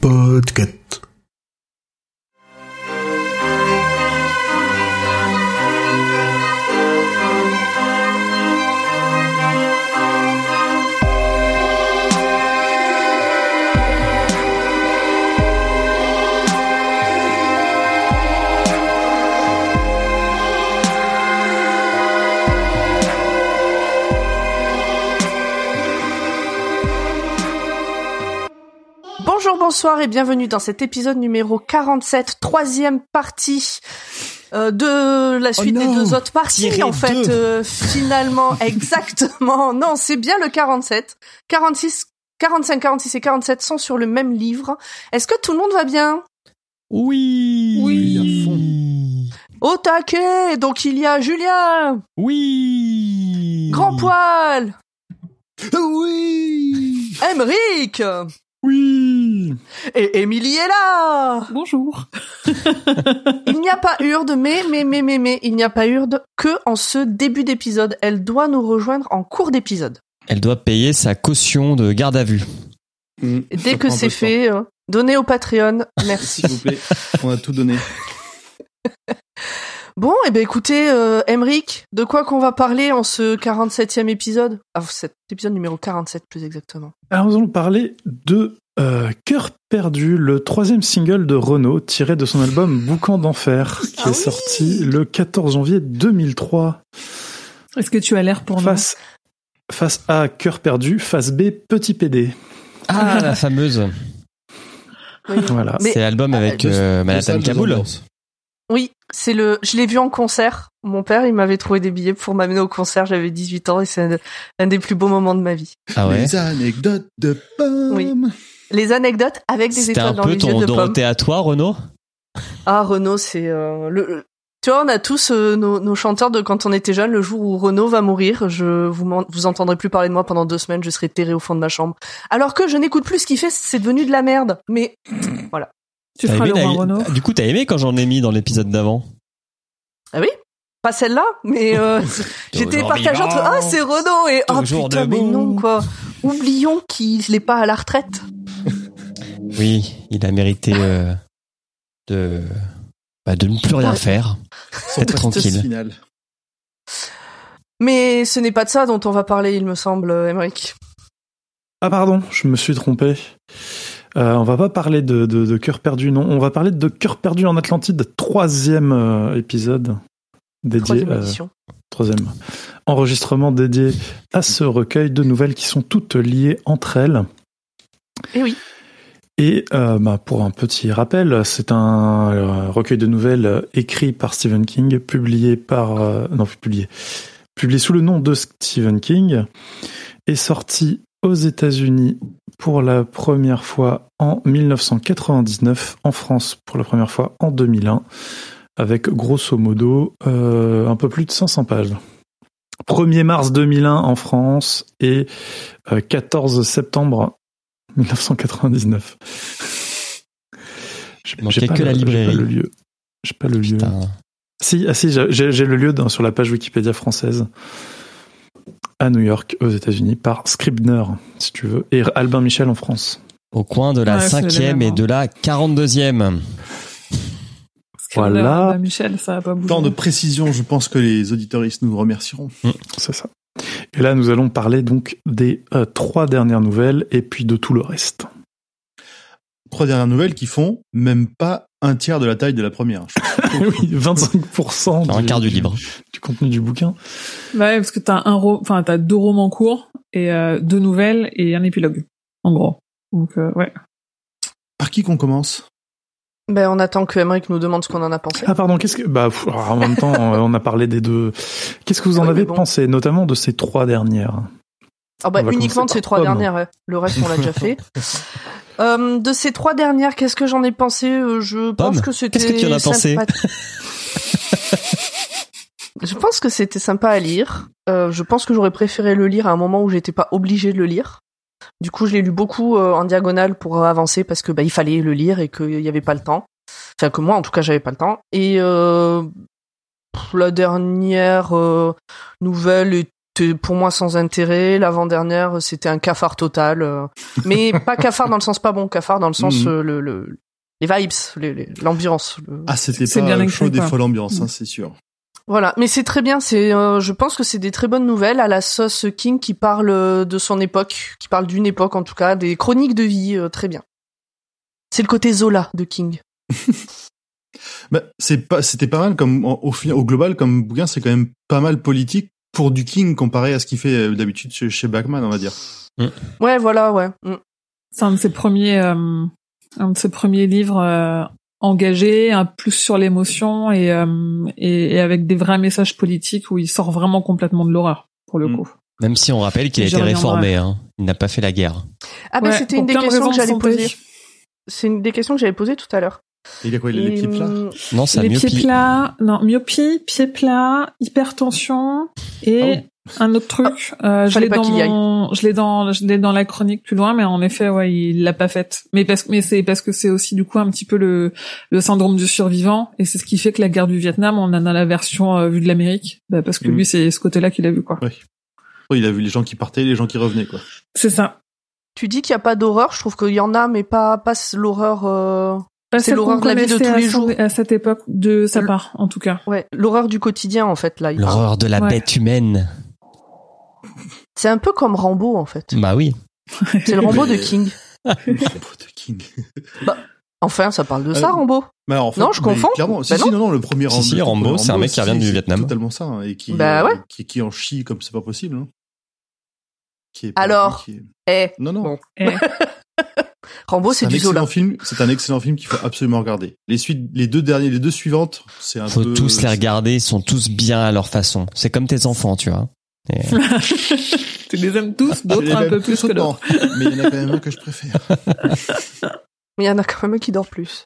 Podcast. Bonsoir et bienvenue dans cet épisode numéro 47, troisième partie euh, de la suite Oh des non, deux autres parties. En fait, euh, finalement, exactement. Non, c'est bien le 47. 46, 45, 46 et 47 sont sur le même livre. Est-ce que tout le monde va bien? Oui. Oui, Au taquet Donc il y a Julien, Oui. Grand Poil, Oui. Emeric Oui. et Émilie est là Bonjour. Il n'y a pas Urde, mais, mais, mais, mais, mais, il n'y a pas Urde que en ce début d'épisode. Elle doit nous rejoindre en cours d'épisode. Elle doit payer sa caution de garde à vue. Et dès que c'est fait, euh, donnez au Patreon. Merci. S'il vous plaît, on a tout donné. bon, et ben écoutez, euh, Emric, de quoi qu'on va parler en ce 47e épisode? Ah, cet épisode numéro 47 plus exactement. Alors nous allons parler de euh, Cœur perdu, le troisième single de Renault tiré de son album Boucan d'enfer, qui Ah est sorti le 14 janvier 2003. Est-ce que tu as l'air pour Face, face A, Cœur perdu, face B, Petit PD. Ah, la fameuse. Oui, Voilà. C'est l'album avec deux- euh, Manhattan Kaboul. oui, c'est le. Je l'ai vu en concert. Mon père, il m'avait trouvé des billets pour m'amener au concert. J'avais 18 ans et c'est un, un des plus beaux moments de ma vie. Ah ouais. Les anecdotes de pommes. Oui. Les anecdotes avec des C'était étoiles un dans peu les yeux ton de pomme. Dorothée à toi, Renaud? Ah, Renault, c'est euh, le. le- Tu vois, on a tous euh, nos, nos chanteurs de quand on était jeune. Le jour où Renault va mourir, je vous vous entendrez plus parler de moi pendant deux semaines. Je serai terré au fond de ma chambre. Alors que je n'écoute plus ce qu'il fait. C'est devenu de la merde. Mais Tu T'as feras aimé, le roi Naï- Renault. Du coup, t'as aimé quand j'en ai mis dans l'épisode d'avant? Ah oui, pas celle-là. Mais euh, j'étais partagée entre ah c'est Renault et oh putain mais non quoi. Oublions qu'il n'est pas à la retraite. Oui, il a mérité euh, de bah, de ne plus rien faire. Être tranquille. final. Mais ce n'est pas de ça dont on va parler, il me semble, Emmerich. Ah pardon, je me suis trompé. Euh, on va pas parler de, de, de Cœur perdu, non. On va parler de Cœur perdu en Atlantide, troisième euh, épisode dédié Troisième euh, troisième enregistrement dédié à ce recueil de nouvelles qui sont toutes liées entre elles. Et oui. Et euh, bah, pour un petit rappel, c'est un euh, recueil de nouvelles euh, écrit par Stephen King, publié par non publié, publié sous le nom de Stephen King, et sorti aux États-Unis pour la première fois en 1999, en France pour la première fois en 2001, avec grosso modo un peu plus de 500 pages. 1er mars 2001 en France et euh, 14 septembre 1999. J'ai- manquait j'ai pas que la le- j'ai librairie. pas le lieu. J'ai pas le lieu. Putain. Si, ah si, j'ai le lieu dans- sur la page Wikipédia française à New York, aux États-Unis, par Scribner, si tu veux, et Albin Michel en France. Au coin de la Ouais, cinquième mêmes, et hein. de la 42e. Voilà. Michel, ça va pas bouger. Tant de précision, je pense que les auditoristes nous remercieront. C'est ça. Et là, nous allons parler donc des euh, trois dernières nouvelles et puis de tout le reste. Trois dernières nouvelles qui font même pas un tiers de la taille de la première. oui, 25% Un quart du livre. du contenu du bouquin. Bah ouais, parce que t'as un ro... enfin t'as deux romans courts et euh, deux nouvelles et un épilogue, en gros. Donc euh, ouais. Par qui qu'on commence? Ben, on attend que Emmerich nous demande ce qu'on en a pensé. Ah pardon, qu'est-ce que bah pff, en même temps euh, on a parlé des deux. Qu'est-ce que vous en oui, avez bon. pensé, notamment de ces trois dernières? Ah bah uniquement de ces trois dernières. Le reste, on l'a déjà fait. Euh, de ces trois dernières, qu'est-ce que j'en ai pensé? Euh, Je pense que c'était. qu'est-ce que tu en as pensé? sympa- Je pense que c'était sympa à lire. Euh, je pense que j'aurais préféré le lire à un moment où j'étais pas obligée de le lire. Du coup, je l'ai lu beaucoup euh, en diagonale pour euh, avancer parce que bah, il fallait le lire et qu'il n'y avait pas le temps. Enfin, que moi, en tout cas, j'avais pas le temps. Et euh, pff, la dernière euh, nouvelle c'était pour moi sans intérêt. L'avant-dernière, c'était un cafard total. euh. Mais pas cafard dans le sens pas bon, cafard dans le sens Mhm. euh, le, le les vibes, les- les- l'ambiance. le- Ah, c'était pas bien chaud des folles ambiances, hein, c'est sûr. Voilà, mais c'est très bien. C'est, euh, je pense que c'est des très bonnes nouvelles à la sauce King qui parle euh, de son époque, qui parle d'une époque en tout cas, des chroniques de vie, euh, très bien. C'est le côté Zola de King. Bah, c'est pas, c'était pas mal comme au, au, global comme bouquin, c'est quand même pas mal politique pour du King comparé à ce qu'il fait euh, d'habitude chez, chez Bachman, on va dire. Ouais, voilà, ouais. Mm. C'est un de ses premiers, euh, un de ses premiers livres engagés, un plus sur l'émotion et, euh, et et avec des vrais messages politiques où il sort vraiment complètement de l'horreur pour le Mm. coup. Même si on rappelle qu'il a été réformé, hein. il n'a pas fait la guerre. Ah ben Ouais, c'était une des questions que j'allais poser. C'est une des questions que j'avais posées tout à l'heure. Il a quoi, il a les pieds plats? hum, Non, ça les myopie. pieds plats, non, myopie, pieds plats, hypertension et Ah oui. Un autre truc. euh, je l'ai dans y mon, je l'ai dans, je l'ai dans la chronique plus loin, mais en effet, ouais, il l'a pas faite. Mais parce que, mais c'est parce que c'est aussi du coup un petit peu le, le syndrome du survivant, et c'est ce qui fait que la guerre du Vietnam, on en a la version euh, vue de l'Amérique, bah, parce que Mhm. lui, c'est ce côté-là qu'il a vu, quoi. Oh, il a vu les gens qui partaient, les gens qui revenaient, quoi. C'est ça. Tu dis qu'il n'y a pas d'horreur, je trouve qu'il y en a, mais pas pas l'horreur. euh, Pas C'est l'horreur de la vie de tous à les jours. à cette époque de sa part, en tout cas. Ouais, l'horreur du quotidien en fait là. L'horreur de la Ouais. bête humaine. C'est un peu comme Rambo en fait. Bah oui. C'est le Rambo de King. de King. Enfin, ça parle de ça, Euh, Rambo. En fait, Non, je confonds. Clairement, si, Bah si, non. non, non, le premier Si, si, le Rambo, c'est un mec qui si, revient du c'est Vietnam. totalement ça, hein, et qui, Bah euh, ouais. qui, qui en chie comme c'est pas possible, hein. Qui est pas- Alors, qui est- Eh, Non, non. bon. Eh, Rambo, c'est un du Zola. excellent film. C'est un excellent film qu'il faut absolument regarder. Les suites, les deux derniers, les deux suivantes, c'est un Faut peu. tous les regarder, ils sont tous bien à leur façon. C'est comme tes enfants, tu vois. Et- tu les aimes tous, Je d'autres un peu plus que d'autres. Mais il y en a quand même un que je préfère. Mais il y en a quand même un qui dort plus.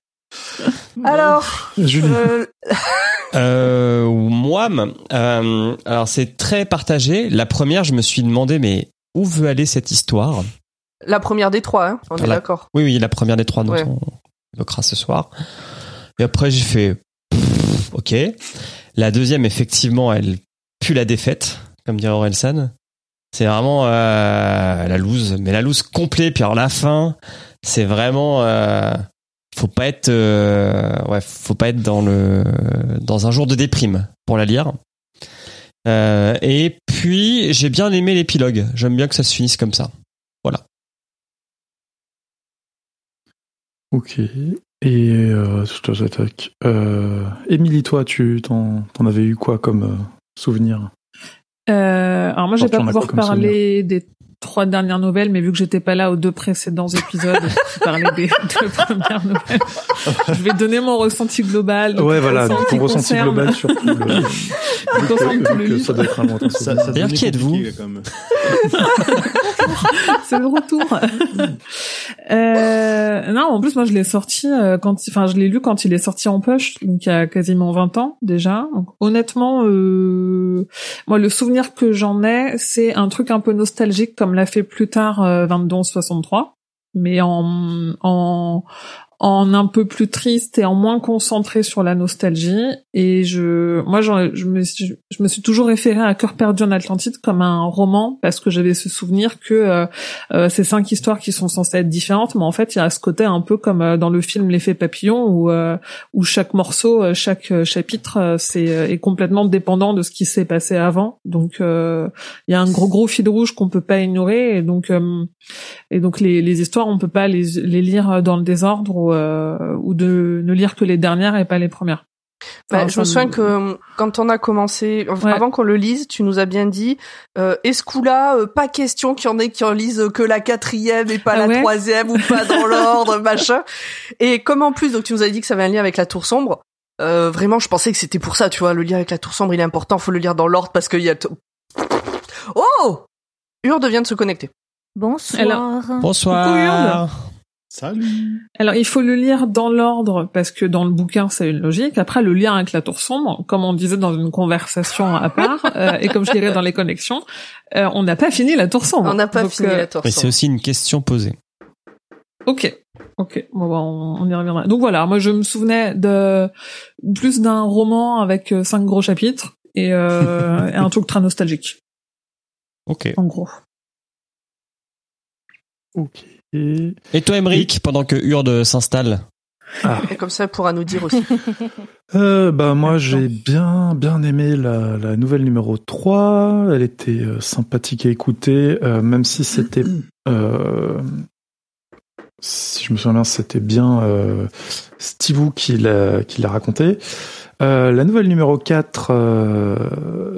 Alors, Julie. euh, Euh, moi, euh, alors c'est très partagé. La première, je me suis demandé, mais où veut aller cette histoire? La première des trois, hein, on est d'accord. Oui, oui, la première des trois dont Ouais. on évoquera ce soir. Et après, j'ai fait, pff, ok. La deuxième, effectivement, elle pue la défaite, comme dirait Orelsan. C'est vraiment euh, la loose, mais la loose complète. Puis alors la fin, c'est vraiment, euh, faut pas être, euh, ouais, faut pas être dans un jour de déprime pour la lire. Et puis j'ai bien aimé l'épilogue. J'aime bien que ça se finisse comme ça. Ok. Et euh, toi, tu t'en, avais eu quoi comme souvenir? Euh, alors moi, je vais pas pouvoir parler des trois dernières nouvelles, mais vu que j'étais pas là aux deux précédents épisodes, je parlais des deux premières nouvelles. Je vais donner mon ressenti global. donc, Ouais, voilà, qui ton ressenti concerne- global sur tout le. qui tout le que ça doit être un Ça, ça D'ailleurs, qui êtes-vous c'est le retour. euh, non, en plus moi je l'ai sorti euh, quand, enfin je l'ai lu quand il est sorti en poche, donc il y a quasiment 20 ans déjà. Donc, honnêtement, euh, moi le souvenir que j'en ai, c'est un truc un peu nostalgique comme l'a fait plus tard euh, 22-63, mais en en en un peu plus triste et en moins concentré sur la nostalgie. Et je, moi, je me, suis, je me suis toujours référé à Cœur perdu en Atlantide comme un roman parce que j'avais ce souvenir que euh, euh, ces cinq histoires qui sont censées être différentes, mais en fait, il y a ce côté un peu comme euh, dans le film L'effet papillon où euh, où chaque morceau, euh, chaque chapitre, c'est est complètement dépendant de ce qui s'est passé avant. Donc, il y a un gros gros fil rouge qu'on peut pas ignorer et donc et donc les, les histoires, on peut pas les, les lire dans le désordre euh, ou de ne lire que les dernières et pas les premières. Bah, Enfin, je me souviens que euh, quand on a commencé, enfin, Ouais. avant qu'on le lise, tu nous as bien dit, euh, Escoula, euh, pas question qu'il y en ait qui en lisent que la quatrième et pas Ah la ouais troisième ou pas dans l'ordre, machin. Et comme en plus, donc tu nous as dit que ça avait un lien avec la tour sombre. Euh, vraiment, je pensais que c'était pour ça, tu vois, le lien avec la tour sombre, il est important, faut le lire dans l'ordre parce qu'il y a. Oh, Urde vient de se connecter. Bonsoir. Alors- Bonsoir. Salut. Alors il faut le lire dans l'ordre parce que dans le bouquin c'est une logique. Après le lien avec la tour sombre, comme on disait dans une conversation à part euh, et comme je dirais dans les connexions, euh, on n'a pas fini la tour sombre. On n'a pas Donc, fini euh, la tour Mais c'est sombre. aussi une question posée. Ok, ok, bon, bah, on, y reviendra. Donc voilà, moi je me souvenais de plus d'un roman avec euh, cinq gros chapitres et, euh, et un truc très nostalgique. Ok. En gros. Ok. Et... Et toi, Emric, pendant que Urde s'installe Ah. Et comme ça, elle pourra nous dire aussi. Euh, bah moi j'ai bien bien aimé la, la nouvelle numéro 3. Elle était euh, sympathique à écouter, euh, même si c'était euh, si je me souviens bien, c'était bien euh, Steve qui l'a qui l'a raconté. Euh, la nouvelle numéro 4, euh,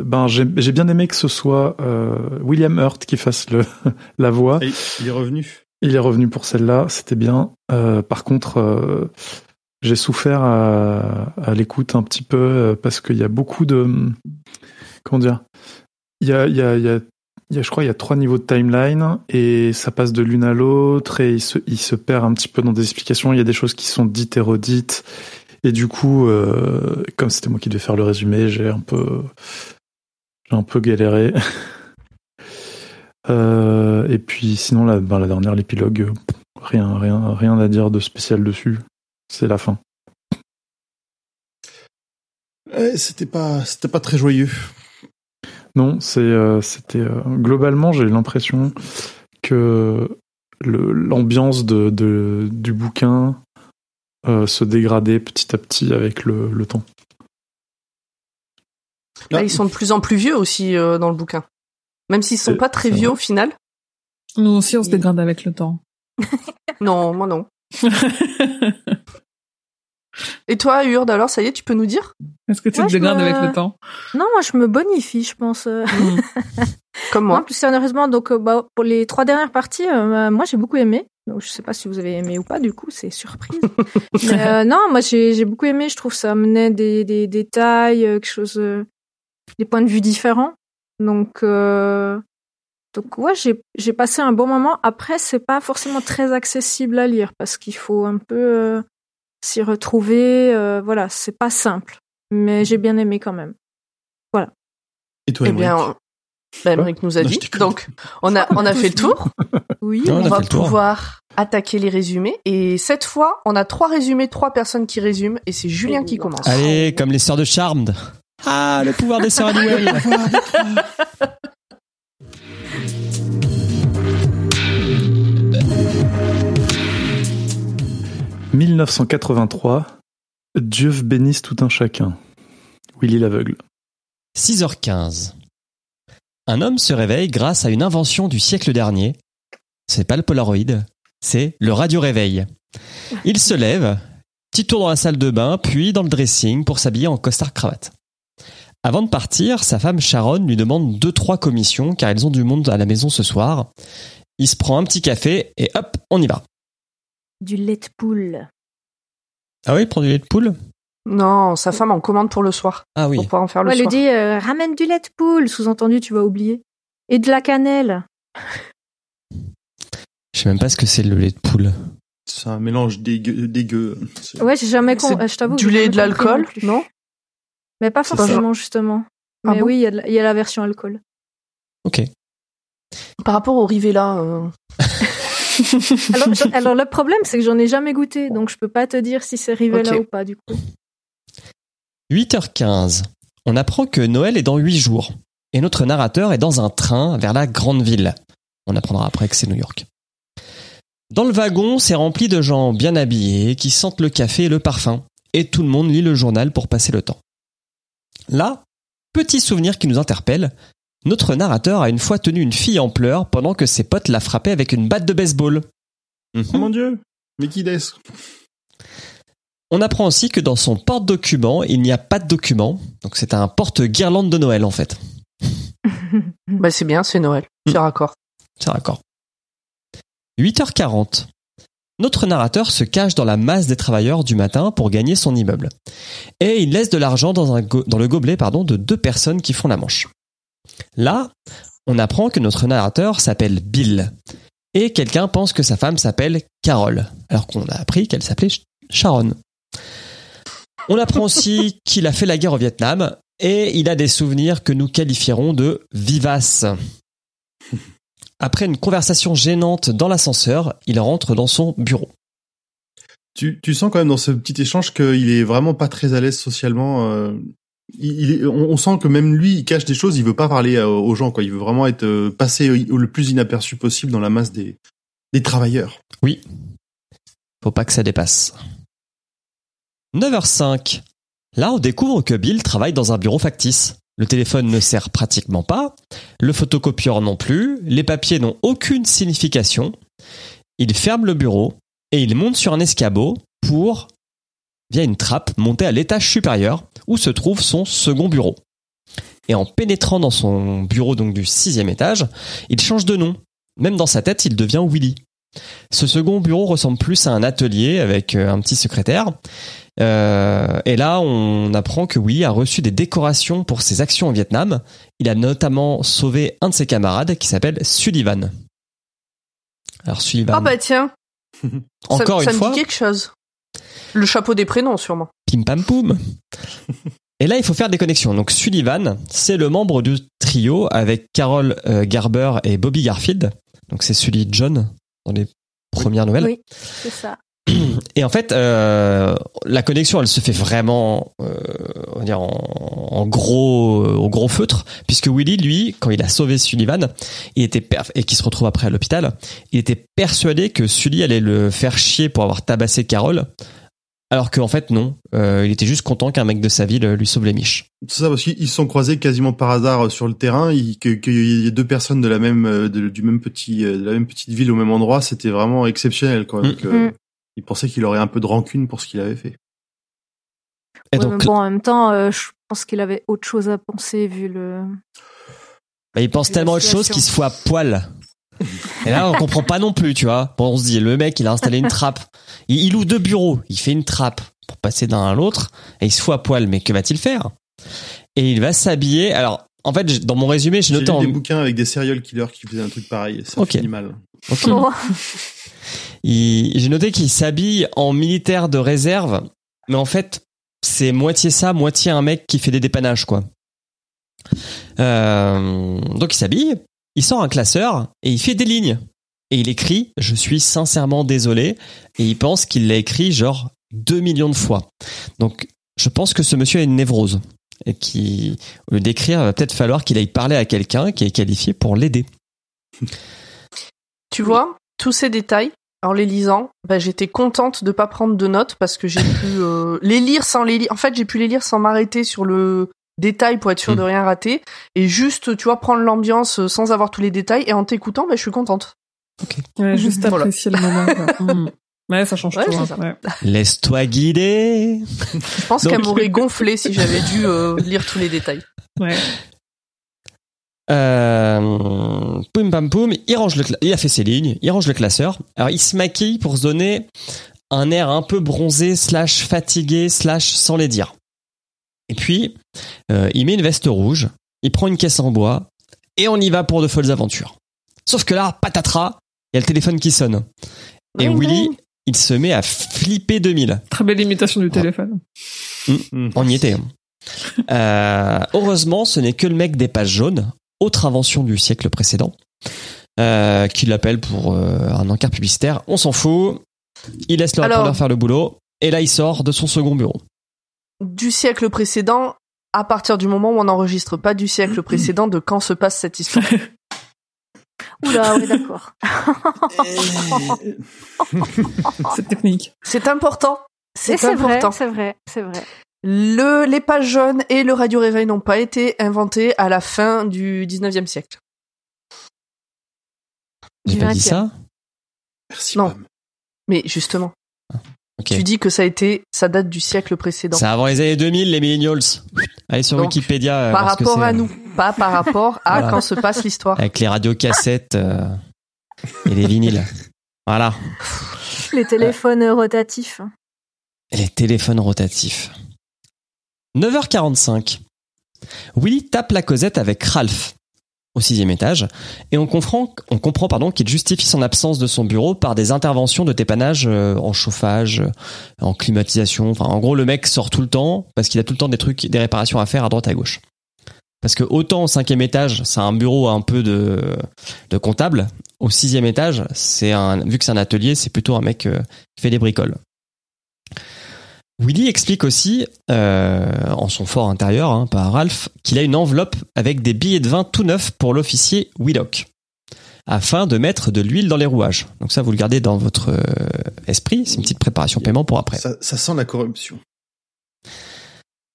ben j'ai j'ai bien aimé que ce soit euh, William Hurt qui fasse le la voix. Et il est revenu. Il est revenu pour celle-là, c'était bien. Euh, par contre, euh, j'ai souffert à, à l'écoute un petit peu euh, parce qu'il y a beaucoup de comment dire. Il y a, il y a, il y a, il y a, je crois, il y a trois niveaux de timeline et ça passe de l'une à l'autre et il se, il se perd un petit peu dans des explications. Il y a des choses qui sont dites et redites et du coup, euh, comme c'était moi qui devais faire le résumé, j'ai un peu, j'ai un peu galéré. Euh, et puis sinon la, ben, la dernière l'épilogue rien rien rien à dire de spécial dessus c'est la fin Ouais, c'était pas, c'était pas très joyeux. non c'est euh, c'était euh, globalement j'ai l'impression que le- l'ambiance de, de du bouquin euh, se dégradait petit à petit avec le, le temps Là, ils sont de plus en plus vieux aussi euh, dans le bouquin. Même s'ils sont C'est- pas très vieux vrai. au final. Nous aussi, on se dégrade avec le temps. Non, moi non. Et toi, Urde, alors, ça y est, tu peux nous dire? Est-ce que tu Moi, te dégrades me- avec le temps? Non, moi je me bonifie, je pense. euh. Comme Non, moi. plus sérieusement, donc euh, bah, pour les trois dernières parties, euh, moi j'ai beaucoup aimé. Donc je sais pas si vous avez aimé ou pas, du coup c'est surprise. Mais euh, non, moi j'ai j'ai beaucoup aimé. Je trouve que ça amenait des des détails, euh, quelque chose, euh, des points de vue différents. Donc euh, donc ouais, j'ai passé un bon moment. Après c'est pas forcément très accessible à lire parce qu'il faut un peu euh, s'y retrouver. euh, voilà, c'est pas simple, mais j'ai bien aimé quand même. Et toi, Eh bien, bah, Emmerich nous a Non, dit. Donc, on a, on a fait le tour. Oui. Non, on on va pouvoir attaquer les résumés. Et cette fois, on a trois résumés, trois personnes qui résument. Et c'est Julien qui commence. Allez, comme les sœurs de Charmed. Ah, le pouvoir des sœurs Halliwell. 1983 Dieu bénisse tout un chacun Willy l'aveugle 6h15. Un homme se réveille grâce à une invention du siècle dernier. C'est pas le Polaroid, c'est le radio-réveil. Il se lève, petit tour dans la salle de bain, puis dans le dressing pour s'habiller en costard-cravate. Avant de partir, sa femme Sharon lui demande deux trois commissions car ils ont du monde à la maison ce soir. Il se prend un petit café et hop, on y va. Du lait de poule. Ah oui, prend du lait de poule? Non, sa femme en commande pour le soir. Ah oui. Pour pouvoir en faire le Ouais, elle lui soir. dit euh, ramène du lait de poule, sous-entendu tu vas oublier. Et de la cannelle. Je sais même pas ce que c'est le lait de poule. C'est un mélange dégueu. dégueu. Ouais, j'ai jamais con... euh, je t'avoue. Du lait et de l'alcool, non? Mais pas forcément justement. Ah Mais bon oui, il y, a la- il y a la version alcool. Ok. Par rapport au Rivella, euh, Alors, le problème c'est que j'en ai jamais goûté, donc je peux pas te dire si c'est Rivella ou pas du coup. 8h15. On apprend que Noël est dans 8 jours. Et notre narrateur est dans un train vers la grande ville. On apprendra après que c'est New York. Dans le wagon, c'est rempli de gens bien habillés qui sentent le café et le parfum. Et tout le monde lit le journal pour passer le temps. Là, petit souvenir qui nous interpelle. Notre narrateur a une fois tenu une fille en pleurs pendant que ses potes la frappaient avec une batte de baseball. Mhm. Oh mon dieu Mais qui est-ce? On apprend aussi que dans son porte-document, il n'y a pas de document. Donc c'est un porte-guirlande de Noël en fait. bah c'est bien, c'est Noël. C'est raccord. C'est raccord. 8h40. Notre narrateur se cache dans la masse des travailleurs du matin pour gagner son immeuble. Et il laisse de l'argent dans, le gobelet pardon, de deux personnes qui font la manche. Là, on apprend que notre narrateur s'appelle Bill. Et quelqu'un pense que sa femme s'appelle Carole, alors qu'on a appris qu'elle s'appelait Sh- Sharon. On apprend aussi qu'il a fait la guerre au Vietnam et il a des souvenirs que nous qualifierons de vivaces. Après une conversation gênante dans l'ascenseur, il rentre dans son bureau. tu, tu sens quand même dans ce petit échange qu'il est vraiment pas très à l'aise socialement. euh, il, on, on sent que même lui, il cache des choses. Il veut pas parler euh, aux gens, quoi. Il veut vraiment être euh, passé le plus inaperçu possible dans la masse des des travailleurs. Oui. Faut pas que ça dépasse. 9h05. Là, on découvre que Bill travaille dans un bureau factice. Le téléphone ne sert pratiquement pas, le photocopieur non plus, les papiers n'ont aucune signification. Il ferme le bureau et il monte sur un escabeau pour, via une trappe, monter à l'étage supérieur où se trouve son second bureau. Et en pénétrant dans son bureau donc du sixième étage, il change de nom. Même dans sa tête, il devient Willy. Ce second bureau ressemble plus à un atelier avec euh, un petit secrétaire. Euh, et là, on apprend que Willy a reçu des décorations pour ses actions au Vietnam. Il a notamment sauvé un de ses camarades qui s'appelle Sullivan. Alors Sullivan, Ah bah tiens, encore ça, une ça fois, me dit quelque chose. Le chapeau des prénoms, sûrement. pim pam poum. Et là, il faut faire des connexions. Donc Sullivan, c'est le membre du trio avec Carol euh, Garber et Bobby Garfield. Donc c'est Sully John dans les premières nouvelles. Oui, c'est ça. Et en fait, euh, la connexion, elle se fait vraiment, euh, on va dire en, en gros, euh, au gros feutre, puisque Willy, lui, quand il a sauvé Sullivan, il était perf- et qui se retrouve après à l'hôpital, il était persuadé que Sully allait le faire chier pour avoir tabassé Carole, alors qu'en fait non, euh, il était juste content qu'un mec de sa ville lui sauve les miches. C'est ça parce qu'ils se sont croisés quasiment par hasard euh, sur le terrain. Qu'il y ait deux personnes de la même euh, de- du même petit euh, de la même petite ville au même endroit, c'était vraiment exceptionnel. Quoi. Mm. Donc, euh, Mm. Il pensait qu'il aurait un peu de rancune pour ce qu'il avait fait. Et Ouais, donc, mais bon, en même temps, euh, je pense qu'il avait autre chose à penser vu le. bah, il pense tellement autre chose qu'il se fout à poil. Et là, on comprend pas non plus, tu vois. Bon, on se dit, le mec, il a installé une trappe. Il, il loue deux bureaux. Il fait une trappe pour passer d'un à l'autre. Et il se fout à poil. Mais que va-t-il faire? Et il va s'habiller. Alors, en fait, dans mon résumé, j'ai J'ai lu noté en... des bouquins avec des serial killers qui faisaient un truc pareil. Ça Ok. finit mal. Ok. Oh. J'ai noté qu'il s'habille en militaire de réserve. Mais en fait, c'est moitié ça, moitié un mec qui fait des dépannages, quoi. Euh, donc il s'habille, il sort un classeur et il fait des lignes. Et il écrit Je suis sincèrement désolé. Et il pense qu'il l'a écrit genre 2 millions de fois. Donc je pense que ce monsieur a une névrose. Et qui, au lieu d'écrire, va peut-être falloir qu'il aille parler à quelqu'un qui est qualifié pour l'aider. Tu vois, tous ces détails, en les lisant, bah, j'étais contente de pas prendre de notes parce que j'ai pu euh, les lire sans les lire. En fait, j'ai pu les lire sans m'arrêter sur le détail pour être sûr Mm. de rien rater et juste, tu vois, prendre l'ambiance euh, sans avoir tous les détails et en t'écoutant, bah, je suis contente. Ouais, juste Voilà. apprécier le moment. quoi. Mm. Ouais, ça change Ouais, tout. hein. Ouais. Laisse-toi guider. Je pense Donc- qu'elle m'aurait gonflé si j'avais dû euh, lire tous les détails. Ouais. Euh, poum pam poum, il range le, il a fait ses lignes, il range le classeur. Alors il se maquille pour se donner un air un peu bronzé, slash fatigué, slash sans les dire. Et puis euh, il met une veste rouge, il prend une caisse en bois et on y va pour de folles aventures. Sauf que là, patatras, il y a le téléphone qui sonne. Et Willy, il se met à flipper 2000. Très belle imitation Ah. du téléphone. On y était. Euh, heureusement, ce n'est que le mec des pages jaunes, autre invention du siècle précédent, euh, qui l'appelle pour euh, un encart publicitaire. On s'en fout. Il laisse le Alors- faire le boulot. Et là, il sort de son second bureau. Du siècle précédent, à partir du moment où on n'enregistre pas du siècle précédent, de quand se passe cette histoire? Oula, oui, d'accord. C'est technique. C'est important. C'est C'est vrai, important. c'est vrai, c'est vrai. Le, les pages jaunes et le radio réveil n'ont pas été inventés à la fin du 19e siècle. J'ai pas dit 20e. ça? Merci. Non. Pam. Mais justement, Ok. tu dis que ça a été, ça date du siècle précédent. C'est avant les années 2000, les millennials. Allez sur Donc, Wikipédia. euh, par que rapport à euh, nous, pas par rapport à Voilà. quand se passe l'histoire. Avec les radiocassettes euh, et les vinyles. Voilà. Les téléphones rotatifs. Les téléphones rotatifs. 9h45. Willy tape la causette avec Ralph au sixième étage et on comprend, on qu'il justifie son absence de son bureau par des interventions de dépannage euh, en chauffage, euh, en climatisation. Enfin, en gros, le mec sort tout le temps parce qu'il a tout le temps des trucs, des réparations à faire à droite à gauche. Parce que autant au cinquième étage, c'est un bureau un peu de, de comptable, au sixième étage, c'est un, vu que c'est un atelier, c'est plutôt un mec euh, qui fait des bricoles. Willy explique aussi, euh, en son fort intérieur, hein, pas à Ralph, qu'il a une enveloppe avec des billets de vin tout neufs pour l'officier Willock, afin de mettre de l'huile dans les rouages. Donc ça, vous le gardez dans votre euh, esprit, c'est une petite préparation paiement pour après. Ça, ça sent la corruption.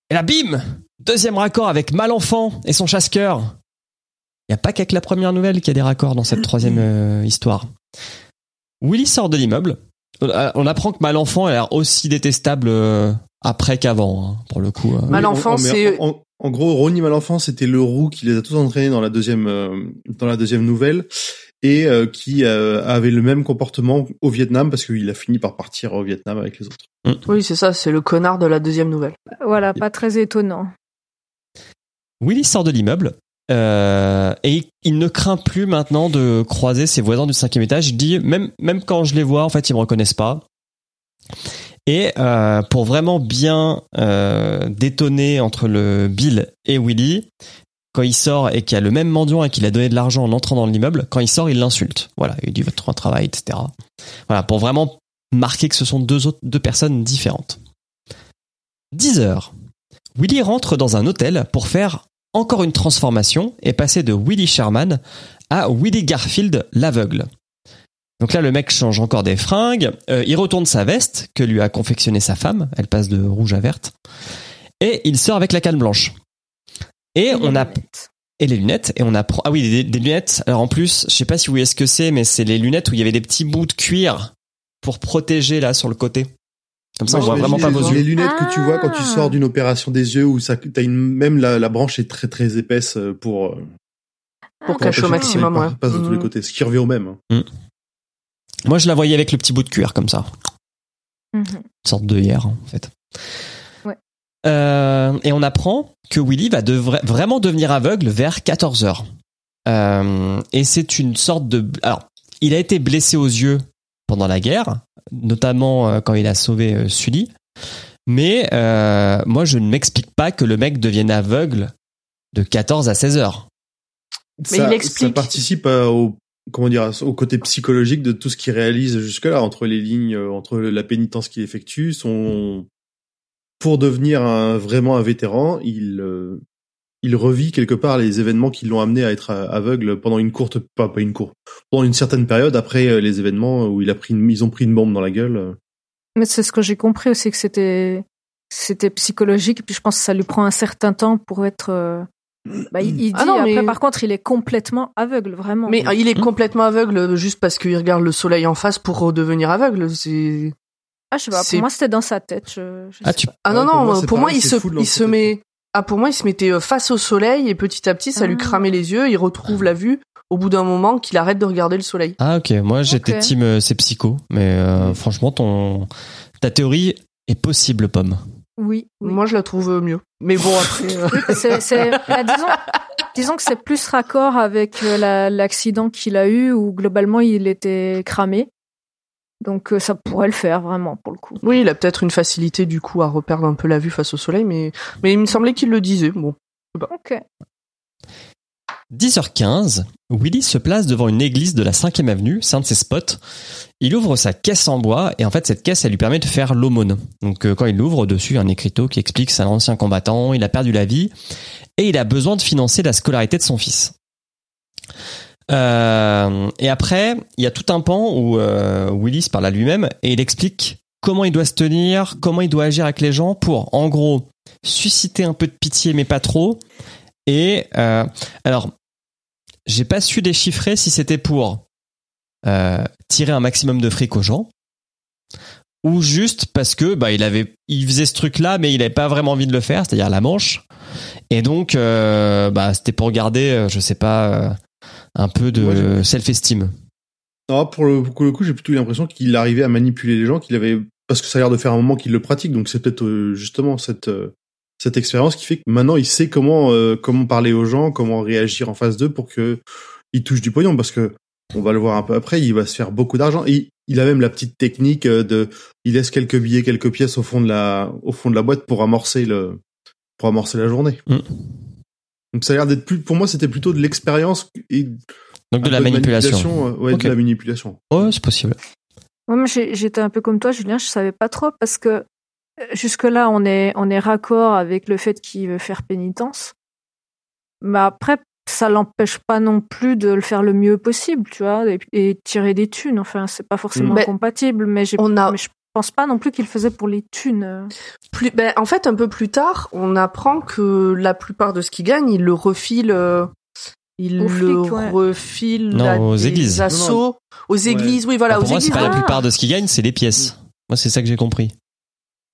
Et là, bim Deuxième raccord avec Malenfant et son chasse-cœur. Il n'y a pas qu'avec la première nouvelle qu'il y a des raccords dans cette troisième euh, histoire. Willy sort de l'immeuble. Euh, On apprend que Malenfant a l'air aussi détestable euh, après qu'avant, hein, pour le coup. euh. Malenfant, Oui, en- en- c'est- En, en gros, Ronnie Malenfant, c'était le roux qui les a tous entraînés dans la deuxième, euh, dans la deuxième nouvelle et euh, qui euh, avait le même comportement au Vietnam parce qu'il a fini par partir au Vietnam avec les autres. Oui, c'est ça, c'est le connard de la deuxième nouvelle. Voilà, pas très étonnant. Willy sort de l'immeuble euh, et il, ne craint plus maintenant de croiser ses voisins du cinquième étage. Il dit même même quand je les vois, en fait, ils me reconnaissent pas. Et euh, pour vraiment bien euh, détonner entre le Bill et Willy, quand il sort et qu'il y a le même mendiant et qu'il a donné de l'argent en entrant dans l'immeuble, quand il sort, il l'insulte. Voilà, il dit votre travail, etc. Voilà, pour vraiment marquer que ce sont deux autres deux personnes différentes. 10 heures. Willy rentre dans un hôtel pour faire encore une transformation et passer de Willy Sherman à Willy Garfield l'aveugle. Donc là, le mec change encore des fringues, euh, il retourne sa veste que lui a confectionnée sa femme, elle passe de rouge à verte, et il sort avec la canne blanche. Et on a et les lunettes et on apprend ah oui des, des lunettes. Alors en plus, je sais pas si vous voyez ce que c'est, mais c'est les lunettes où il y avait des petits bouts de cuir pour protéger là sur le côté. Comme ça, on voit vraiment pas vos yeux. les lunettes que tu vois quand tu Ah. sors d'une opération des yeux où ça, t'as une, même la, la branche est très très épaisse euh, pour, euh, Pour pour cacher au maximum, ça ouais. passe de tous les Mhm. côtés, ce qui revient au même. hein. Moi, je la voyais avec le petit bout de cuir comme ça. Mhm. une sorte de hier en fait. Ouais. Euh, et on apprend que Willy va devra- vraiment devenir aveugle vers 14 heures. Euh, et c'est une sorte de... Alors, il a été blessé aux yeux pendant la guerre, notamment euh, quand il a sauvé euh, Sully. Mais euh, moi, je ne m'explique pas que le mec devienne aveugle de 14 à 16 heures. Mais ça, il explique. ça participe à- au comment dire au côté psychologique de tout ce qu'il réalise jusque là entre les lignes euh, entre la pénitence qu'il effectue son pour devenir un, vraiment un vétéran il euh, il revit quelque part les événements qui l'ont amené à être aveugle pendant une courte pas pas une courte pendant une certaine période après euh, les événements où il a pris une, ils ont pris une bombe dans la gueule euh. Mais c'est ce que j'ai compris aussi que c'était c'était psychologique. Et puis je pense que ça lui prend un certain temps pour être. euh, Bah, il, il dit Ah non, après mais- par contre il est complètement aveugle vraiment. Mais il est complètement aveugle juste parce qu'il regarde le soleil en face pour redevenir aveugle. C'est ah je sais pas. Pour moi c'était dans sa tête. Je, je Ah, sais tu... pas. ah Ouais, non pour non moi, pour moi, il se il se met ah pour moi il se mettait euh, face au soleil et petit à petit ça lui Ah. cramait les yeux. Il retrouve la vue au bout d'un moment qu'il arrête de regarder le soleil. Ah ok, moi j'étais Ok. team euh, c'est psycho, mais euh, franchement ton ta théorie est possible, pomme. Oui. oui. Moi je la trouve mieux. Mais bon après. euh, Oui, c'est, c'est- bah, disons, disons que c'est plus raccord avec la- l'accident qu'il a eu où globalement il était cramé. Donc euh, ça pourrait le faire vraiment pour le coup. Oui, il a peut-être une facilité du coup à reperdre un peu la vue face au soleil, mais mais il me semblait qu'il le disait. Bon. Ok. 10h15, Willy se place devant une église de la 5e avenue, c'est un de ses spots. Il ouvre sa caisse en bois et en fait cette caisse elle lui permet de faire l'aumône. Donc euh, quand il l'ouvre dessus il y a un écriteau qui explique que c'est un ancien combattant, il a perdu la vie et il a besoin de financer la scolarité de son fils. Euh, et après il y a tout un pan où euh, Willy se parle à lui-même et il explique comment il doit se tenir, comment il doit agir avec les gens pour en gros susciter un peu de pitié mais pas trop. Et euh, alors j'ai pas su déchiffrer si c'était pour euh, tirer un maximum de fric aux gens ou juste parce que bah il avait il faisait ce truc là mais il avait pas vraiment envie de le faire c'est-à-dire la manche et donc euh, bah c'était pour garder euh, je sais pas un peu de self-esteem Non, pour le, pour le coup, j'ai plutôt eu l'impression qu'il arrivait à manipuler les gens, qu'il avait parce que ça a l'air de faire un moment qu'il le pratique, donc c'est peut-être euh, justement cette euh, cette expérience qui fait que maintenant il sait comment euh, comment parler aux gens, comment réagir en face d'eux pour que ils touchent du pognon, parce que on va le voir un peu après, il va se faire beaucoup d'argent. Et il a même la petite technique euh, de, il laisse quelques billets, quelques pièces au fond de la au fond de la boîte pour amorcer le pour amorcer la journée. Mm. Donc ça a l'air d'être plus, pour moi, c'était plutôt de l'expérience et donc de un la manipulation, euh, ouais, de la manipulation. oh c'est possible Ouais, moi, j'ai- j'étais un peu comme toi, Julien. Je savais pas trop parce que jusque là, on est on est raccord avec le fait qu'il veut faire pénitence. Mais après, ça l'empêche pas non plus de le faire le mieux possible, tu vois, et, et tirer des thunes. Enfin, c'est pas forcément Mais compatible, mais j'ai on a- mais je pense pas non plus qu'il le faisait pour les thunes. euh. Plus, ben, en fait, un peu plus tard, on apprend que la plupart de ce qu'il gagne, il le refile, euh, il Aux le flics, ouais. refile Non, à aux des églises. assauts, aux églises, oui, voilà, aux pour moi, c'est pas la Ah. plupart de ce qu'il gagne, c'est les pièces. Moi, c'est ça que j'ai compris.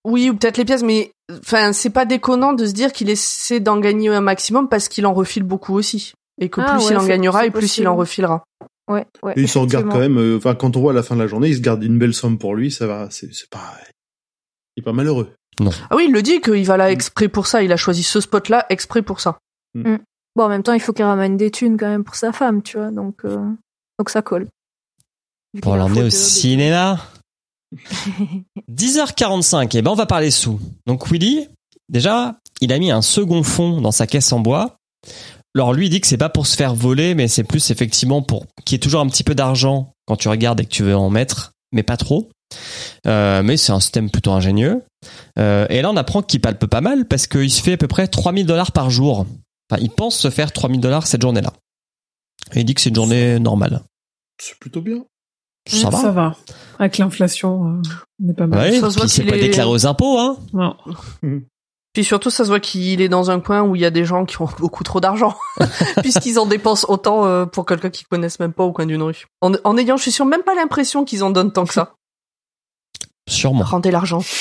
Oui, ou peut-être les pièces, mais enfin, c'est pas déconnant de se dire qu'il essaie d'en gagner un maximum parce qu'il en refile beaucoup aussi. Et que Ah, plus ouais, il en gagnera et plus il en refilera. Ouais, ouais. Et il s'en garde quand même. euh, Enfin, quand on voit à la fin de la journée, il se garde une belle somme pour lui. Ça va. C'est c'est pas. Il est pas malheureux. Ah oui, il le dit qu'il va là Mm. exprès pour ça. Il a choisi ce spot-là exprès pour ça. Bon, en même temps, il faut qu'il ramène des thunes quand même pour sa femme, tu vois, donc euh, donc ça colle. Pour l'emmener au cinéma. 10h45, et ben on va parler sous. Donc Willy, déjà, il a mis un second fond dans sa caisse en bois. Alors lui il dit que c'est pas pour se faire voler, mais c'est plus effectivement pour qu'il y ait toujours un petit peu d'argent quand tu regardes et que tu veux en mettre, mais pas trop. Euh, mais c'est un système plutôt ingénieux. Euh, et là on apprend qu'il palpe pas mal parce qu'il se fait à peu près 3000 dollars par jour. Enfin, il pense se faire 3000 dollars cette journée-là. Et il dit que c'est une journée normale. C'est plutôt bien. Ça va. Ça va. Avec l'inflation, euh, on est pas mal. Ouais, Ça se voit qu'il pas est- déclaré aux impôts, hein. Non. Puis surtout, ça se voit qu'il est dans un coin où il y a des gens qui ont beaucoup trop d'argent, puisqu'ils en dépensent autant euh, pour quelqu'un qu'ils connaissent même pas au coin d'une rue. En, en ayant, je suis sûr, même pas l'impression qu'ils en donnent tant que ça. Sûrement. Rendez l'argent.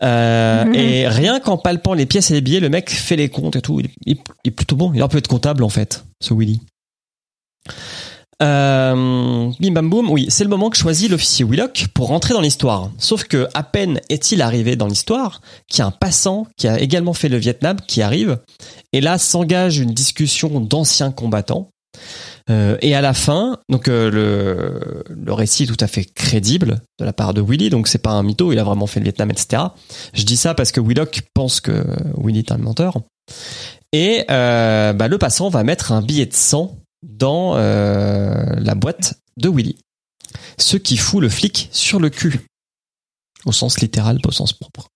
Euh, et rien qu'en palpant les pièces et les billets, le mec fait les comptes et tout. Il, il- il est plutôt bon. Il aurait pu être comptable en fait, ce Willy. Euh, bim bam boum, oui, c'est le moment que choisit l'officier Willock pour rentrer dans l'histoire. Sauf que à peine est-il arrivé dans l'histoire qu'il y a un passant qui a également fait le Vietnam qui arrive et là s'engage une discussion d'anciens combattants. Euh, et à la fin, donc euh, le, le récit est tout à fait crédible de la part de Willy, donc c'est pas un mytho, il a vraiment fait le Vietnam, etc. Je dis ça parce que Willock pense que Willy est un menteur. Et euh, bah, le passant va mettre un billet de sang dans euh, la boîte de Willy. Ce qui fout le flic sur le cul. Au sens littéral, pas au sens propre.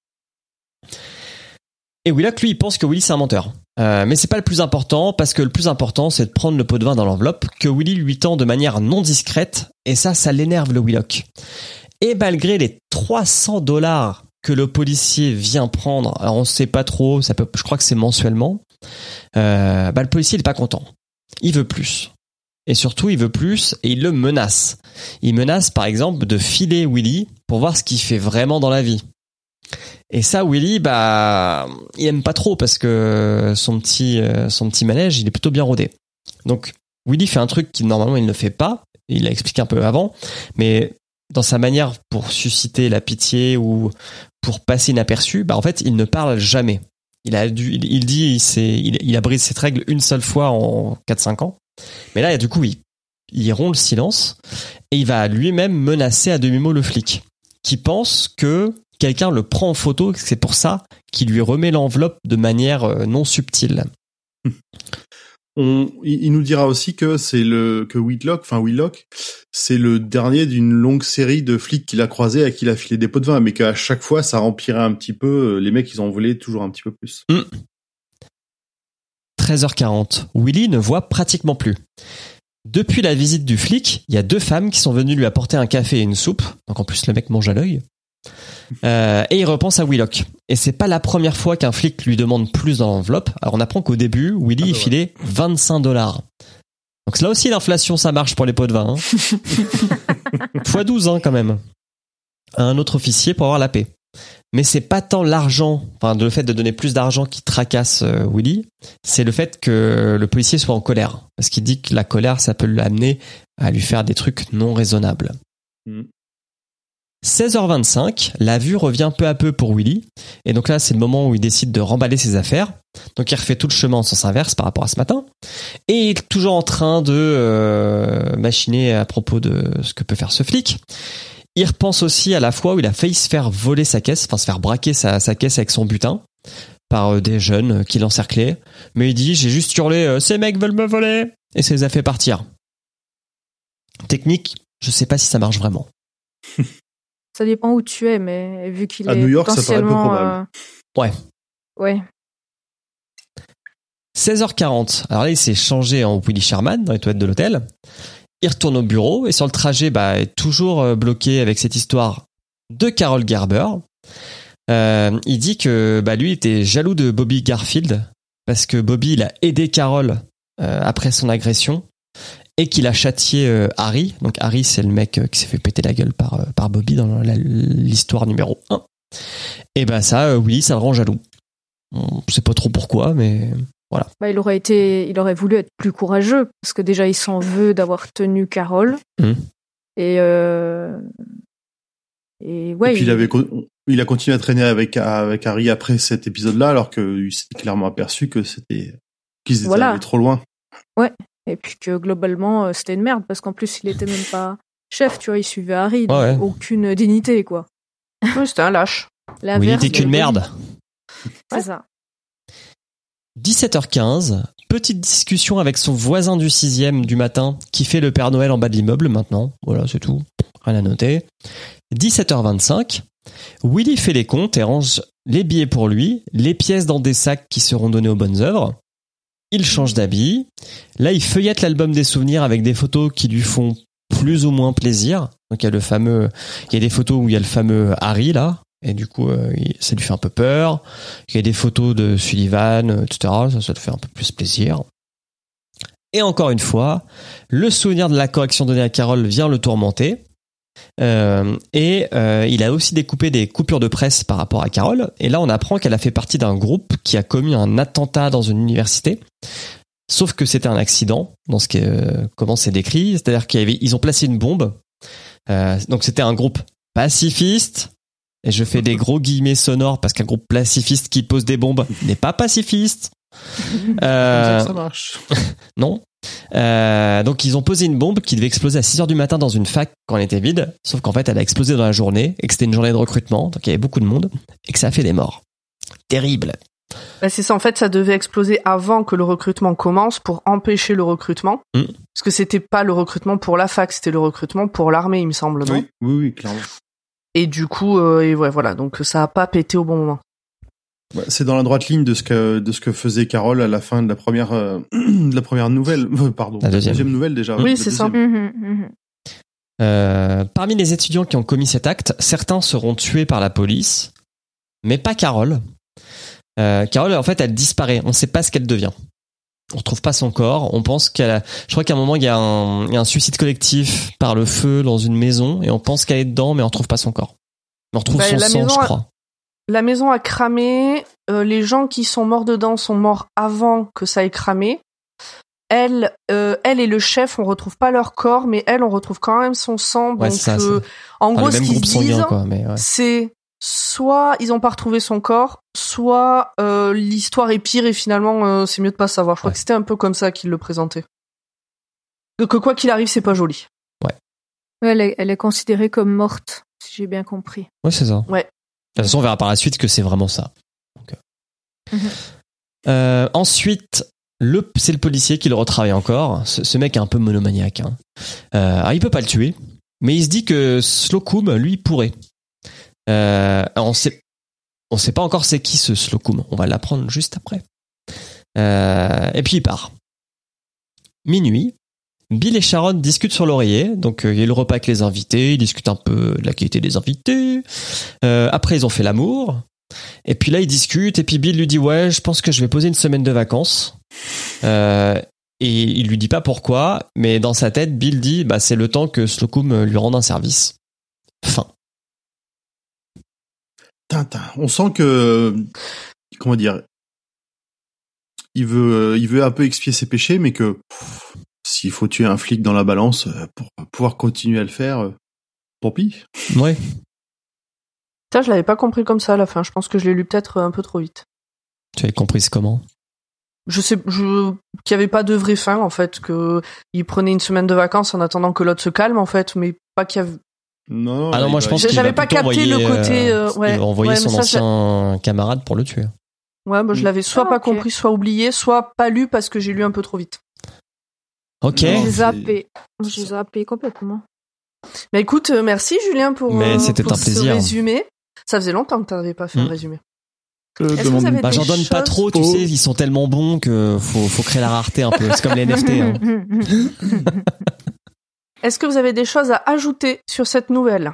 Et Willock, lui, il pense que Willy, c'est un menteur. Euh, mais c'est pas le plus important, parce que le plus important, c'est de prendre le pot de vin dans l'enveloppe que Willy lui tend de manière non discrète, et ça, ça l'énerve le Willock. Et malgré les 300 dollars que le policier vient prendre, alors on sait pas trop, ça peut, je crois que c'est mensuellement, euh, bah le policier il est pas content. Il veut plus. Et surtout, il veut plus et il le menace. Il menace par exemple de filer Willy pour voir ce qu'il fait vraiment dans la vie. Et ça, Willy, bah, il aime pas trop parce que son petit, euh, son petit manège, il est plutôt bien rodé. Donc, Willy fait un truc qui normalement il ne fait pas. Il l'a expliqué un peu avant, mais dans sa manière pour susciter la pitié ou pour passer inaperçu, bah en fait, il ne parle jamais. Il a dû, il, dit, il, il, il a brisé cette règle une seule fois en 4-5 ans. Mais là, du coup, il, il rompt le silence et il va lui-même menacer à demi-mot le flic, qui pense que quelqu'un le prend en photo c'est pour ça qu'il lui remet l'enveloppe de manière euh, non subtile. On, il, nous dira aussi que c'est le que Whitlock, enfin Whitlock, c'est le dernier d'une longue série de flics qu'il a croisés à qui il a filé des pots de vin, mais qu'à chaque fois ça remplirait un petit peu. euh, Les mecs, ils en voulaient toujours un petit peu plus. 13h40. Willy ne voit pratiquement plus. Depuis la visite du flic, il y a deux femmes qui sont venues lui apporter un café et une soupe. Donc en plus, le mec mange à l'œil. Euh, et il repense à Willock. Et c'est pas la première fois qu'un flic lui demande plus dans l'enveloppe. Alors on apprend qu'au début, Willy Ah bah il ouais. filait 25 dollars. Donc là aussi, l'inflation, ça marche pour les pots de vin. Hein. Fois 12 hein, quand même. À un autre officier pour avoir la paix. Mais c'est pas tant l'argent, enfin le fait de donner plus d'argent qui tracasse euh, Willy, c'est le fait que le policier soit en colère. Parce qu'il dit que la colère, ça peut l'amener à lui faire des trucs non raisonnables. Mhm. 16h25, la vue revient peu à peu pour Willy. Et donc là, c'est le moment où il décide de remballer ses affaires. Donc il refait tout le chemin en sens inverse par rapport à ce matin. Et il est toujours en train de euh, machiner à propos de ce que peut faire ce flic. Il repense aussi à la fois où il a failli se faire voler sa caisse, enfin se faire braquer sa, caisse avec son butin par euh, des jeunes euh, qui l'encerclaient. Mais il dit, j'ai juste hurlé, ces mecs veulent me voler Et ça les a fait partir. Technique, je sais pas si ça marche vraiment. Ça dépend où tu es, mais vu qu'il À est New York, ça paraît peu potentiellement, probable. euh, Ouais. Ouais. 16h40. Alors là, il s'est changé en Willy Sherman dans les toilettes de l'hôtel. Il retourne au bureau et sur le trajet, bah, est toujours euh, bloqué avec cette histoire de Carol Gerber. Euh, il dit que bah, lui était jaloux de Bobby Garfield parce que Bobby il a aidé Carol euh, après son agression et qu'il a châtié euh, Harry. Donc Harry c'est le mec euh, qui s'est fait péter la gueule par, euh, par Bobby dans l'histoire numéro 1. Et ben ça, euh, Willy, ça le rend jaloux. On sait pas trop pourquoi, mais Bah, il aurait été, il aurait voulu être plus courageux parce que déjà il s'en veut d'avoir tenu Carole. Mhm. Et euh... et ouais. et puis il avait, il a continué à traîner avec, avec Harry après cet épisode-là, alors qu'il s'est clairement aperçu que c'était, qu'ils étaient Voilà. allés trop loin. Et puis que globalement euh, c'était une merde parce qu'en plus il était même pas chef, tu vois, il suivait Harry, donc Ouais. aucune dignité quoi. C'était un lâche. L'inverse, était qu'une de- merde. C'est ça. 17h15, petite discussion avec son voisin du 6 du matin qui fait le Père Noël en bas de l'immeuble maintenant. Voilà, c'est tout. Rien à noter. 17h25, Willy fait les comptes et range les billets pour lui, les pièces dans des sacs qui seront donnés aux bonnes œuvres. Il change d'habit. Là, il feuillette l'album des souvenirs avec des photos qui lui font plus ou moins plaisir. Donc il y a le fameux, il y a des photos où il y a le fameux Harry là, et du coup euh, ça lui fait un peu peur. Il y a des photos de Sullivan, euh, etc. Ça, ça te fait un peu plus plaisir. Et encore une fois, le souvenir de la correction donnée à Carole vient le tourmenter. Euh, et euh, il a aussi découpé des coupures de presse par rapport à Carole. Et là, on apprend qu'elle a fait partie d'un groupe qui a commis un attentat dans une université. Sauf que c'était un accident, dans ce qui est, euh, comment c'est décrit. C'est-à-dire qu'ils ont placé une bombe. Donc c'était un groupe pacifiste. Et je fais des gros guillemets sonores parce qu'un groupe pacifiste qui pose des bombes n'est pas pacifiste. Euh, Ça marche. non. Euh, donc ils ont posé une bombe qui devait exploser à 6 heures du matin dans une fac quand elle était vide, sauf qu'en fait elle a explosé dans la journée et que c'était une journée de recrutement, donc il y avait beaucoup de monde et que ça a fait des morts. Terrible. Bah, c'est ça, en fait, ça devait exploser avant que le recrutement commence pour empêcher le recrutement. Mm. Parce que c'était pas le recrutement pour la fac, c'était le recrutement pour l'armée, il me semble, non? Oui, oui, oui, clairement. Et du coup, euh, et ouais, voilà, donc ça a pas pété au bon moment. Ouais, C'est dans la droite ligne de ce que de ce que faisait Carole à la fin de la première euh, de la première nouvelle, euh, pardon, La deuxième. nouvelle déjà. Oui, c'est ça. deuxième. Mhm, mhm. Euh, parmi les étudiants qui ont commis cet acte, certains seront tués par la police, mais pas Carole. Euh, Carole, en fait, elle disparaît. On ne sait pas ce qu'elle devient. On retrouve pas son corps. On pense qu'elle. A... Je crois qu'à un moment il y, a un... il y a un suicide collectif par le feu dans une maison et on pense qu'elle est dedans, mais on retrouve pas son corps. On retrouve Bah, son sang, maison je crois. La maison a cramé, euh, les gens qui sont morts dedans sont morts avant que ça ait cramé. Elle, euh, elle et le chef, on retrouve pas leur corps, mais elle, on retrouve quand même son sang. Ouais, donc, ça, euh, en Enfin, gros, ce qu'ils disent, ouais. c'est soit ils ont pas retrouvé son corps, soit euh, l'histoire est pire et finalement euh, c'est mieux de pas savoir. Je crois Ouais. que c'était un peu comme ça qu'il le présentait. Donc quoi qu'il arrive, c'est pas joli. Ouais, elle, est, elle est considérée comme morte, si j'ai bien compris. Ouais, c'est ça. Ouais. De toute façon, on verra par la suite que c'est vraiment ça. Donc, euh. Mhm. Euh, ensuite, le, c'est le policier qui le retravaille encore. Ce, ce mec est un peu monomaniaque. Hein. Euh, alors, il peut pas le tuer, mais il se dit que Slocum, lui, pourrait. Euh, on sait, on sait pas encore c'est qui ce Slocum. On va l'apprendre juste après. Euh, et puis il part. Minuit. Bill et Sharon discutent sur l'oreiller, donc euh, il y a le repas avec les invités, ils discutent un peu de la qualité des invités. Euh, après, ils ont fait l'amour. Et puis là, ils discutent, et puis Bill lui dit Ouais, je pense que je vais poser une semaine de vacances. Euh, et il lui dit pas pourquoi, mais dans sa tête, Bill dit Bah, c'est le temps que Slocum lui rende un service. Fin. Tintin. On sent que comment dire, il veut il veut un peu expier ses péchés, mais que s'il faut tuer un flic dans la balance euh, pour pouvoir continuer à le faire, euh, tant pis. Ouais. Ça, je l'avais pas compris comme ça à la fin. Je pense que je l'ai lu peut-être un peu trop vite. Tu avais compris comment? Je sais, je qu'il y avait pas de vraie fin en fait, que il prenait une semaine de vacances en attendant que l'autre se calme en fait, mais pas qu'il y avait. Non, Ah non, moi va- je pense qu'il j'avais va pas capté le côté, euh, euh, ouais. il va envoyer Ouais, son ça, ancien camarade pour le tuer. Ouais, bah, je Mm. l'avais soit Ah, pas compris, soit oublié, soit pas lu parce que j'ai lu un peu trop vite. Ok. J'ai zappé. J'ai zappé complètement. Bah écoute, euh, merci Julien pour, Mais euh, c'était pour un ce plaisir. résumé. Ça faisait longtemps que tu n'avais pas fait un Mm. résumé. Avez Bah, j'en donne pas trop, tu Oh. sais, ils sont tellement bons que faut, faut créer la rareté un peu. C'est comme les NFT. Hein. Est-ce que vous avez des choses à ajouter sur cette nouvelle?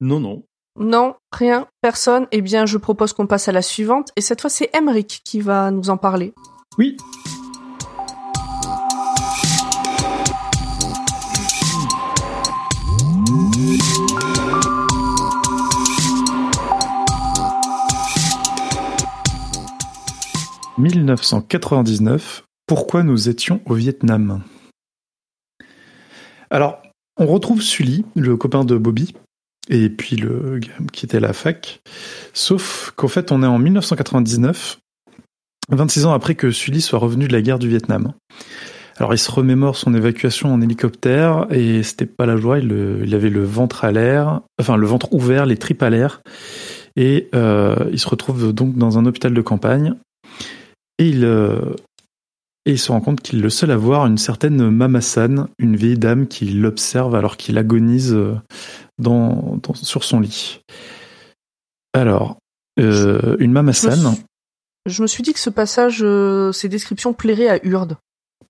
Non, non. Non, rien, personne. Eh bien, je propose qu'on passe à la suivante. Et cette fois, c'est Emeric qui va nous en parler. Oui. « 1999, pourquoi nous étions au Vietnam ?» Alors, on retrouve Sully, le copain de Bobby, et puis le gars qui était à la fac, sauf qu'en fait, on est en 1999, 26 ans après que Sully soit revenu de la guerre du Vietnam. Alors il se remémore son évacuation en hélicoptère et c'était pas la joie, il, avait le ventre à l'air, enfin le ventre ouvert, les tripes à l'air et euh, il se retrouve donc dans un hôpital de campagne et il, euh, et il se rend compte qu'il est le seul à voir une certaine Mamasan, une vieille dame qui l'observe alors qu'il agonise euh, sur son lit. Alors, une Mamasan... Je me suis- dit que ce passage, ces descriptions plairaient à Urde.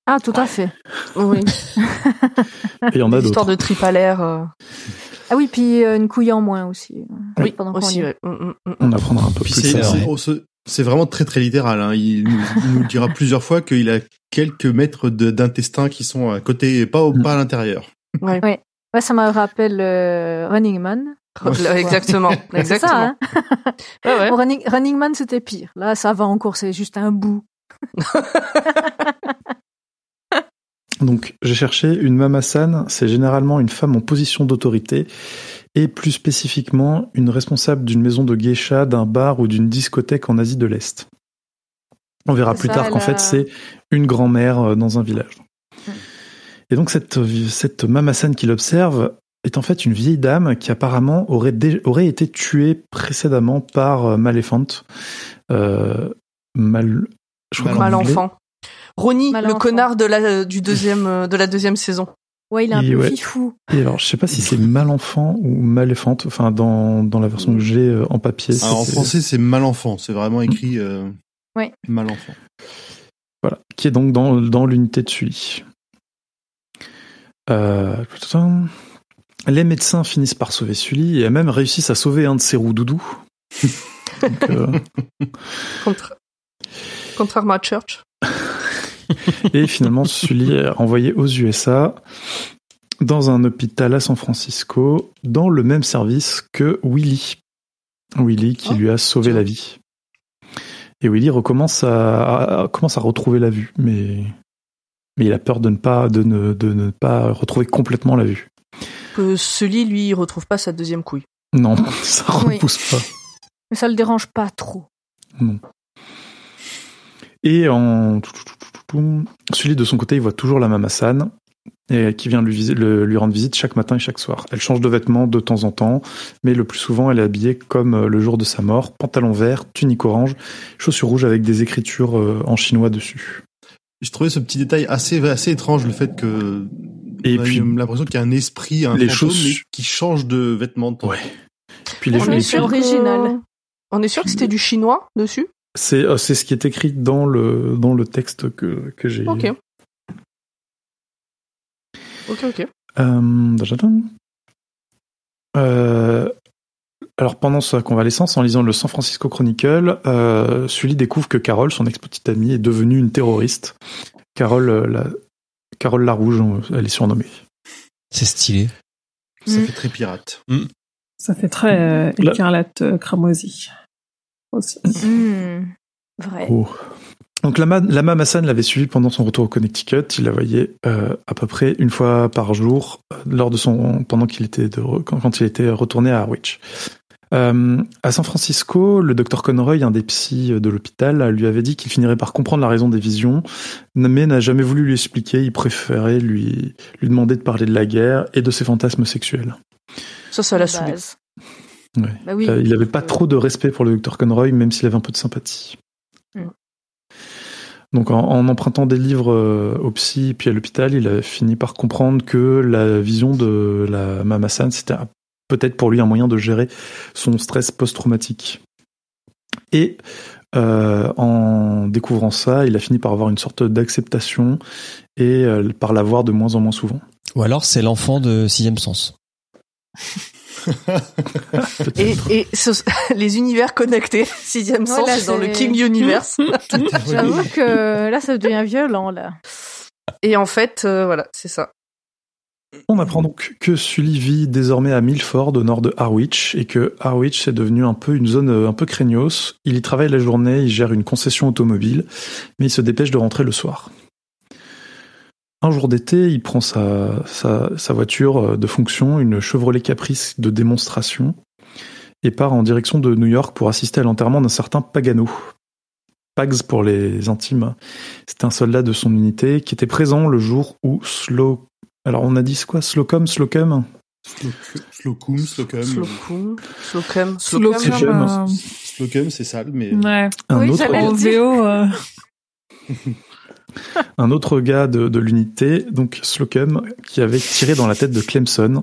Ah, tout à fait. Oui, Et il y en a d'autres. de trip à l'air. euh, Ah oui, puis euh, une couille en moins aussi. Oui, pendant qu'on aussi, y est. ouais. Mm, mm, mm. On apprendra un peu Puis plus c'est c'est- oh, c'est- c'est vraiment très très littéral. Hein. Il, nous, il nous dira plusieurs fois qu'il a quelques mètres de- d'intestin qui sont à côté et pas, au, pas à l'intérieur. Ouais. Ouais, ça me rappelle euh, Running Man. Là, Exactement, C'est exactement. ça, hein Ouais, ouais. Bon, Running, Running Man, c'était pire. Là, ça va encore, c'est juste un bout. Donc, j'ai cherché une mamasan, c'est généralement une femme en position d'autorité et plus spécifiquement une responsable d'une maison de geisha, d'un bar ou d'une discothèque en Asie de l'Est. On verra plus ça, tard qu'en a- fait c'est une grand-mère euh, dans un village. Et donc cette, cette mamasan qui l'observe est en fait une vieille dame qui apparemment aurait, dé- aurait été tuée précédemment par euh, Maléphant. Euh, mal, je crois Mal enfant. Ronnie, Mal le enfant. connard de la, du deuxième, euh, de la deuxième saison. Ouais, il est un Et peu ouais. fifou. Et alors, je sais pas si c'est Malenfant ou Maléphante, enfin dans, dans la version que j'ai euh, en papier. Alors, en français, c'est Malenfant. C'est vraiment écrit euh, Ouais. Voilà, qui est donc dans, dans l'unité de Sully. Euh, les médecins finissent par sauver Sully et même réussissent à sauver un de ses roues doudous. Donc, euh, Contra- Contrairement à Church. Et finalement, Sully est envoyé aux USA dans un hôpital à San Francisco, dans le même service que Willy. Willy qui Oh, lui a sauvé tiens. la vie. Et Willy recommence à, à- commence à retrouver la vue, mais, mais il a peur de ne pas, de ne, de ne pas retrouver complètement la vue. Que Sully, lui, il retrouve pas sa deuxième couille. Non, ça Oui. repousse pas. Mais ça le dérange pas trop. Et en celui de son côté, il voit toujours la Mamasan et qui vient lui, visi- le- lui rendre visite chaque matin et chaque soir. Elle change de vêtements de temps en temps, mais le plus souvent, elle est habillée comme euh, le jour de sa mort, pantalon vert, tunique orange, chaussures rouges avec des écritures euh, en chinois dessus. J'ai trouvé ce petit détail assez, assez étrange, le fait que. Et on a puis- l'impression qu'il y a un esprit, un Les fantôme, choses- mais qui change de vêtements. de temps en Ouais. temps. Puis les On est sûr que- original. On est sûr que c'était du chinois dessus? C'est euh, c'est ce qui est écrit dans le dans le texte que que j'ai. Ok. Ok, ok. Euh. Euh, alors pendant sa convalescence, en lisant le San Francisco Chronicle, euh, Sully découvre que Carole, son ex-petite amie, est devenue une terroriste. Carole, euh, la, Carole la Rouge, elle est surnommée. C'est stylé. Ça Mm. fait très pirate. Ça fait très euh, écarlate euh, cramoisie. Aussi. Hmm, vrai. Oh. Donc Lama, Lama Massan l'avait suivi pendant son retour au Connecticut. Il la voyait euh, à peu près une fois par jour euh, lors de son pendant qu'il était de, quand, quand il était retourné à Harwich. Euh, à San Francisco, le docteur Conroy, un des psys de l'hôpital, lui avait dit qu'il finirait par comprendre la raison des visions, mais n'a jamais voulu lui expliquer. Il préférait lui lui demander de parler de la guerre et de ses fantasmes sexuels. Ça, ça l'a saoulé. Ouais. Bah oui. Euh, il n'avait pas trop de respect pour le docteur Conroy, même s'il avait un peu de sympathie. Mm. Donc en, en empruntant des livres euh, au psy puis à l'hôpital, il a fini par comprendre que la vision de la Mamasan, c'était un- peut-être pour lui un moyen de gérer son stress post-traumatique. Et euh, en découvrant ça, il a fini par avoir une sorte d'acceptation et euh, par la voir de moins en moins souvent. Ou alors c'est l'enfant de sixième sens. Et, et ce- les univers connectés, sixième sens, dans le King Universe. J'avoue que là, ça devient violent, là. Et en fait, euh, voilà, c'est ça. On apprend donc que Sully vit désormais à Milford, au nord de Harwich, et que Harwich est devenu un peu une zone euh, un peu craignos. Il y travaille la journée, il gère une concession automobile, mais il se dépêche de rentrer le soir. Un jour d'été, il prend sa, sa, sa voiture euh, de fonction, une Chevrolet Caprice de démonstration, et part en direction de New York pour assister à l'enterrement d'un certain Pagano. Pags pour les intimes, c'est un soldat de son unité qui était présent le jour où Slow alors on a dit quoi? Slocum, Slocum? Slocum, Slocum. Slocum, Slocum, Slocum, Slocum. euh, Slocum, c'est sale, mais. ouais. Un Oui, autre un autre gars de, de l'unité, donc Slocum, qui avait tiré dans la tête de Clemson.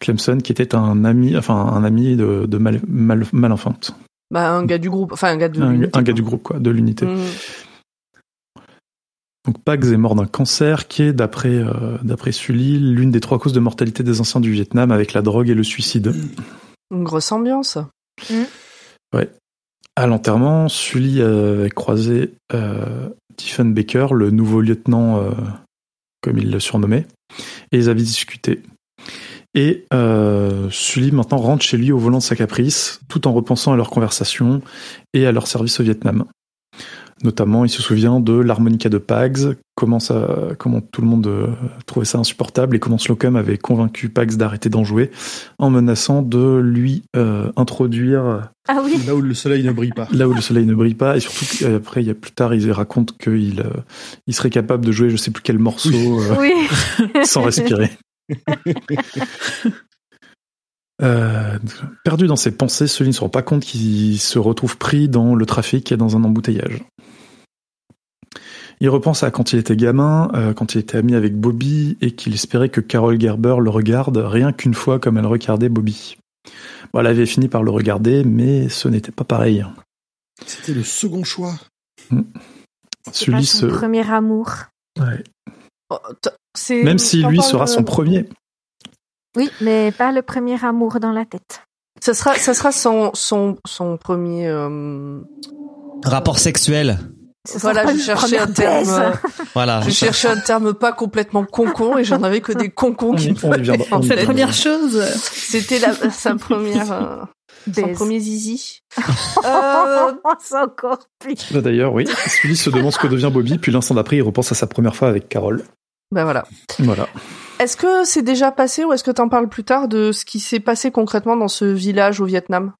Clemson qui était un ami, enfin un ami de, de mal, mal, Malenfante. Bah, un gars du groupe, enfin, un gars de Un, l'unité, un gars du groupe quoi, de l'unité. Mm. Donc Pags est mort d'un cancer qui est, d'après euh, d'après Sully, l'une des trois causes de mortalité des anciens du Vietnam avec la drogue et le suicide. Une grosse ambiance. À l'enterrement, Sully avait croisé euh, Diefenbaker, le nouveau lieutenant, euh, comme il le surnommait, et ils avaient discuté. Et euh, Sully maintenant rentre chez lui au volant de sa caprice, tout en repensant à leur conversation et à leur service au Vietnam. Notamment, il se souvient de l'harmonica de Pags, comment, ça, comment tout le monde euh, trouvait ça insupportable et comment Slocum avait convaincu Pags d'arrêter d'en jouer en menaçant de lui euh, introduire Ah oui. Là où le soleil ne brille pas. là où le soleil ne brille pas et surtout qu'après il y a plus tard ils racontent qu'il euh, il serait capable de jouer je sais plus quel morceau euh, Oui. sans respirer. Euh, perdu dans ses pensées, celui ne se rend pas compte qu'il se retrouve pris dans le trafic et dans un embouteillage. Il repense à quand il était gamin, euh, quand il était ami avec Bobby et qu'il espérait que Carol Gerber le regarde rien qu'une fois comme elle regardait Bobby. Bon, elle avait fini par le regarder, mais ce n'était pas pareil. C'était le second choix. C'est pas son se... premier amour. Ouais. Oh, Même si lui sera de- son premier. Oui, mais pas le premier amour dans la tête. Ça sera, ça sera son, son, son premier. euh, Rapport sexuel. Voilà, je cherchais un terme. euh, Voilà. je cherchais un terme pas complètement concon et j'en avais que des concons On qui on on fait, Cette première chose, C'était la, sa première, euh, son premier zizi. Euh, C'est encore pire. Là, D'ailleurs, oui. Sully se demande ce que devient Bobby, puis l'instant d'après, il repense à sa première fois avec Carole. ben voilà. Voilà. Est-ce que c'est déjà passé ou est-ce que t'en parles plus tard de ce qui s'est passé concrètement dans ce village au Vietnam?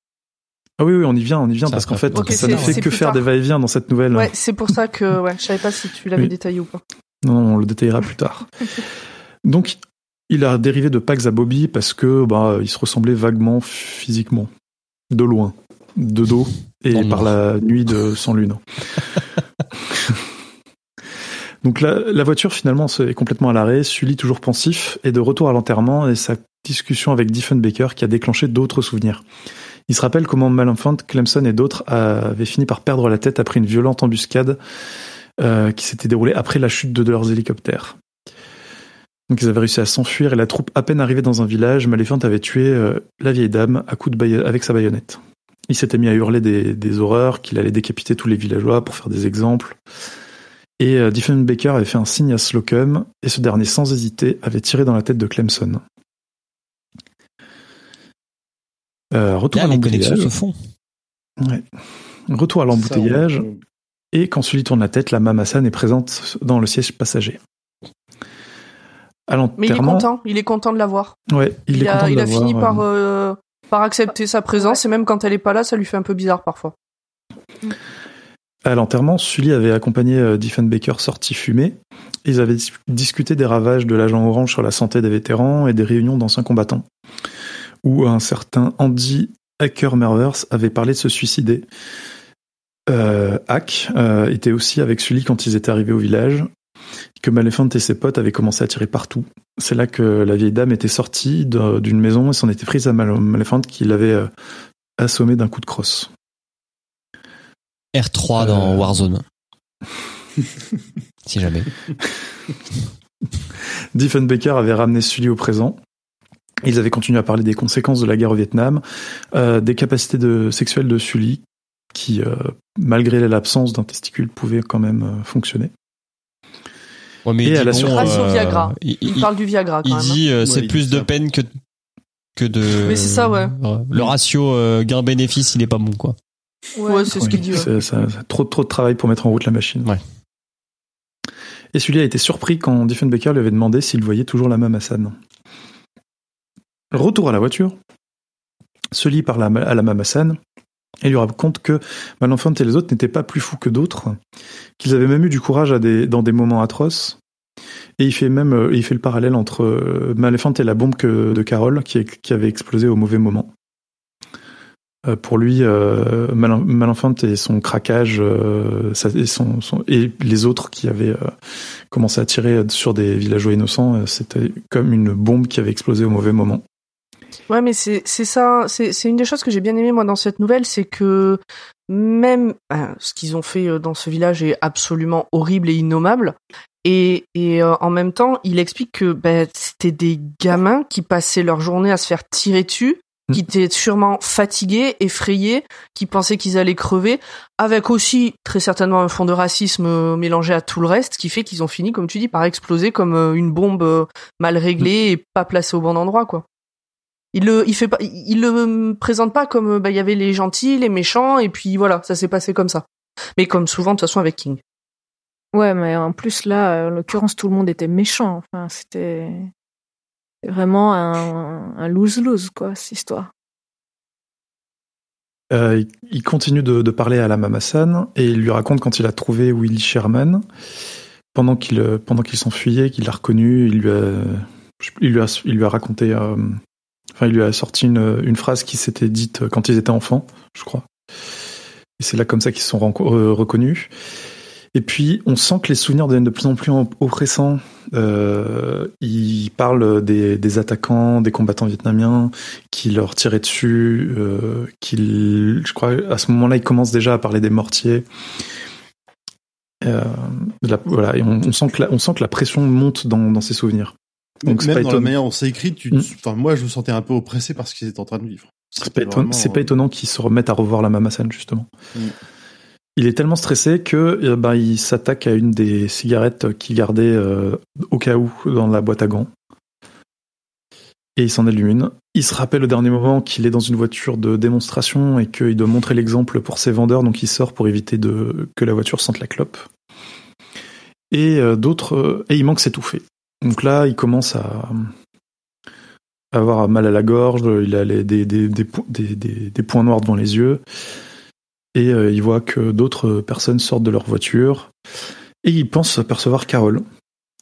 Ah oui, oui, on y vient, on y vient, Ça parce qu'en fait, ça ne fait que faire tard. des va-et-vient dans cette nouvelle. Ouais, c'est pour ça que ouais, je savais pas si tu l'avais Oui. détaillé ou pas. Non, on le détaillera plus tard. Donc, il a dérivé de Pax à Bobby parce que bah, il se ressemblait vaguement physiquement, de loin, de dos et par la nuit de sans lune. Donc la, la voiture finalement est complètement à l'arrêt, Sully toujours pensif est de retour à l'enterrement et sa discussion avec Diefenbaker qui a déclenché d'autres souvenirs. Il se rappelle comment Malenfant, Clemson et d'autres avaient fini par perdre la tête après une violente embuscade euh, qui s'était déroulée après la chute de, leurs hélicoptères. Donc ils avaient réussi à s'enfuir et la troupe à peine arrivée dans un village, Maléphant avait tué euh, la vieille dame à coups de avec sa baïonnette. Il s'était mis à hurler des, horreurs, qu'il allait décapiter tous les villageois pour faire des exemples. Et euh, Diefenbaker avait fait un signe à Slocum, et ce dernier, sans hésiter, avait tiré dans la tête de Clemson. Euh, retour Là, à l'embouteillage. se font. Ouais. Retour à l'embouteillage. Et quand Sully tourne la tête, la Mamasan est présente dans le siège passager. À Mais il est content, il est content de l'avoir. ouais, il, Il, est a, content de il a l'avoir, fini euh, par euh, par accepter sa présence et même quand elle est pas là, ça lui fait un peu bizarre parfois. À l'enterrement, Sully avait accompagné euh, Diefenbaker sorti fumée. Ils avaient dis- discuté des ravages de l'agent orange sur la santé des vétérans et des réunions d'anciens combattants. Où un certain Andy Hacker Mervers avait parlé de se suicider. euh, Hack euh, était aussi avec Sully quand ils étaient arrivés au village, que Maleficent et ses potes avaient commencé à tirer partout. C'est là que la vieille dame était sortie d'une maison et s'en était prise à Mal- Maleficent qui l'avait euh, assommé d'un coup de crosse. R3 dans. Warzone. si jamais. Diefenbaker avait ramené Sully au présent. Ils avaient continué à parler des conséquences de la guerre au Vietnam, euh, des capacités de, sexuelles de Sully, qui, euh, malgré l'absence d'un testicule, pouvaient quand même euh, fonctionner. Ouais, mais Et il à la bon, euh, Viagra. Il, Il il- parle du Viagra quand il même. hein. dit euh, c'est il plus dit de peine que que de. Mais c'est ça, ouais. Le ratio euh, gain-bénéfice, il est pas bon, quoi. Ouais, c'est ce qu'il dit. ça- ça- trop, trop de travail pour mettre en route la machine. Ouais. Et Sully a été surpris quand Diefenbaker lui avait demandé s'il voyait toujours la même Hassan. Retour à la voiture. Sully parle à, à la même Hassan et lui raconte que Malenfant et les autres n'étaient pas plus fous que d'autres, qu'ils avaient même eu du courage dans des moments atroces. Et il fait même euh, il fait le parallèle entre euh, Malenfant et la bombe de Carole qui, avait explosé au mauvais moment. Euh, pour lui, euh, Malenfant et son craquage et, les autres qui avaient commencé à tirer sur des villageois innocents, c'était comme une bombe qui avait explosé au mauvais moment. Ouais, mais c'est c'est ça, c'est c'est une des choses que j'ai bien aimé moi dans cette nouvelle, c'est que même ben, ce qu'ils ont fait euh, dans ce village est absolument horrible et innommable. Et, et euh, en même temps, il explique que ben, c'était des gamins qui passaient leur journée à se faire tirer dessus, qui étaient sûrement fatigués, effrayés, qui pensaient qu'ils allaient crever, avec aussi très certainement un fond de racisme euh, mélangé à tout le reste, qui fait qu'ils ont fini, comme tu dis, par exploser comme euh, une bombe mal réglée et pas placée au bon endroit, quoi. Il le, il fait pas, il le présente pas comme bah il y avait les gentils, les méchants et puis voilà, ça s'est passé comme ça. Mais comme souvent de toute façon avec King. Ouais, mais en plus là, en l'occurrence, tout le monde était méchant. Enfin, c'était vraiment un, un lose-lose, quoi, cette histoire. Euh, il, continue de, de parler à la Mamassan et il lui raconte quand il a trouvé Willy Sherman pendant qu'il euh, pendant qu'il s'enfuyait, qu'il l'a reconnu, il lui a il lui a il lui a raconté euh, enfin il lui a sorti une, phrase qui s'était dite quand ils étaient enfants, je crois. Et c'est là comme ça qu'ils se sont euh, reconnus. Et puis, on sent que les souvenirs deviennent de plus en plus oppressants. Euh, il parle des, attaquants, des combattants vietnamiens qui leur tiraient dessus. Euh, je crois, à ce moment-là, il commence déjà à parler des mortiers. Euh, voilà, et on, on sent que la, on sent que la pression monte dans, dans ses souvenirs. Donc, même dans la manière dont c'est écrit, tu, Mm. enfin, moi, je me sentais un peu oppressé par ce qu'ils étaient en train de vivre. C'est pas, étonnant, vraiment, c'est pas euh, étonnant qu'il se remette à revoir la Mamasan, justement. Mm. Il est tellement stressé que ben, il s'attaque à une des cigarettes qu'il gardait euh, au cas où dans la boîte à gants. Et il s'en allume une. Il se rappelle au dernier moment qu'il est dans une voiture de démonstration et qu'il doit montrer l'exemple pour ses vendeurs, donc il sort pour éviter de, que la voiture sente la clope. Et euh, d'autres, euh, et il manque s'étouffer. Donc là, il commence à, avoir mal à la gorge, il a des, des, des, po- des- des- des points noirs devant les yeux, et euh, il voit que d'autres personnes sortent de leur voiture, et il pense apercevoir Carole.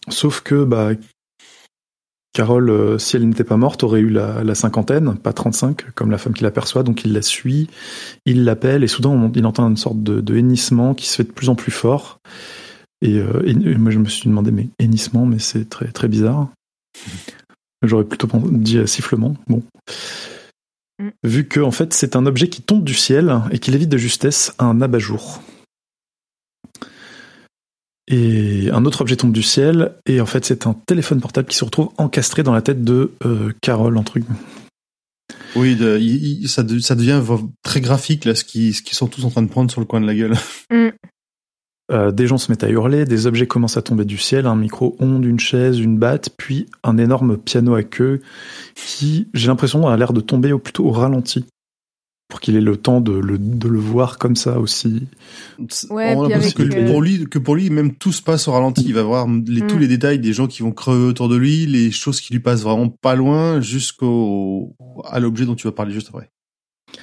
Sauf que bah, Carole, euh, si elle n'était pas morte, aurait eu la, cinquantaine, pas 35, comme la femme qui l'aperçoit, donc il la suit, il l'appelle, et soudain il entend une sorte de hennissement qui se fait de plus en plus fort. Et, euh, et moi je me suis demandé, mais hennissement, mais c'est très, très bizarre. J'aurais plutôt dit euh, sifflement. Bon. Mm. Vu que en fait c'est un objet qui tombe du ciel et qui évite de justesse un abat-jour. Et un autre objet tombe du ciel et en fait c'est un téléphone portable qui se retrouve encastré dans la tête de euh, Carole, un truc. Oui, de- il- il- ça, de- ça devient très graphique là, ce qu'ils ce qu'ils sont tous en train de prendre sur le coin de la gueule. Euh, des gens se mettent à hurler, des objets commencent à tomber du ciel, un micro-ondes, une chaise, une batte, puis un énorme piano à queue qui, j'ai l'impression, a l'air de tomber au, plutôt au ralenti. Pour qu'il ait le temps de le, de le voir comme ça aussi. Ouais, On a l'impression que euh, pour lui, que pour lui, même tout se passe au ralenti. Il va voir les, tous Mm. les détails des gens qui vont crever autour de lui, les choses qui lui passent vraiment pas loin, jusqu'au à l'objet dont tu vas parler juste après.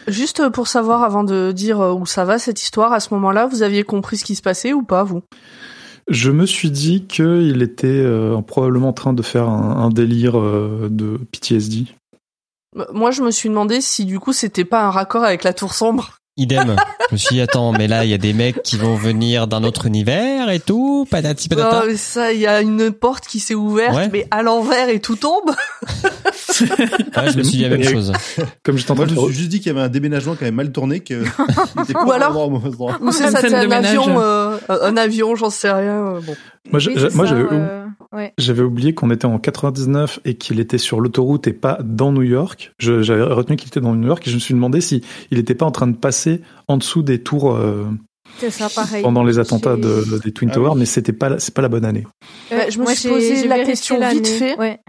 Juste pour savoir avant de dire euh, où ça va cette histoire, à ce moment-là, vous aviez compris ce qui se passait ou pas vous? Je me suis dit qu'il était euh, probablement en train de faire un, un délire euh, de PTSD. Euh, Moi, je me suis demandé si du coup c'était pas un raccord avec la tour sombre idem. Je me suis dit, attends, mais là, il y a des mecs qui vont venir d'un autre univers et tout, patati patata. Ah, mais ça, il y a une porte qui s'est ouverte, Ouais. mais à l'envers et tout tombe. Ouais, je me suis dit la même chose. Comme j'étais en Moi, train je de me suis juste dit qu'il y avait un déménagement qui avait mal tourné, que Ou au alors-. Ou c'est ça, c'est un avion, euh, un avion, j'en sais rien. euh, Bon. Moi, je- Oui, c'est moi, ça, j'avais euh, ouais. J'avais oublié qu'on était en 99 et qu'il était sur l'autoroute et pas dans New York. Je- J'avais retenu qu'il était dans New York et je me suis demandé si il n'était pas en train de passer en dessous des tours euh, ça, pendant les attentats de, des Twin Ah Towers, oui. mais c'était pas la- c'est pas la bonne année. Ouais, Ouais, je me moi, suis posé la question l'année. vite fait. Ouais.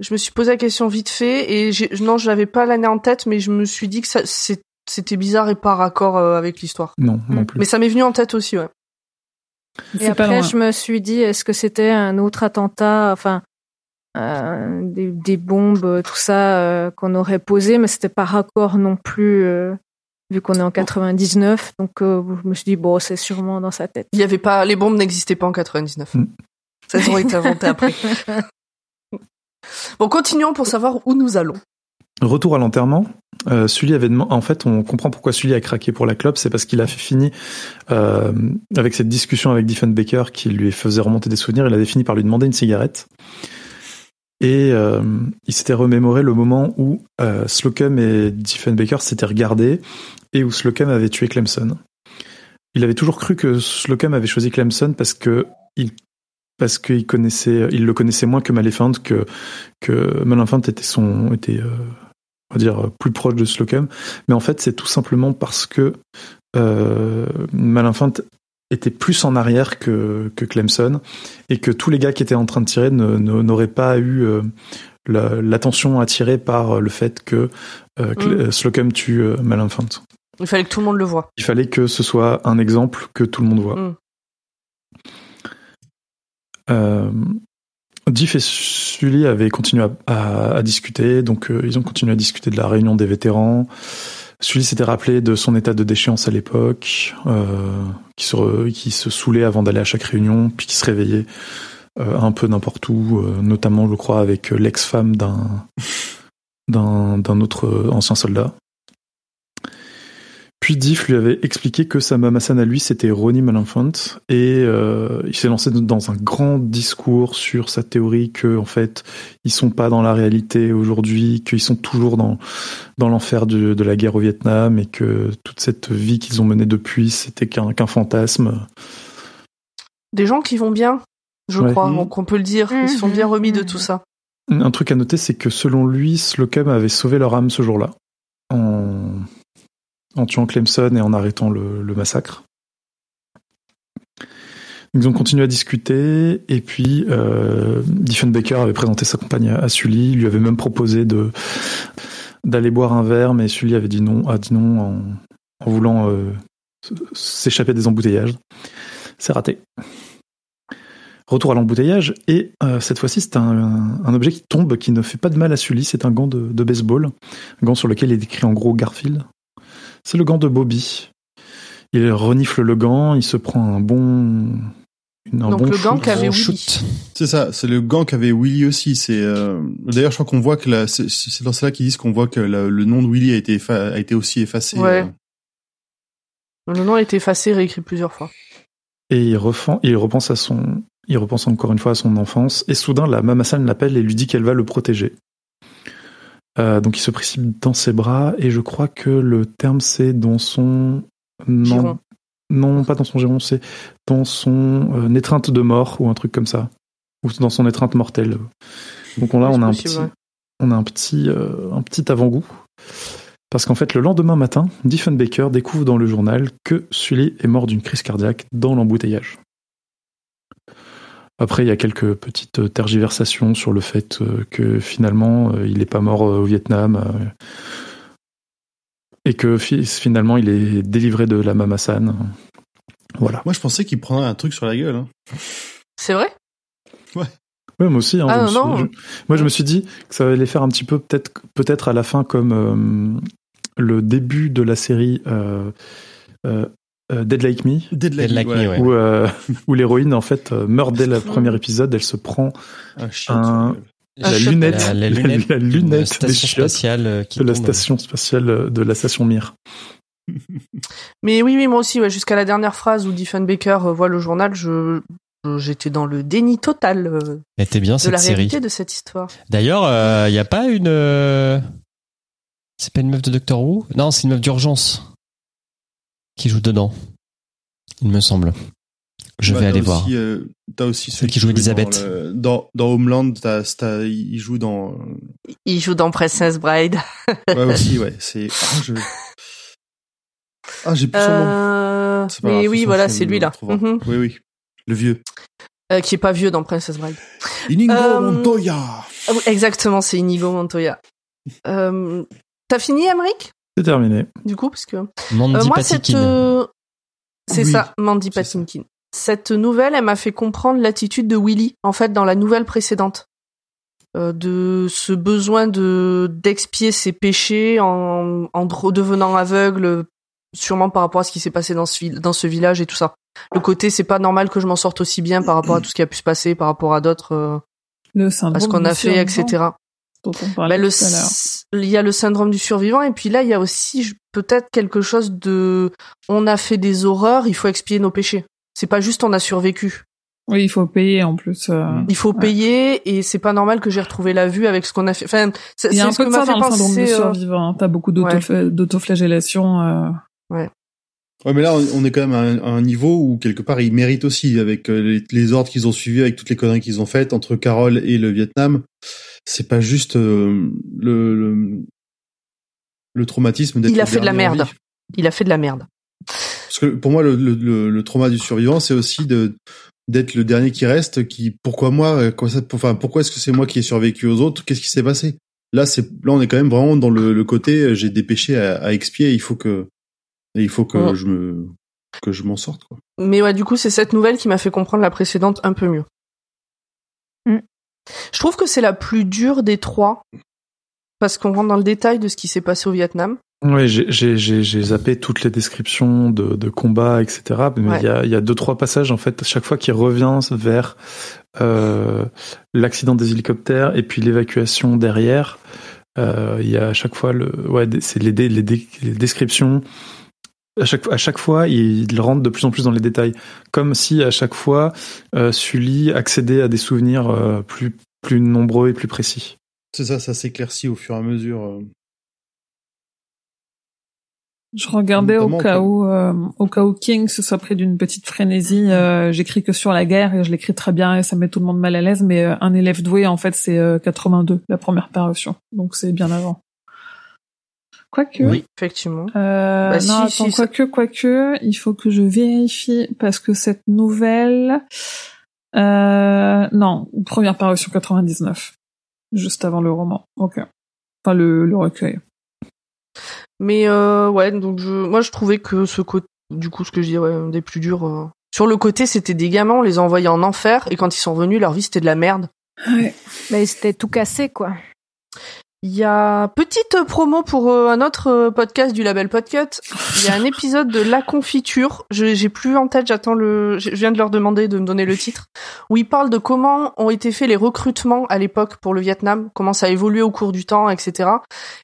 Je me suis posé la question vite fait et j'ai, non, je l'avais pas l'année en tête, mais je me suis dit que c'était bizarre et pas raccord euh, avec l'histoire. Non, non Mm. plus. Mais ça m'est venu en tête aussi, ouais. Et pas après, loin. je me suis dit, est-ce que c'était un autre attentat, enfin, euh, des, des bombes, tout ça, euh, qu'on aurait posé, mais c'était pas raccord non plus, euh, vu qu'on est en 99. Donc, euh, je me suis dit, bon, c'est sûrement dans sa tête. Il y avait pas, les bombes n'existaient pas en 99. Mm. Ça aurait été inventé après. Bon, continuons pour savoir où nous allons. Retour à l'enterrement. Euh, Sully avait en fait, on comprend pourquoi Sully a craqué pour la clope, c'est parce qu'il a fini euh, avec cette discussion avec Diefenbaker qui lui faisait remonter des souvenirs. Il avait fini par lui demander une cigarette. Et euh, il s'était remémoré le moment où euh, Slocum et Diefenbaker s'étaient regardés et où Slocum avait tué Clemson. Il avait toujours cru que Slocum avait choisi Clemson parce que il parce qu'il connaissait, il le connaissait moins que Maleficent, que que était son était on va dire plus proche de Slocum, mais en fait c'est tout simplement parce que euh, Maleficent était plus en arrière que, que Clemson et que tous les gars qui étaient en train de tirer n'auraient pas eu euh, la- l'attention attirée par le fait que euh, Cle- Slocum tue euh. Il fallait que tout le monde le voie. Il fallait que ce soit un exemple que tout le monde voit. Mm. Diff et Sully avaient continué à, à- discuter, donc euh, ils ont continué à discuter de la réunion des vétérans. Sully s'était rappelé de son état de déchéance à l'époque, euh, qui, se qui saoulait avant d'aller à chaque réunion, puis qui se réveillait euh, un peu n'importe où, euh, notamment, je crois, avec l'ex-femme d'un d'un autre ancien soldat. Puis Diff lui avait expliqué que sa mamasan à lui, c'était Ronnie Malenfant, et euh, il s'est lancé dans un grand discours sur sa théorie que, en fait, ils sont pas dans la réalité aujourd'hui, qu'ils sont toujours dans dans l'enfer de, de la guerre au Vietnam, et que toute cette vie qu'ils ont menée depuis, c'était qu'un qu'un fantasme. Des gens qui vont bien, je Ouais. crois, Mhm. donc on peut le dire. Ils se sont bien remis de tout ça. Un truc à noter, c'est que selon lui, Slocum avait sauvé leur âme ce jour-là, en, en tuant Clemson et en arrêtant le, massacre. Ils ont continué à discuter, et puis euh, Diefenbaker avait présenté sa compagne à, Sully, il lui avait même proposé d'aller boire un verre, mais Sully avait dit non, a dit non en, voulant euh, s'échapper des embouteillages. C'est raté. Retour à l'embouteillage, et euh, cette fois-ci, c'est un, objet qui tombe, qui ne fait pas de mal à Sully. C'est un gant de, baseball, un gant sur lequel est écrit en gros Garfield. C'est le gant de Bobby. Il renifle le gant, il se prend un bon. une- un Donc bon le gant shoot. qu'avait Gros Willy. shoot. C'est ça, c'est le gant qu'avait Willy aussi. C'est euh, d'ailleurs, je crois qu'on voit que la, c'est, c'est dans cela qu'ils disent qu'on voit que la- le nom de Willy a été effa- a été aussi effacé. Ouais. euh. Le nom a été effacé, réécrit plusieurs fois. Et il, refend, il repense à son, il repense encore une fois à son enfance. Et soudain, la Mamasan l'appelle et lui dit qu'elle va le protéger. Euh, donc il se précipite dans ses bras et je crois que le terme c'est dans son non, non pas dans son giron, c'est dans son euh, étreinte de mort ou un truc comme ça, ou dans son étreinte mortelle. Donc on, là on a un c'est possible, petit, ouais. on a un petit, euh, un petit avant-goût. Parce qu'en fait, le lendemain matin, Diefenbaker découvre dans le journal que Sully est mort d'une crise cardiaque dans l'embouteillage. Après, il y a quelques petites euh, tergiversations sur le fait euh, que finalement, euh, il n'est pas mort au Vietnam et que fi- finalement, il est délivré de la Mamasan. Voilà. Moi, je pensais qu'il prendrait un truc sur la gueule. Hein. C'est vrai? Ouais, moi aussi. hein, Ah, je me non, suis- non. je- moi, je me suis dit que ça allait faire un petit peu, peut-être, peut-être à la fin, comme euh, le début de la série euh, euh, euh, Dead Like Me, Dead Dead Like Me, ouais. où, euh, où l'héroïne en fait euh, meurt dès le premier épisode. Elle se prend Un chien. Un- sur la lunette, La, la la- lunette, la d'une lunette des spatiale qui de la station spatiale de la station Mir. Mais oui, oui, moi aussi, ouais, jusqu'à la dernière phrase où Diefenbaker euh, voit le journal, je j'étais dans le déni total euh, Elle était bien de cette la série. réalité de cette histoire. D'ailleurs, il n'y a pas une. euh, C'est pas une meuf de Doctor Who? Non, c'est une meuf d'urgence qui joue dedans. Il me semble. Je Bah, vais aller aussi, voir. euh, t'as aussi celui qui joue Elisabeth. Dans, le- dans, dans Homeland, t'as, t'as- il joue dans. Il joue dans Princess Bride. Ouais, aussi, ouais. C'est. Ah, je... ah j'ai plus son nom. Euh, C'est pas mais grave, oui, voilà, c'est lui là. Mhm. Oui, oui. Le vieux. Euh, qui est pas vieux dans Princess Bride. Inigo Euh, Montoya. Ah exactement, c'est Inigo Montoya. Euh, T'as fini, Emric C'est terminé. Du coup, parce que Mandy Euh, moi, Patinkin. euh, c'est Oui, ça, Mandy ça. Patinkin. Cette nouvelle, elle m'a fait comprendre l'attitude de Willy, en fait, dans la nouvelle précédente. Euh, de ce besoin de d'expier ses péchés en, en redevenant aveugle, sûrement par rapport à ce qui s'est passé dans ce, vil- dans ce village et tout ça. Le côté, c'est pas normal que je m'en sorte aussi bien par rapport à tout ce qui a pu se passer, par rapport à d'autres, euh, Le à ce qu'on a fait, etc. Dont on parlait le, à il y a le syndrome du survivant et puis là il y a aussi peut-être quelque chose de on a fait des horreurs, il faut expier nos péchés. C'est pas juste on a survécu. Oui, il faut payer en plus. euh, Il faut Ouais. payer et c'est pas normal que j'ai retrouvé la vue avec ce qu'on a fait. Enfin, c'est Il y a c'est un ce peu que m'a ça fait dans le syndrome du euh, survivant. hein. T'as beaucoup d'auto- d'autoflagellation. euh, Ouais, mais là, on est quand même à un, à un niveau où, quelque part, ils méritent aussi, avec les, les ordres qu'ils ont suivis, avec toutes les conneries qu'ils ont faites, entre Carole et le Vietnam. C'est pas juste euh, le, le, le traumatisme d'être Il a fait de la merde. vie. Il a fait de la merde. Parce que pour moi, le, le, le, le trauma du survivant, c'est aussi de d'être le dernier qui reste. Qui, pourquoi moi euh, quoi ça, Enfin, pourquoi est-ce que c'est moi qui ai survécu aux autres? Qu'est-ce qui s'est passé? Là, c'est là, on est quand même vraiment dans le, le côté. euh, J'ai des péchés à, à expier. Il faut que, il faut que Ouais. je me que je m'en sorte. Quoi. Mais ouais, du coup, c'est cette nouvelle qui m'a fait comprendre la précédente un peu mieux. Je trouve que c'est la plus dure des trois parce qu'on rentre dans le détail de ce qui s'est passé au Vietnam. Oui, j'ai- zappé toutes les descriptions de, de combats, etc. Mais il y, a, il y a deux trois passages en fait, à chaque fois qui revient vers euh, l'accident des hélicoptères et puis l'évacuation derrière. euh, Il y a à chaque fois le, ouais, c'est les descriptions. À chaque, à chaque fois, il rentre de plus en plus dans les détails, comme si à chaque fois euh, Sully accédait à des souvenirs euh, plus plus nombreux et plus précis. C'est ça, ça s'éclaircit au fur et à mesure. euh. Je regardais au cas où, euh, au cas où King se soit pris d'une petite frénésie. euh, J'écris que sur la guerre et je l'écris très bien et ça met tout le monde mal à l'aise. Mais euh, un élève doué, en fait, c'est euh, 82, la première parution. Donc c'est bien avant. Quoique. Oui, effectivement. Euh, Bah, non, si, attends, si, ça- quoique, quoique, il faut que je vérifie parce que cette nouvelle, euh, non, première parution 99, juste avant le roman. Ok. Enfin le, le recueil. Mais euh, ouais, donc je, moi je trouvais que ce côté, du coup, ce que je dis, ouais, des plus durs. euh, Sur le côté, c'était des gamins, on les envoyait en enfer, et quand ils sont revenus, leur vie c'était de la merde. Ouais. Mais c'était tout cassé, quoi. Il y a petite promo pour euh, un autre euh, podcast du label Podcut. Il y a un épisode de La Confiture. Je j'ai plus en tête. J'attends le. Je viens de leur demander de me donner le titre. Où ils parlent de comment ont été faits les recrutements à l'époque pour le Vietnam, comment ça a évolué au cours du temps, etc.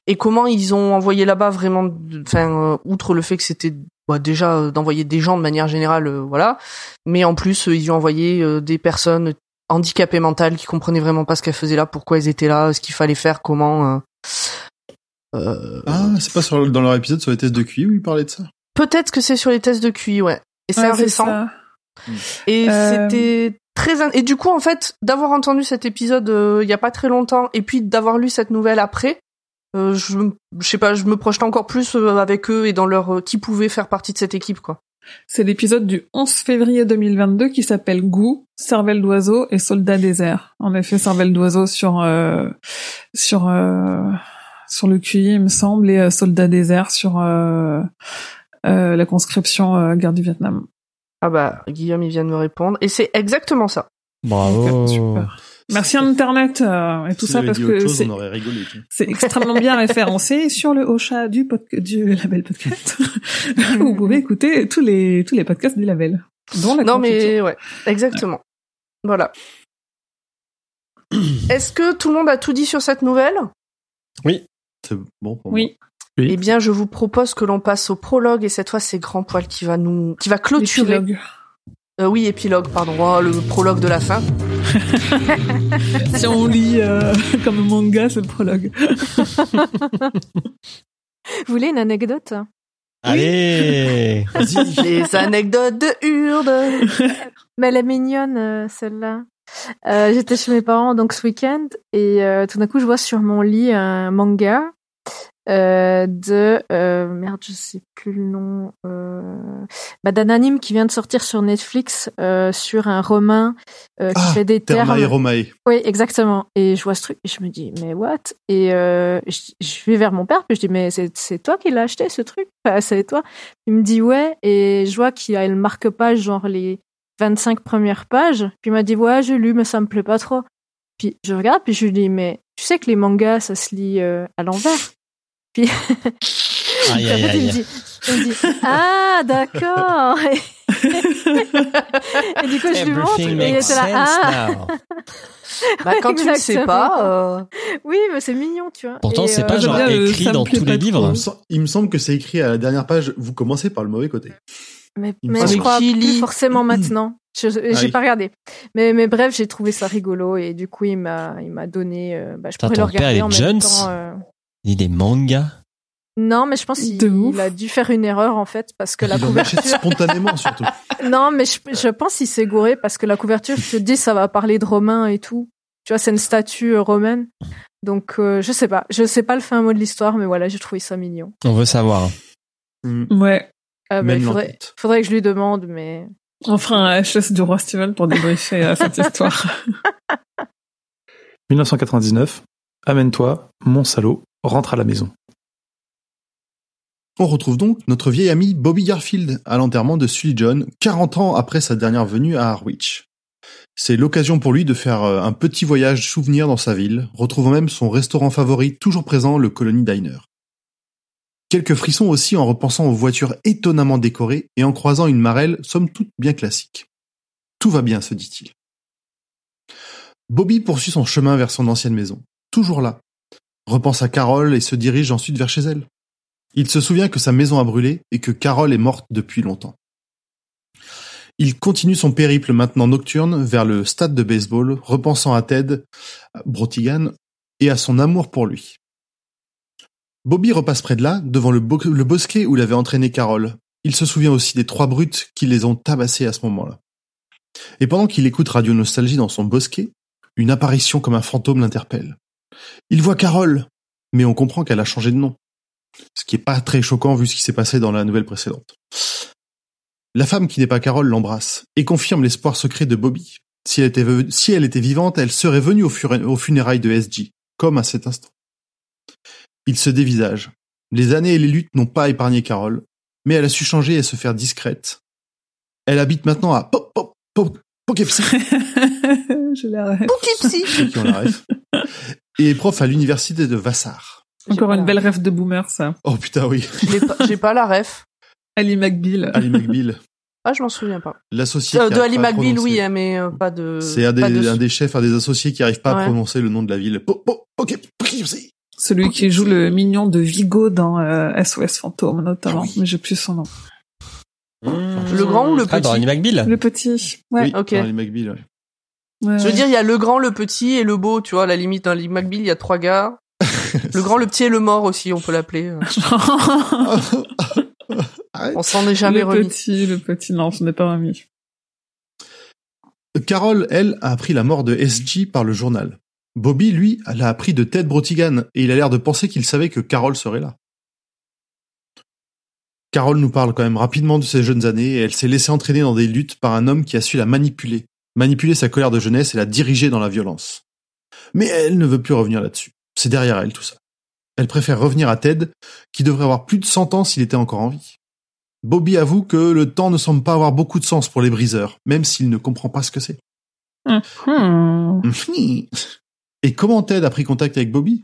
Et comment ils ont envoyé là-bas vraiment. Enfin, euh, outre le fait que c'était bah, déjà d'envoyer des gens de manière générale, voilà. Mais en plus, euh, ils ont envoyé des personnes handicapées mentales qui comprenaient vraiment pas ce qu'elles faisaient là, pourquoi elles étaient là, ce qu'il fallait faire, comment. euh, euh, Ah, c'est pas sur, dans leur épisode sur les tests de QI où ils parlaient de ça? Peut-être que c'est sur les tests de QI, ouais. Et c'est Ouais, récent. ça. Et Euh, c'était très in- et du coup en fait d'avoir entendu cet épisode euh, il y a pas très longtemps et puis d'avoir lu cette nouvelle après, euh, je me- je sais pas, je me projette encore plus euh, avec eux et dans leur euh, qui pouvait faire partie de cette équipe quoi. C'est l'épisode du 11 février 2022 qui s'appelle Goût, cervelle d'oiseau et soldat désert. En effet, cervelle d'oiseau sur euh, sur euh, sur le QI, il me semble, et euh, soldat désert sur euh, euh, la conscription euh, guerre du Vietnam. Ah bah Guillaume il vient de me répondre et c'est exactement ça. Bravo. Super. Merci Internet euh, et tout ça parce que chose, c'est on aurait rigolé. tu vois. c'est extrêmement bien référencé sur le Ocha du podca- du label podcast. Vous pouvez écouter tous les tous les podcasts du label. Dont la Non mais ouais, exactement. Voilà. Est-ce que tout le monde a tout dit sur cette nouvelle? C'est bon pour oui. Oui. Eh bien, je vous propose que l'on passe au prologue et cette fois c'est Grand Poil qui va nous, qui va clôturer. Euh, oui, épilogue, pardon. Oh, le prologue de la fin. si on lit euh, comme un manga, c'est le prologue. Vous voulez une anecdote? Allez Les anecdotes de Hurde. Mais elle est mignonne, euh, celle-là. Euh, J'étais chez mes parents donc ce week-end et euh, tout d'un coup je vois sur mon lit un manga euh, de euh, merde je sais plus le nom euh, bah, d'un anime qui vient de sortir sur Netflix euh, sur un romain qui Ah, fait des termes Romae. oui, exactement. Et je vois ce truc et je me dis, mais what? Et je, je vais vers mon père, puis je dis, mais c'est c'est toi qui l'as acheté ce truc? Enfin, C'est toi? Il me dit, ouais. Et je vois qu'il a le marque-page, genre les 25 premières pages. Puis il m'a dit, ouais, j'ai lu, mais ça me plaît pas trop. Puis je regarde, puis je lui dis, mais tu sais que les mangas, ça se lit à l'envers. Puis Aïe, aïe, il me aïe. dit, il me dit, ah, d'accord. et du coup, je lui montre, et il était là, ah. Bah, quand tu le sais pas, euh, Oui, mais c'est mignon, tu vois. Pourtant, c'est euh, pas genre écrit dans tous les livres. Il me, sem- il me semble que c'est écrit à la dernière page. Vous commencez par le mauvais côté. Mais, je crois qu'il plus lit. forcément maintenant. Je j'ai Ah oui. pas regardé. Mais mais bref, j'ai trouvé ça rigolo et du coup il m'a il m'a donné. euh, bah, je pourrais le regarder en Jones même temps. euh. Il des mangas. Non, mais je pense qu'il il a dû faire une erreur en fait parce que la Il en achète couverture. spontanément, surtout. non, mais je, je pense qu'il s'est gouré parce que la couverture, je te dis, ça va parler de Romain et tout. Tu vois, c'est une statue euh, romaine. Donc euh, je sais pas, je sais pas le fin mot de l'histoire, mais voilà, j'ai trouvé ça mignon. On veut savoir. Hmm. Ouais. Euh, bah, il faudrait, que je lui demande, mais On fera un HS du roi Steven pour débriefer euh, cette histoire. 1999. Amène-toi, mon salaud, rentre à la maison. On retrouve donc notre vieil ami Bobby Garfield à l'enterrement de Sully John, 40 ans après sa dernière venue à Harwich. C'est l'occasion pour lui de faire euh, un petit voyage souvenir dans sa ville, retrouvant même son restaurant favori toujours présent, le Colony Diner. Quelques frissons aussi en repensant aux voitures étonnamment décorées et en croisant une marelle somme toute bien classique. Tout va bien, se dit-il. Bobby poursuit son chemin vers son ancienne maison, toujours là, repense à Carole et se dirige ensuite vers chez elle. Il se souvient que sa maison a brûlé et que Carole est morte depuis longtemps. Il continue son périple maintenant nocturne vers le stade de baseball, repensant à Ted Brotigan et à son amour pour lui. Bobby repasse près de là, devant le, bo- le bosquet où l'avait entraîné Carole. Il se souvient aussi des trois brutes qui les ont tabassés à ce moment-là. Et pendant qu'il écoute Radio Nostalgie dans son bosquet, une apparition comme un fantôme l'interpelle. Il voit Carole, mais on comprend qu'elle a changé de nom ce qui est pas très choquant vu ce qui s'est passé dans la nouvelle précédente. La femme qui n'est pas Carole l'embrasse et confirme l'espoir secret de Bobby. Si elle était, ve- si elle était vivante, elle serait venue au, funérailles de SG, comme à cet instant. Il se dévisage. Les années et les luttes n'ont pas épargné Carole, mais elle a su changer et se faire discrète. Elle habite maintenant à Pop Pop Pop Poughkeepsie, Je l'arrête. Poughkeepsie. Ref, et est prof à l'université de Vassar. Encore une belle rêve de boomer, ça. Oh putain oui, J'ai pas, la ref. Ali McBeal. Ali McBeal, Ah, je m'en souviens pas. l'associé Euh, de Ali McBeal, oui, hein, mais euh, pas de. C'est un des, de- un des chefs, un des associés qui arrive pas Ouais. à prononcer le nom de la ville. Po- po- ok, Poughkeepsie. Celui qui joue le mignon de Vigo dans euh, SOS Fantôme, notamment. Oui. Mais j'ai plus son nom. Le grand ou le Ah, dans petit Annie McBeal Le petit. Ouais. Oui, ok. dans Ali McBeal, ouais. Ouais, Je veux ouais. dire, il y a le grand, le petit et le beau, tu vois, à la limite, dans Ali McBeal, il y a trois gars. Le grand, le petit et le mort aussi, on peut l'appeler. Arrête. On s'en est jamais le remis. petit, le petit, non, ce n'est pas remis. Carole, elle, a appris la mort de SG par le journal. Bobby, lui, l'a appris de Ted Brotigan et il a l'air de penser qu'il savait que Carole serait là. Carole nous parle quand même rapidement de ses jeunes années et elle s'est laissée entraîner dans des luttes par un homme qui a su la manipuler, manipuler sa colère de jeunesse et la diriger dans la violence. Mais elle ne veut plus revenir là-dessus. C'est derrière elle tout ça. Elle préfère revenir à Ted, qui devrait avoir plus de 100 ans s'il était encore en vie. Bobby avoue que le temps ne semble pas avoir beaucoup de sens pour les briseurs, même s'il ne comprend pas ce que c'est. Hmm. Et comment Ted a pris contact avec Bobby?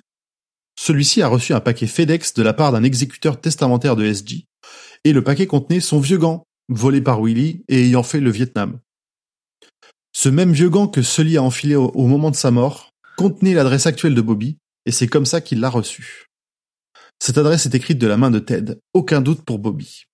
Celui-ci a reçu un paquet FedEx de la part d'un exécuteur testamentaire de SG, et le paquet contenait son vieux gant, volé par Willy et ayant fait le Vietnam. Ce même vieux gant que Sully a enfilé au, au moment de sa mort contenait l'adresse actuelle de Bobby, et c'est comme ça qu'il l'a reçu. Cette adresse est écrite de la main de Ted. Aucun doute pour Bobby.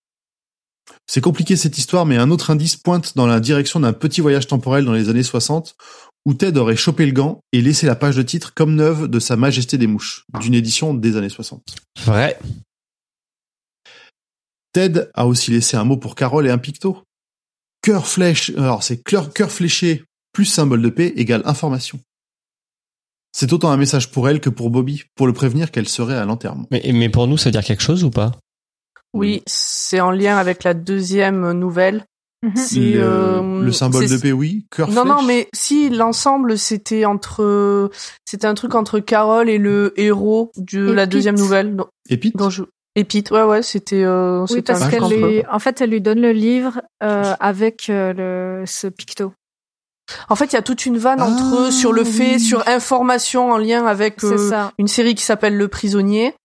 C'est compliqué cette histoire, mais un autre indice pointe dans la direction d'un petit voyage temporel dans les années 60, où Ted aurait chopé le gant et laissé la page de titre comme neuve de Sa Majesté des Mouches, d'une édition des années 60. Vrai. Ted a aussi laissé un mot pour Carole et un picto. Cœur flèche, alors c'est cœur, cœur fléché plus symbole de paix égale information. C'est autant un message pour elle que pour Bobby, pour le prévenir qu'elle serait à l'enterrement. Mais, mais pour nous, ça veut dire quelque chose ou pas? Oui, c'est en lien avec la deuxième nouvelle. Mhm. Si, le, euh, le symbole de paix, oui. Cœur Non, flèche. non, mais si l'ensemble c'était entre, c'était un truc entre Carole et le héros de Et la Pete. deuxième nouvelle. Et Pete? dont je... Et Pete, ouais, ouais, c'était, euh, Oui, parce qu'elle lui, en fait, elle lui donne le livre euh, avec euh, le, ce picto. En fait, il y a toute une vanne entre Ah, eux sur le fait, oui. sur information en lien avec euh, une série qui s'appelle Le Prisonnier.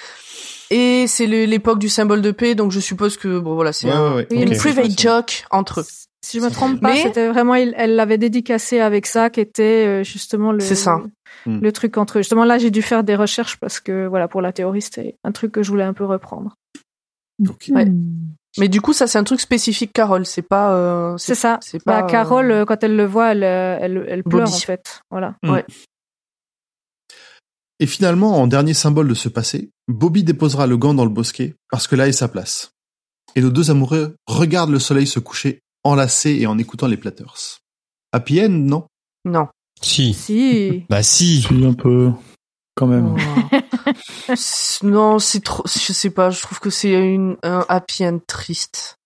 Et c'est l'époque du symbole de paix, donc je suppose que bon voilà, c'est Ouais, un- ouais, une private joke entre eux. Si je me trompe pas, Mais- c'était vraiment, elle l'avait dédicacé avec ça, qui était euh, justement le, C'est ça. Hmm. le truc entre eux. Justement, là, j'ai dû faire des recherches parce que, voilà, pour la théorie, c'était un truc que je voulais un peu reprendre. Ouais. Mais du coup, ça c'est un truc spécifique Carole, c'est pas. euh, C'est ça. C'est Bah, pas. Carole, euh, quand elle le voit, elle, elle, elle pleure, Bobby. en fait. Voilà. Et finalement, en dernier symbole de ce passé, Bobby déposera le gant dans le bosquet parce que là est sa place. Et nos deux amoureux regardent le soleil se coucher, enlacés et en écoutant les Platters. Happy end, non? Non. Si. Si. Bah si. Si, un peu. Quand même. C'est- non, c'est trop. Je sais pas. Je trouve que c'est une un happy end triste.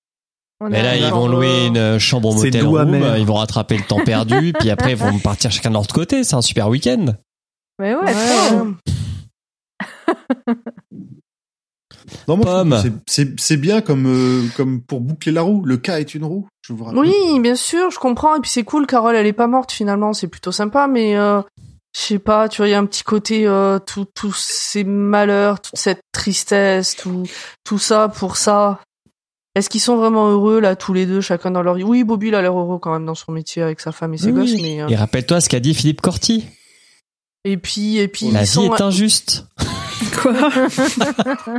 On Mais a- là, ils vont louer une euh, chambre au c'est motel doux room, ils vont rattraper le temps perdu, puis après ils vont partir chacun de leur côté. C'est un super week-end. Mais ouais, ouais. Non, moi, c'est- c'est c'est bien comme euh, comme pour boucler la roue. Le cas est une roue. Je vous rappelle. Oui, bien sûr, je comprends. Et puis c'est cool, Carole, elle est pas morte finalement, c'est plutôt sympa, mais euh, je sais pas, tu vois, il y a un petit côté, euh, tout- tous ces malheurs, toute cette tristesse, tout, tout ça pour ça. Est-ce qu'ils sont vraiment heureux là, tous les deux, chacun dans leur vie? Oui, Bobby, il a l'air heureux quand même dans son métier avec sa femme et ses Oui, gosses, mais euh, Et rappelle-toi ce qu'a dit Philippe Corti. et puis et puis La ils vie sont est injuste. Quoi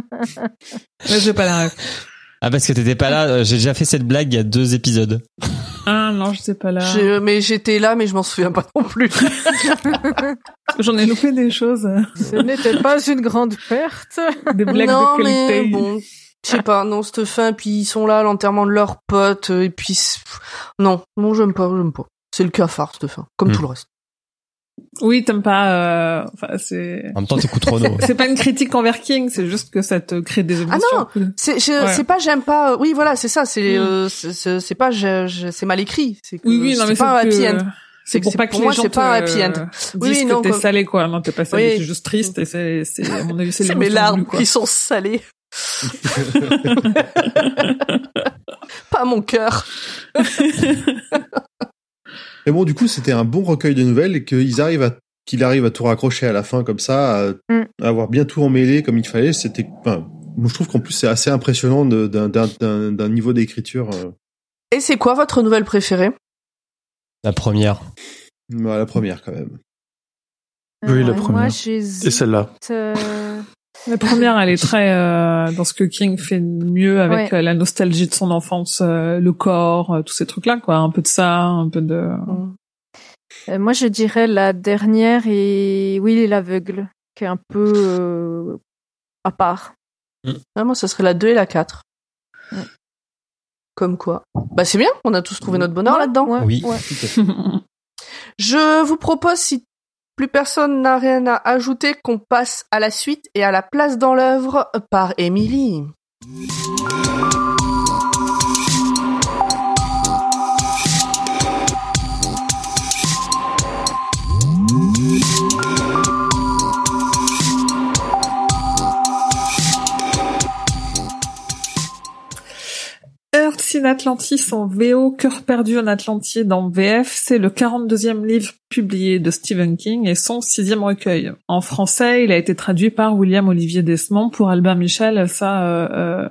j'ai pas la ref. Ah parce que t'étais pas là, euh, j'ai déjà fait cette blague il y a deux épisodes. Ah non, je sais pas là. Je- mais j'étais là, mais je m'en souviens pas non plus. J'en ai loupé des choses. Ce n'était pas une grande perte. Des blagues non, de mais qualité. bon, je sais pas, non, cette fin, puis ils sont là à l'enterrement de leur pote, euh, et puis non, non, j'aime pas, j'aime pas. C'est le cafard cette fin, comme Hmm. tout le reste. Oui, t'aimes pas. euh, Enfin, c'est. En même temps, t'écoutes Renault. C'est pas une critique envers King, c'est juste que ça te crée des émotions. Ah C'est, je- Ouais. c'est pas j'aime pas. Oui, voilà, c'est ça. C'est, Hmm. euh, c'est- c'est c'est pas, je- je- c'est mal écrit. C'est que Oui, oui, non, mais c'est pas un c'est happy que- end. C'est pour c'est- pas que pour les moi, gens c'est pas un happy end. disent Oui, que non, t'es comme- salé, quoi. Non, t'es pas salé, Oui. t'es juste triste et c'est, c'est, à mon avis, c'est C'est l'émotion mes larmes qui sont salées. pas mon cœur. Mais bon, du coup, c'était un bon recueil de nouvelles et qu'ils arrivent à qu'il arrive à tout raccrocher à la fin comme ça, à, Mm. à avoir bien tout emmêlé comme il fallait. C'était, enfin, moi, je trouve qu'en plus c'est assez impressionnant d'un d'un- d'un d'un niveau d'écriture. euh, Et c'est quoi votre nouvelle préférée? La première. à la première quand même. Oui, la première. Moi, Et celle-là. euh, La première, elle est très euh, dans ce que King fait mieux avec Ouais. euh, la nostalgie de son enfance, euh, le corps, euh, tous ces trucs-là, quoi. Un peu de ça, un peu de. euh, moi, je dirais la dernière et Willy l'aveugle, qui est un peu euh, à part. Ah, moi, ce serait la 2 et la 4. Ouais. Comme quoi. Bah, c'est bien, on a tous trouvé notre bonheur Ouais, là-dedans. ouais, Oui. ouais. Je vous propose, si plus personne n'a rien à ajouter, qu'on passe à la suite et à la place dans l'œuvre par Émilie. In Atlantis en VO, Cœur perdu en Atlantide en VF, c'est le 42e livre publié de Stephen King et son sixième recueil. En français, il a été traduit par William Olivier Desmond pour Albert Michel, ça, euh,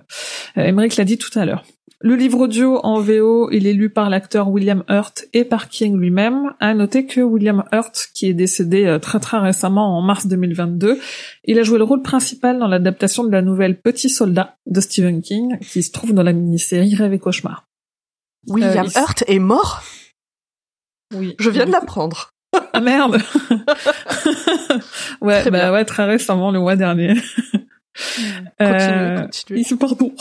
euh, l'a dit tout à l'heure. Le livre audio en VO, il est lu par l'acteur William Hurt et par King lui-même. À noter que William Hurt, qui est décédé euh, très très récemment en mars 2022, il a joué le rôle principal dans l'adaptation de la nouvelle Petit Soldat de Stephen King, qui se trouve dans la mini-série Rêve et Cauchemar. William Euh, il- Hurt est mort? Oui. Je viens de l'apprendre. Ah merde. ouais, Très bah bien. ouais, très récemment, le mois dernier. Continuez, Euh, continuez. Ici, pardon.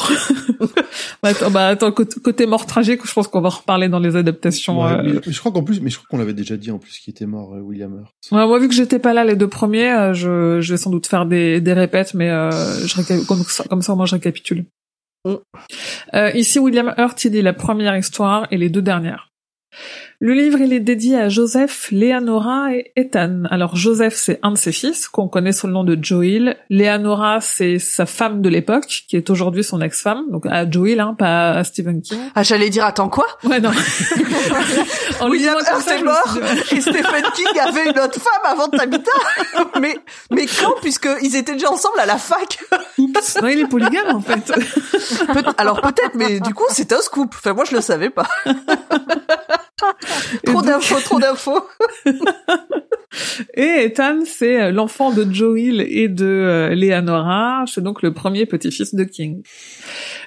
bah, attends, bah, attends, côté, mort tragique, je pense qu'on va en reparler dans les adaptations. Ouais, euh, mais- mais je crois qu'en plus, mais je crois qu'on l'avait déjà dit en plus qu'il était mort, euh, William Hurt. Ouais, moi, vu que j'étais pas là les deux premiers, euh, je, je vais sans doute faire des, des répètes, mais euh, je comme, ça, comme ça, moi, je récapitule. Mm. Euh, ici, William Hurt, il dit la première histoire et les deux dernières. Le livre, il est dédié à Joseph, Leonora et Ethan. Alors, Joseph, c'est un de ses fils, qu'on connaît sous le nom de Joel. Leonora, c'est sa femme de l'époque, qui est aujourd'hui son ex-femme. Donc, à Joel, hein, pas à Stephen King. Ah, j'allais dire, attends quoi? Ouais, non. En William ça, est mort dit- et Stephen King avait une autre femme avant Tabitha. mais mais quand? Puisque ils étaient déjà ensemble à la fac. Oups. Non, il est polygame, en fait. Peut- alors peut-être, mais du coup c'est un scoop. Enfin moi je le savais pas. Trop donc- d'infos, trop d'infos. Et Ethan, c'est euh, l'enfant de Joel et de euh, Leonora. C'est donc le premier petit-fils de King.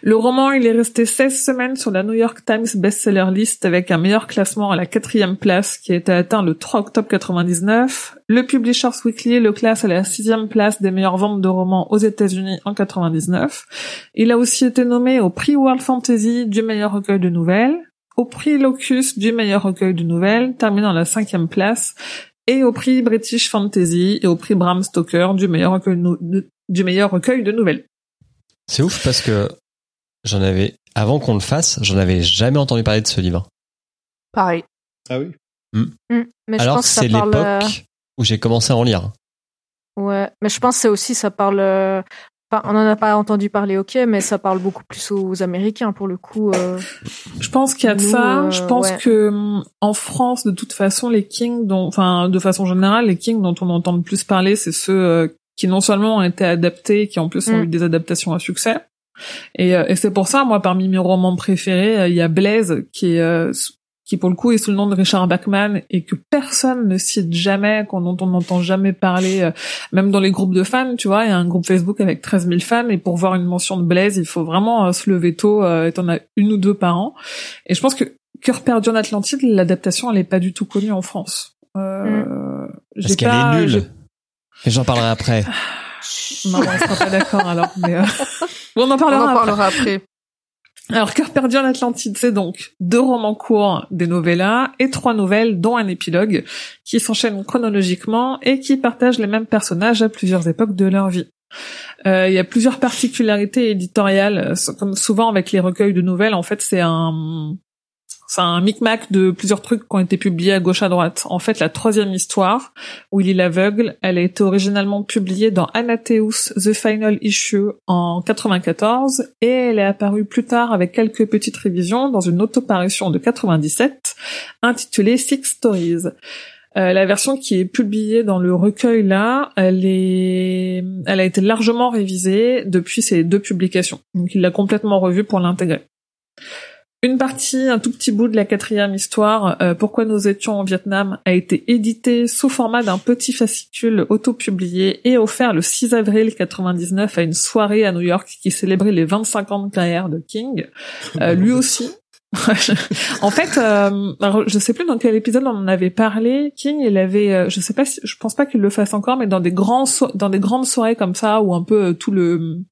Le roman, il est resté 16 semaines sur la New York Times bestseller list avec un meilleur classement à la quatrième place qui a été atteint le 3 octobre 99. Le Publishers Weekly le classe à la sixième place des meilleures ventes de romans aux États-Unis en 99. Il a aussi été nommé au prix World Fantasy du meilleur recueil de nouvelles, au prix Locus du meilleur recueil de nouvelles, terminant à la cinquième place, et au prix British Fantasy et au prix Bram Stoker du meilleur recueil de, nou- de- du meilleur recueil de nouvelles. C'est ouf parce que j'en avais, avant qu'on le fasse, j'en avais jamais entendu parler de ce livre. Pareil. Ah oui. Mm. Mais je Alors que pense que c'est parle. euh, l'époque où j'ai commencé à en lire. Ouais, mais je pense que c'est aussi ça parle. euh, Enfin, on en a pas entendu parler, ok, mais ça parle beaucoup plus aux Américains pour le coup. euh. Je pense qu'il y a de Nous, ça. euh, je pense ouais. que hum, en France, de toute façon, les Kings, dont, enfin, de façon générale, les Kings dont on entend le plus parler, c'est ceux euh, qui non seulement ont été adaptés, qui en plus ont Mm. eu des adaptations à succès. Et, euh, et c'est pour ça, moi, parmi mes romans préférés, euh, il y a Blaise, qui est euh, qui pour le coup est sous le nom de Richard Bachman et que personne ne cite jamais, qu'on dont on n'entend jamais parler, euh, même dans les groupes de fans, tu vois, il y a un groupe Facebook avec 13 000 fans et pour voir une mention de Blaise, il faut vraiment euh, se lever tôt euh, et t'en as une ou deux par an. Et je pense que Cœur perdu en Atlantide, l'adaptation, elle est pas du tout connue en France. Euh, Parce j'ai qu'elle est nulle. Mais j'en parlerai après. Non, on sera pas d'accord alors. Mais euh, bon, on en On parlera. en après. parlera après. Alors, Cœur perdu en Atlantide, c'est donc deux romans courts, des novellas et trois nouvelles, dont un épilogue, qui s'enchaînent chronologiquement et qui partagent les mêmes personnages à plusieurs époques de leur vie. Euh, Il y a plusieurs particularités éditoriales, comme souvent avec les recueils de nouvelles. En fait, c'est un c'est un micmac de plusieurs trucs qui ont été publiés à gauche à droite. En fait, la troisième histoire, Willy l'aveugle, elle a été originalement publiée dans Anatheus The Final Issue en 94 et elle est apparue plus tard avec quelques petites révisions dans une autoparution de 97 intitulée Six Stories. Euh, la version qui est publiée dans le recueil là, elle est, elle a été largement révisée depuis ces deux publications. Donc il l'a complètement revue pour l'intégrer. Une partie, un tout petit bout de la quatrième histoire, euh, Pourquoi nous étions au Vietnam, a été édité sous format d'un petit fascicule auto-publié et offert le 6 avril 99 à une soirée à New York qui célébrait les 25 ans de carrière de King. Euh, lui aussi. en fait, euh, alors, je sais plus dans quel épisode on en avait parlé. King, il avait, euh, je sais pas, si, je pense pas qu'il le fasse encore, mais dans des grands, so- dans des grandes soirées comme ça où un peu euh, tout le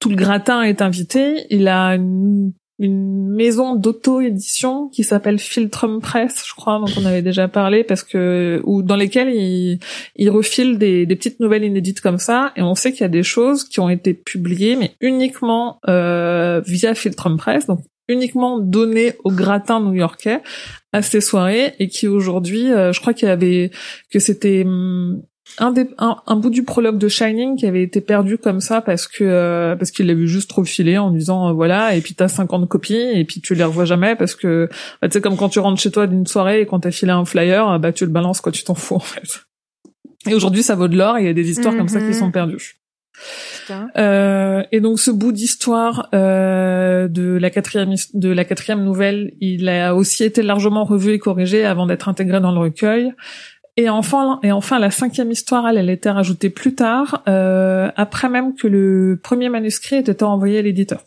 tout le gratin est invité, il a une, une maison d'auto-édition qui s'appelle Filtrum Press, je crois, dont on avait déjà parlé, parce que ou dans lesquelles il, il refile des, des petites nouvelles inédites comme ça, et on sait qu'il y a des choses qui ont été publiées, mais uniquement euh, via Filtrum Press, donc uniquement données au gratin new-yorkais à ces soirées, et qui aujourd'hui, euh, je crois qu'il y avait que c'était hum, un, des, un, un bout du prologue de Shining qui avait été perdu comme ça parce que euh, parce qu'il l'a vu juste trop filer en disant euh, voilà et puis t'as 50 copies et puis tu les revois jamais parce que bah, tu sais comme quand tu rentres chez toi d'une soirée et quand t'as filé un flyer bah tu le balances quoi tu t'en fous en fait et aujourd'hui ça vaut de l'or il y a des histoires comme ça qui Mhm. sont perdues euh, et donc ce bout d'histoire euh, de la quatrième de la quatrième nouvelle, il a aussi été largement revu et corrigé avant d'être intégré dans le recueil. Et enfin, et enfin la cinquième histoire, elle, elle a été rajoutée plus tard, euh, après même que le premier manuscrit ait été envoyé à l'éditeur.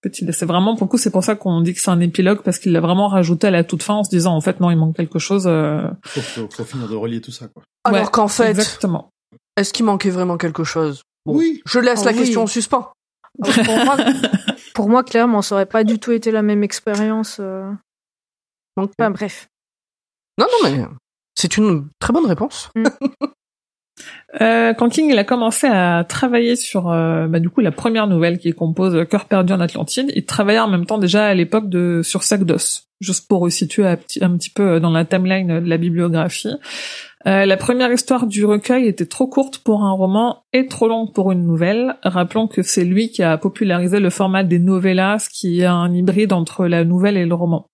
Petit, c'est vraiment pour le coup, c'est pour ça qu'on dit que c'est un épilogue parce qu'il l'a vraiment rajouté à la toute fin en se disant en fait non, il manque quelque chose. euh, Faut, faut, faut finir de relier tout ça, quoi. Alors ouais, qu'en fait, exactement. est-ce qu'il manquait vraiment quelque chose? Bon, Oui. Je laisse Ah la oui. question en suspens. Alors, pour moi, pour moi, clairement, ça aurait pas du tout été la même expérience. euh. Donc, Enfin, bref. Non, non, mais c'est une très bonne réponse. Euh, quand King a commencé à travailler sur euh, bah, du coup la première nouvelle qui compose Cœur perdu en Atlantide, il travaillait en même temps déjà à l'époque de sur Sac d'os, juste pour resituer un petit, peu dans la timeline de la bibliographie. Euh, la première histoire du recueil était trop courte pour un roman et trop longue pour une nouvelle. Rappelons que c'est lui qui a popularisé le format des novellas, qui est un hybride entre la nouvelle et le roman.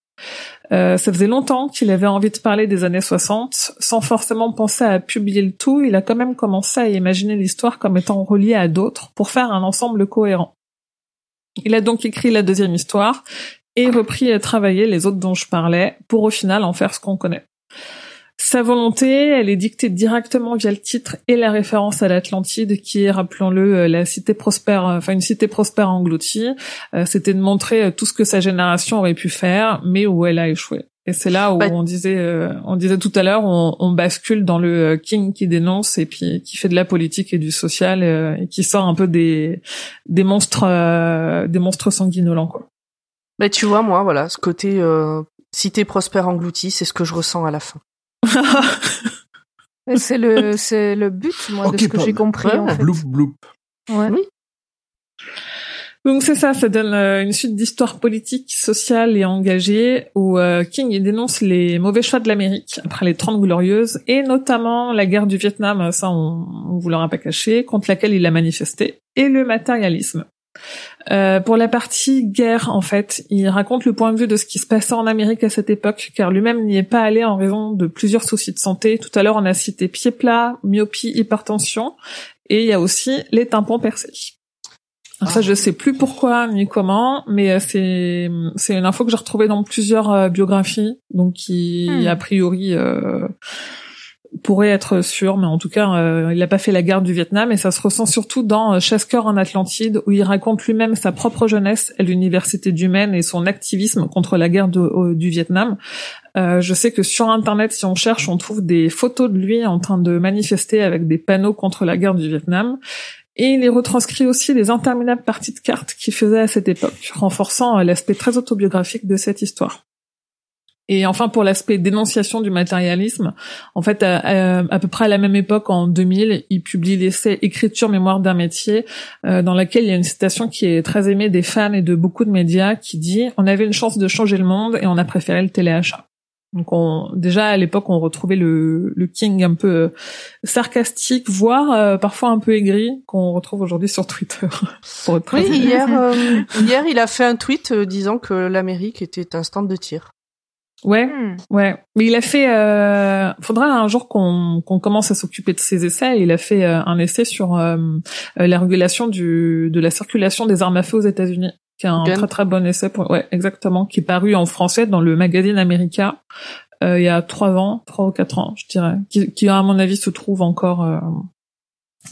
Euh, ça faisait longtemps qu'il avait envie de parler des années 60, sans forcément penser à publier le tout, il a quand même commencé à imaginer l'histoire comme étant reliée à d'autres pour faire un ensemble cohérent. Il a donc écrit la deuxième histoire et repris à travailler les autres dont je parlais pour au final en faire ce qu'on connaît. Sa volonté, elle est dictée directement via le titre et la référence à l'Atlantide, qui est, rappelons-le, euh, la cité prospère, euh, enfin une cité prospère engloutie. Euh, C'était de montrer tout ce que sa génération aurait pu faire, mais où elle a échoué. Et c'est là où Bah- on disait, euh, on disait tout à l'heure, on, on bascule dans le King qui dénonce et puis qui fait de la politique et du social euh, et qui sort un peu des des monstres, euh, des monstres sanguinolents quoi. Mais tu vois, moi, voilà, ce côté euh, cité prospère engloutie, c'est ce que je ressens à la fin. Et C'est le, c'est le but, moi, de ce que j'ai compris, Ouais, en fait. Bloup, bloup. Ouais. Donc c'est ça, ça donne euh, une suite d'histoires politiques, sociales et engagées où euh, King dénonce les mauvais choix de l'Amérique après les Trente Glorieuses et notamment la guerre du Vietnam, ça on, on vous l'aura pas caché, contre laquelle il a manifesté, et le matérialisme. Euh, pour la partie guerre, en fait, il raconte le point de vue de ce qui se passait en Amérique à cette époque, car lui-même n'y est pas allé en raison de plusieurs soucis de santé. Tout à l'heure, on a cité pieds plats, myopie, hypertension, et il y a aussi les tympans percés. Alors ça, je sais plus pourquoi ni comment, mais euh, c'est c'est une info que j'ai retrouvée dans plusieurs euh, biographies, donc qui Hmm. a priori euh, pourrait être sûr, mais en tout cas, euh, il n'a pas fait la guerre du Vietnam et ça se ressent surtout dans euh, Chasse-cœur en Atlantide, où il raconte lui-même sa propre jeunesse à l'université du Maine et son activisme contre la guerre du Vietnam. Euh, je sais que sur Internet, si on cherche, on trouve des photos de lui en train de manifester avec des panneaux contre la guerre du Vietnam. Et il y retranscrit aussi les interminables parties de cartes qu'il faisait à cette époque, renforçant euh, l'aspect très autobiographique de cette histoire. Et enfin, pour l'aspect dénonciation du matérialisme, en fait, à, à- à peu près à la même époque, en 2000, il publie l'essai Écriture, mémoire d'un métier, euh, dans laquelle il y a une citation qui est très aimée des fans et de beaucoup de médias, qui dit « On avait une chance de changer le monde et on a préféré le téléachat ». Donc on, déjà à l'époque, on retrouvait le, le King un peu euh, sarcastique, voire euh, parfois un peu aigri, qu'on retrouve aujourd'hui sur Twitter. Oui, hier, euh, hier, il a fait un tweet euh, disant que l'Amérique était un stand de tir. Ouais, Hmm. Ouais, mais il a fait. Euh, faudra un jour qu'on qu'on commence à s'occuper de ses essais. Il a fait euh, un essai sur euh, euh, la régulation du de la circulation des armes à feu aux États-Unis, qui est un Gun. très très bon essai. Pour, ouais, exactement, qui est paru en français dans le magazine America euh, il y a trois ans, trois ou quatre ans, je dirais, qui, qui à mon avis se trouve encore. euh,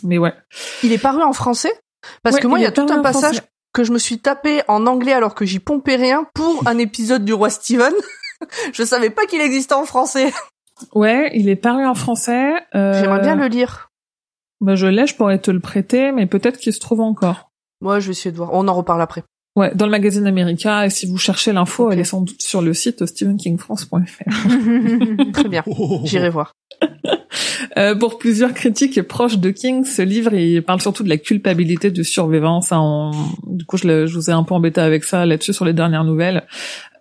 Mais ouais. Il est paru en français? Parce Ouais, que moi, il y a tout un passage français. que je me suis tapé en anglais alors que j'y pompais rien pour un épisode du Roi Steven. je savais pas qu'il existait en français. Ouais, il est paru en français. euh, J'aimerais bien le lire. Bah, je l'ai, je pourrais te le prêter, mais peut-être qu'il se trouve encore. Moi, je vais essayer de voir. On en reparle après. Ouais, dans le magazine America, et si vous cherchez l'info, elle est sans doute sur le site stephenkingfrance.fr. Très bien. J'irai voir. Euh, pour plusieurs critiques proches de King, ce livre, il parle surtout de la culpabilité du survivant. Ça, on- du coup, je, le- je vous ai un peu embêté avec ça là-dessus sur les dernières nouvelles.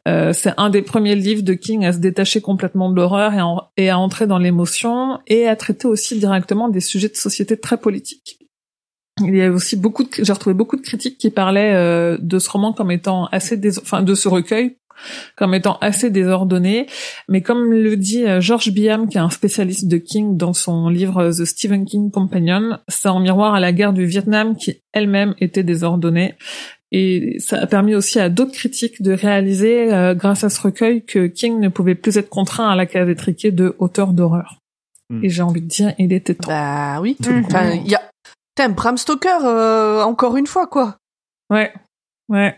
Euh, c'est un des premiers livres de King à se détacher complètement de l'horreur et, à entrer dans l'émotion et à traiter aussi directement des sujets de société très politiques. Il y a aussi beaucoup j'ai retrouvé beaucoup de critiques qui parlaient euh, de ce roman comme étant assez dés, enfin de ce recueil comme étant assez désordonné, mais comme le dit euh, George Biam, qui est un spécialiste de King dans son livre The Stephen King Companion, c'est en miroir à la guerre du Vietnam qui elle-même était désordonnée. Et ça a permis aussi à d'autres critiques de réaliser, euh, grâce à ce recueil, que King ne pouvait plus être contraint à la case étriquée de auteur d'horreur. Hmm. Et j'ai envie de dire, il était temps. Bah oui. Enfin, il y a. Putain, Bram Stoker, euh, encore une fois, quoi. Ouais, ouais.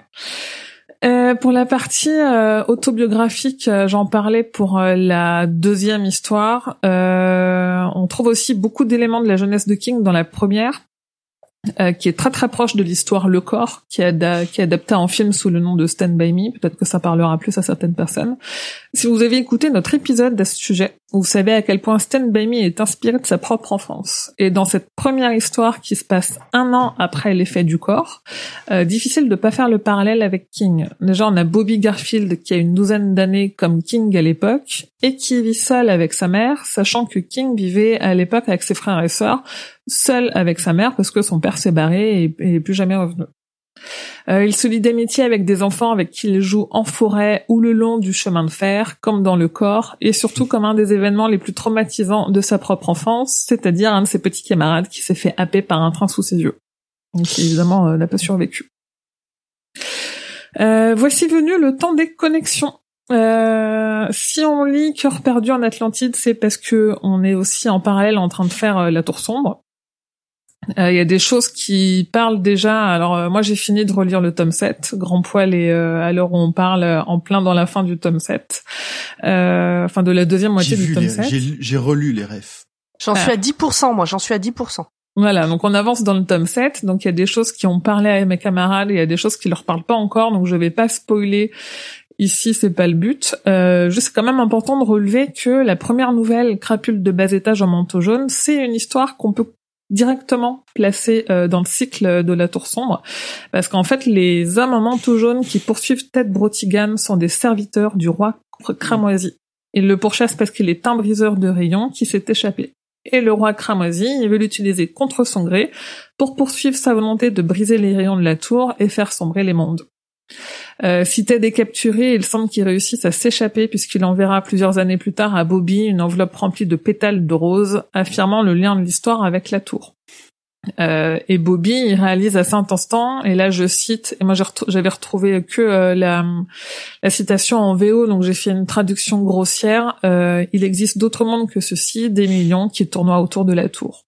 Euh, pour la partie euh, autobiographique, euh, j'en parlais pour euh, la deuxième histoire. Euh, on trouve aussi beaucoup d'éléments de la jeunesse de King dans la première, euh, qui est très très proche de l'histoire Le Corps, qui est, qui est adapté en film sous le nom de Stand By Me. Peut-être que ça parlera plus à certaines personnes. Si vous avez écouté notre épisode à ce sujet, vous savez à quel point Stand By Me est inspiré de sa propre enfance. Et dans cette première histoire qui se passe un an après l'effet du corps, euh, difficile de pas faire le parallèle avec King. Déjà, on a Bobby Garfield qui a une douzaine d'années comme King à l'époque et qui vit seul avec sa mère, sachant que King vivait à l'époque avec ses frères et sœurs, seul avec sa mère parce que son père s'est barré et, et plus jamais revenu. Euh, il se lie d'amitié avec des enfants avec qui il joue en forêt ou le long du chemin de fer, comme dans le corps, et surtout comme un des événements les plus traumatisants de sa propre enfance, c'est-à-dire un de ses petits camarades qui s'est fait happer par un train sous ses yeux. Donc évidemment, euh, n'a pas survécu. Euh, voici venu le temps des connexions. Si on lit Cœur perdu en Atlantide, c'est parce que on est aussi en parallèle en train de faire La Tour sombre. Euh, Il y a des choses qui parlent déjà. Alors euh, moi j'ai fini de relire le tome 7, Grand Poil et euh, à l'heure où on parle en plein dans la fin du tome 7. Euh, enfin de la deuxième moitié du tome les, 7. j'ai, j'ai relu les refs. J'en Ah. suis à 10%, moi, j'en suis à 10%. Voilà, donc on avance dans le tome 7, donc il y a des choses qui ont parlé à mes camarades, et il y a des choses qui leur parlent pas encore, donc je vais pas spoiler ici, c'est pas le but. Euh, juste c'est quand même important de relever que la première nouvelle, Crapule de bas étage en manteau jaune, c'est une histoire qu'on peut directement placer euh, dans le cycle de la tour sombre, parce qu'en fait les hommes en manteau jaune qui poursuivent Ted Brotigan sont des serviteurs du roi cramoisi. Ils le pourchassent parce qu'il est un briseur de rayons qui s'est échappé et le roi cramoisi, il veut l'utiliser contre son gré pour poursuivre sa volonté de briser les rayons de la tour et faire sombrer les mondes. Euh, si Ted est capturé, il semble qu'il réussisse à s'échapper puisqu'il enverra plusieurs années plus tard à Bobby une enveloppe remplie de pétales de rose, affirmant le lien de l'histoire avec la tour. Euh, et Bobby, il réalise à cet instant, et là je cite, et moi j'avais retrouvé que euh, la, la citation en VO, donc j'ai fait une traduction grossière. Euh, il existe d'autres mondes que ceux-ci, des millions qui tournoient autour de la tour.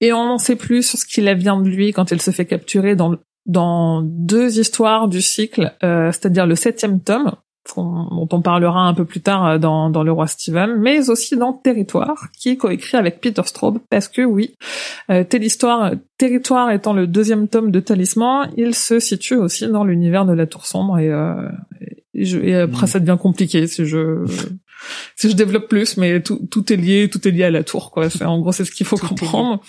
Et on n'en sait plus sur ce qu'il advient de lui quand il se fait capturer dans, dans deux histoires du cycle, euh, c'est-à-dire le septième tome, dont on parlera un peu plus tard euh, dans, dans Le Roi Steven, mais aussi dans Territoire, qui est coécrit avec Peter Straub, parce que oui, euh, telle histoire, Territoire étant le deuxième tome de Talisman, il se situe aussi dans l'univers de la Tour Sombre, et, euh, et, je- et après ça devient compliqué si je si je développe plus, mais tout, tout est lié, tout est lié à la tour, quoi. C'est, en gros, c'est ce qu'il faut Tout comprendre.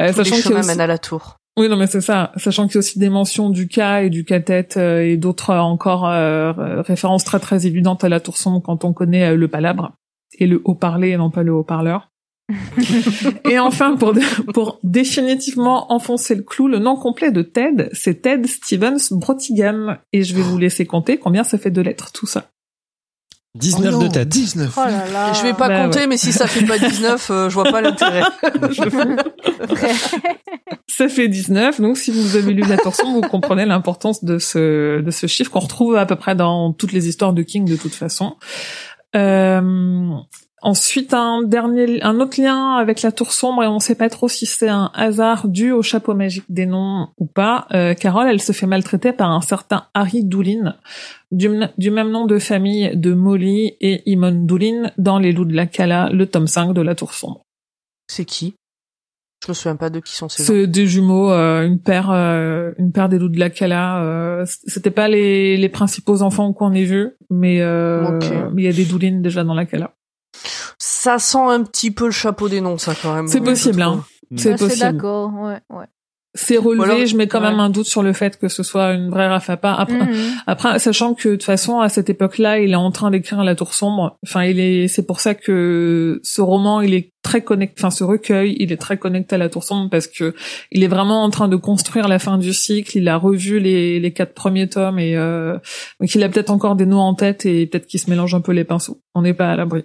Euh, les sachant a chemins aussi- mènent à la tour. Oui, non, mais c'est ça. Sachant qu'il y a aussi des mentions du cas et du cas-tête euh, et d'autres euh, encore euh, références très très évidentes à la tour sombre quand on connaît euh, le palabre et le haut-parler et non pas le haut-parleur. et enfin, pour, pour définitivement enfoncer le clou, le nom complet de Ted, c'est Ted Stevens Brotigan. Et je vais vous laisser compter combien ça fait de lettres, tout ça. 19 Oh non, de tête. 19. Oh là là. je vais pas bah compter, mais si ça fait pas 19, euh, je vois pas l'intérêt. Ça fait 19, donc si vous avez lu la torsion, vous comprenez l'importance de ce, de ce chiffre qu'on retrouve à peu près dans toutes les histoires de King de toute façon. Euh, ensuite, un dernier, un autre lien avec la tour sombre, et on sait pas trop si c'est un hasard dû au chapeau magique des noms ou pas. Euh, Carole, elle se fait maltraiter par un certain Harry Doulin, du, du même nom de famille de Molly et Imon Doulin dans Les Loups de la Cala, le tome 5 de la tour sombre. C'est qui? Je me souviens pas de qui sont ces. C'est des jumeaux, euh, une paire, euh, une paire des loups de la Cala. Euh, c'était pas les, les principaux enfants qu'on ait vus, mais euh, il y a des doulines déjà dans la Cala. Ça sent un petit peu le chapeau des noms, ça quand même. C'est possible, hein. trouve. C'est Ah, possible. d'accord, ouais, ouais. c'est relevé. je mets quand ouais. même un doute sur le fait que ce soit une vraie Rafapa. Après, Mhm. après, sachant que de toute façon, à cette époque-là, il est en train d'écrire La Tour sombre. Enfin, il est, c'est pour ça que ce roman, il est très connecté, enfin, ce recueil, il est très connecté à La Tour sombre parce que il est vraiment en train de construire la fin du cycle. Il a revu les, les quatre premiers tomes et euh, donc il a peut-être encore des noms en tête et peut-être qu'il se mélange un peu les pinceaux. On n'est pas à l'abri.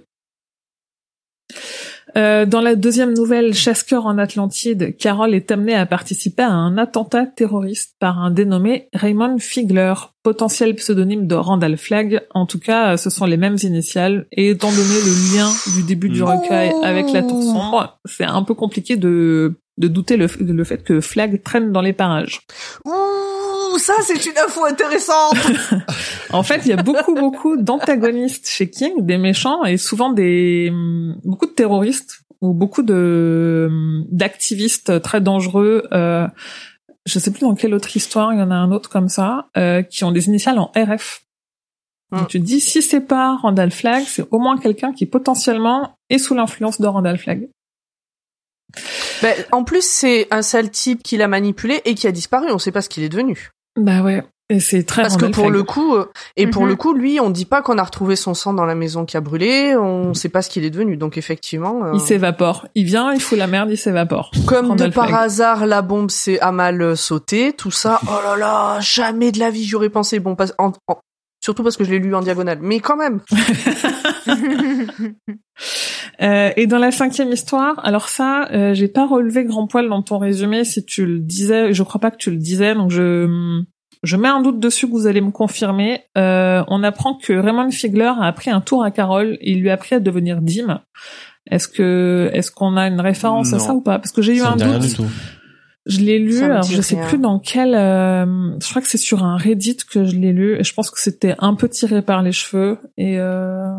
Euh, dans la deuxième nouvelle, Chasseur en Atlantide, Carol est amenée à participer à un attentat terroriste par un dénommé Raymond Figler, potentiel pseudonyme de Randall Flagg. En tout cas, ce sont les mêmes initiales. Et étant donné le lien du début du Mm. recueil avec la tour sombre, c'est un peu compliqué de, de douter le, le fait que Flagg traîne dans les parages. Ouh, ça c'est une info intéressante. En fait, il y a beaucoup, beaucoup d'antagonistes chez King, des méchants et souvent des hum, beaucoup de terroristes ou beaucoup de hum, d'activistes très dangereux. Euh, je sais plus dans quelle autre histoire, il y en a un autre comme ça, euh, qui ont des initiales en RF. Donc Hmm. tu te dis, si c'est pas Randall Flagg, c'est au moins quelqu'un qui potentiellement est sous l'influence de Randall Flagg. Ben, en plus, c'est un sale type qui l'a manipulé et qui a disparu. On sait pas ce qu'il est devenu. Bah ouais. Et c'est très Parce que pour le coup, euh, et pour Mhm. le coup, lui, on dit pas qu'on a retrouvé son sang dans la maison qui a brûlé. On sait pas ce qu'il est devenu. Donc effectivement, euh, il s'évapore. Il vient, il fout la merde, il s'évapore. comme Randall de par hasard, la bombe s'est à mal euh, sauté. Tout ça, oh là là, jamais de la vie j'aurais pensé. Bon, pas, en- en- surtout parce que je l'ai lu en diagonale. Mais quand même. Euh, et dans la cinquième histoire, alors ça, euh, j'ai pas relevé grand poil dans ton résumé si tu le disais. Je crois pas que tu le disais, donc je je mets un doute dessus que vous allez me confirmer. Euh, on apprend que Raymond Figler a appris un tour à Carole. Il lui a appris à devenir Dim. Est-ce que est-ce qu'on a une référence à ça ou pas? Parce que j'ai eu Ça un doute. Je l'ai lu, alors je sais rien. plus dans quel. euh, je crois que c'est sur un Reddit que je l'ai lu, et je pense que c'était un peu tiré par les cheveux. Et euh,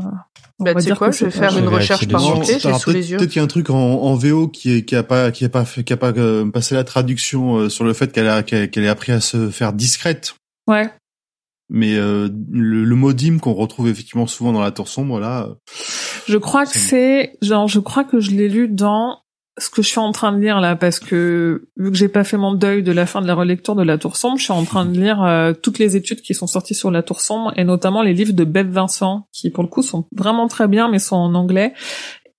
on Bah, va tu sais dire quoi, que je vais faire une recherche par mot-clé, j'ai sous les peut-être yeux. peut-être qu'il y a un truc en, en VO qui est qui a pas qui a pas fait qui a pas euh, passé la traduction euh, sur le fait qu'elle a qu'elle qu'elle ait appris à se faire discrète. Ouais. Mais euh, le, le mot dim qu'on retrouve effectivement souvent dans la tour sombre là, euh, Je crois que c'est genre je crois que je l'ai lu dans ce que je suis en train de lire là parce que vu que j'ai pas fait mon deuil de la fin de la relecture de la Tour sombre, je suis en train de lire euh, toutes les études qui sont sorties sur la Tour sombre et notamment les livres de Bev Vincent qui pour le coup sont vraiment très bien mais sont en anglais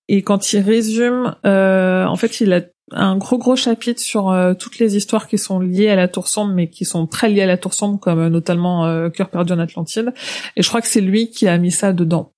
et quand il résume euh, en fait il a un gros gros chapitre sur euh, toutes les histoires qui sont liées à la Tour sombre mais qui sont très liées à la Tour sombre comme euh, notamment euh, Cœur perdu en Atlantide et je crois que c'est lui qui a mis ça dedans.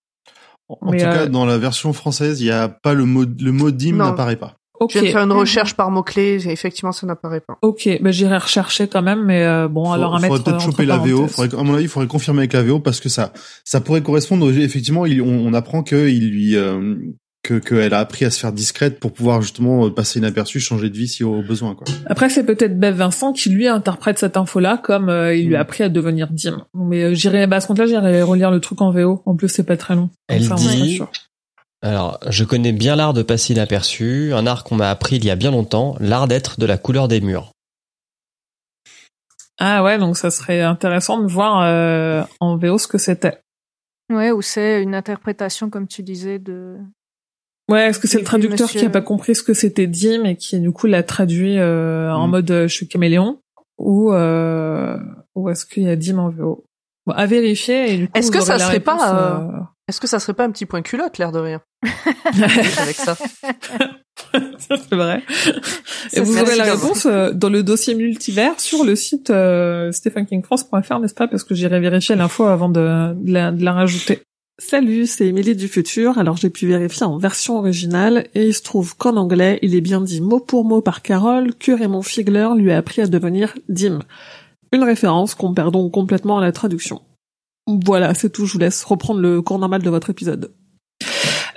en Mais, tout euh, cas dans la version française, il y a pas le mot le mot Non. n'apparaît pas. Ok. Je viens de faire une recherche par mot-clé, et effectivement, ça n'apparaît pas. Ok, bah j'irai rechercher quand même, mais euh, bon, Faut- alors à mettre peut-être euh, choper la VO. Faudrait, à mon avis, il faudrait confirmer avec la VO parce que ça, ça pourrait correspondre. Effectivement, il, on, on apprend que il lui, euh, que qu'elle a appris à se faire discrète pour pouvoir justement euh, passer inaperçu, changer de vie si au besoin. Quoi. Après, c'est peut-être Bev Vincent qui lui interprète cette info-là comme euh, il lui a Mm. appris à devenir Dim. Mais euh, j'irai, bah, à ce compte-là, j'irai relire le truc en VO. En plus, c'est pas très long. Elle dit-. Alors, je connais bien l'art de passer inaperçu, un art qu'on m'a appris il y a bien longtemps, l'art d'être de la couleur des murs. Ah ouais, donc ça serait intéressant de voir euh, en VO ce que c'était. Ouais, ou c'est une interprétation, comme tu disais, de. Ouais, est-ce que c'est le traducteur monsieur. qui a pas compris ce que c'était Dim et qui du coup l'a traduit euh, en Mm. mode euh, je suis caméléon ou euh, ou est-ce qu'il y a Dim en VO bon, À vérifier. et du coup, Est-ce que ça serait pas, réponse, euh, Est-ce que ça serait pas un petit point culotte, l'air de rien Avec ça. Ça, c'est vrai. Et vous aurez la réponse euh, dans le dossier multivers sur le site euh, stephenkingfrance.fr, n'est-ce pas? Parce que j'irai vérifier l'info avant de, de la, de la rajouter. Salut, c'est Émilie du futur. Alors j'ai pu vérifier en version originale et il se trouve qu'en anglais, il est bien dit mot pour mot par Carole que Raymond Figler lui a appris à devenir Dim. Une référence qu'on perd donc complètement à la traduction. Voilà, c'est tout. Je vous laisse reprendre le cours normal de votre épisode.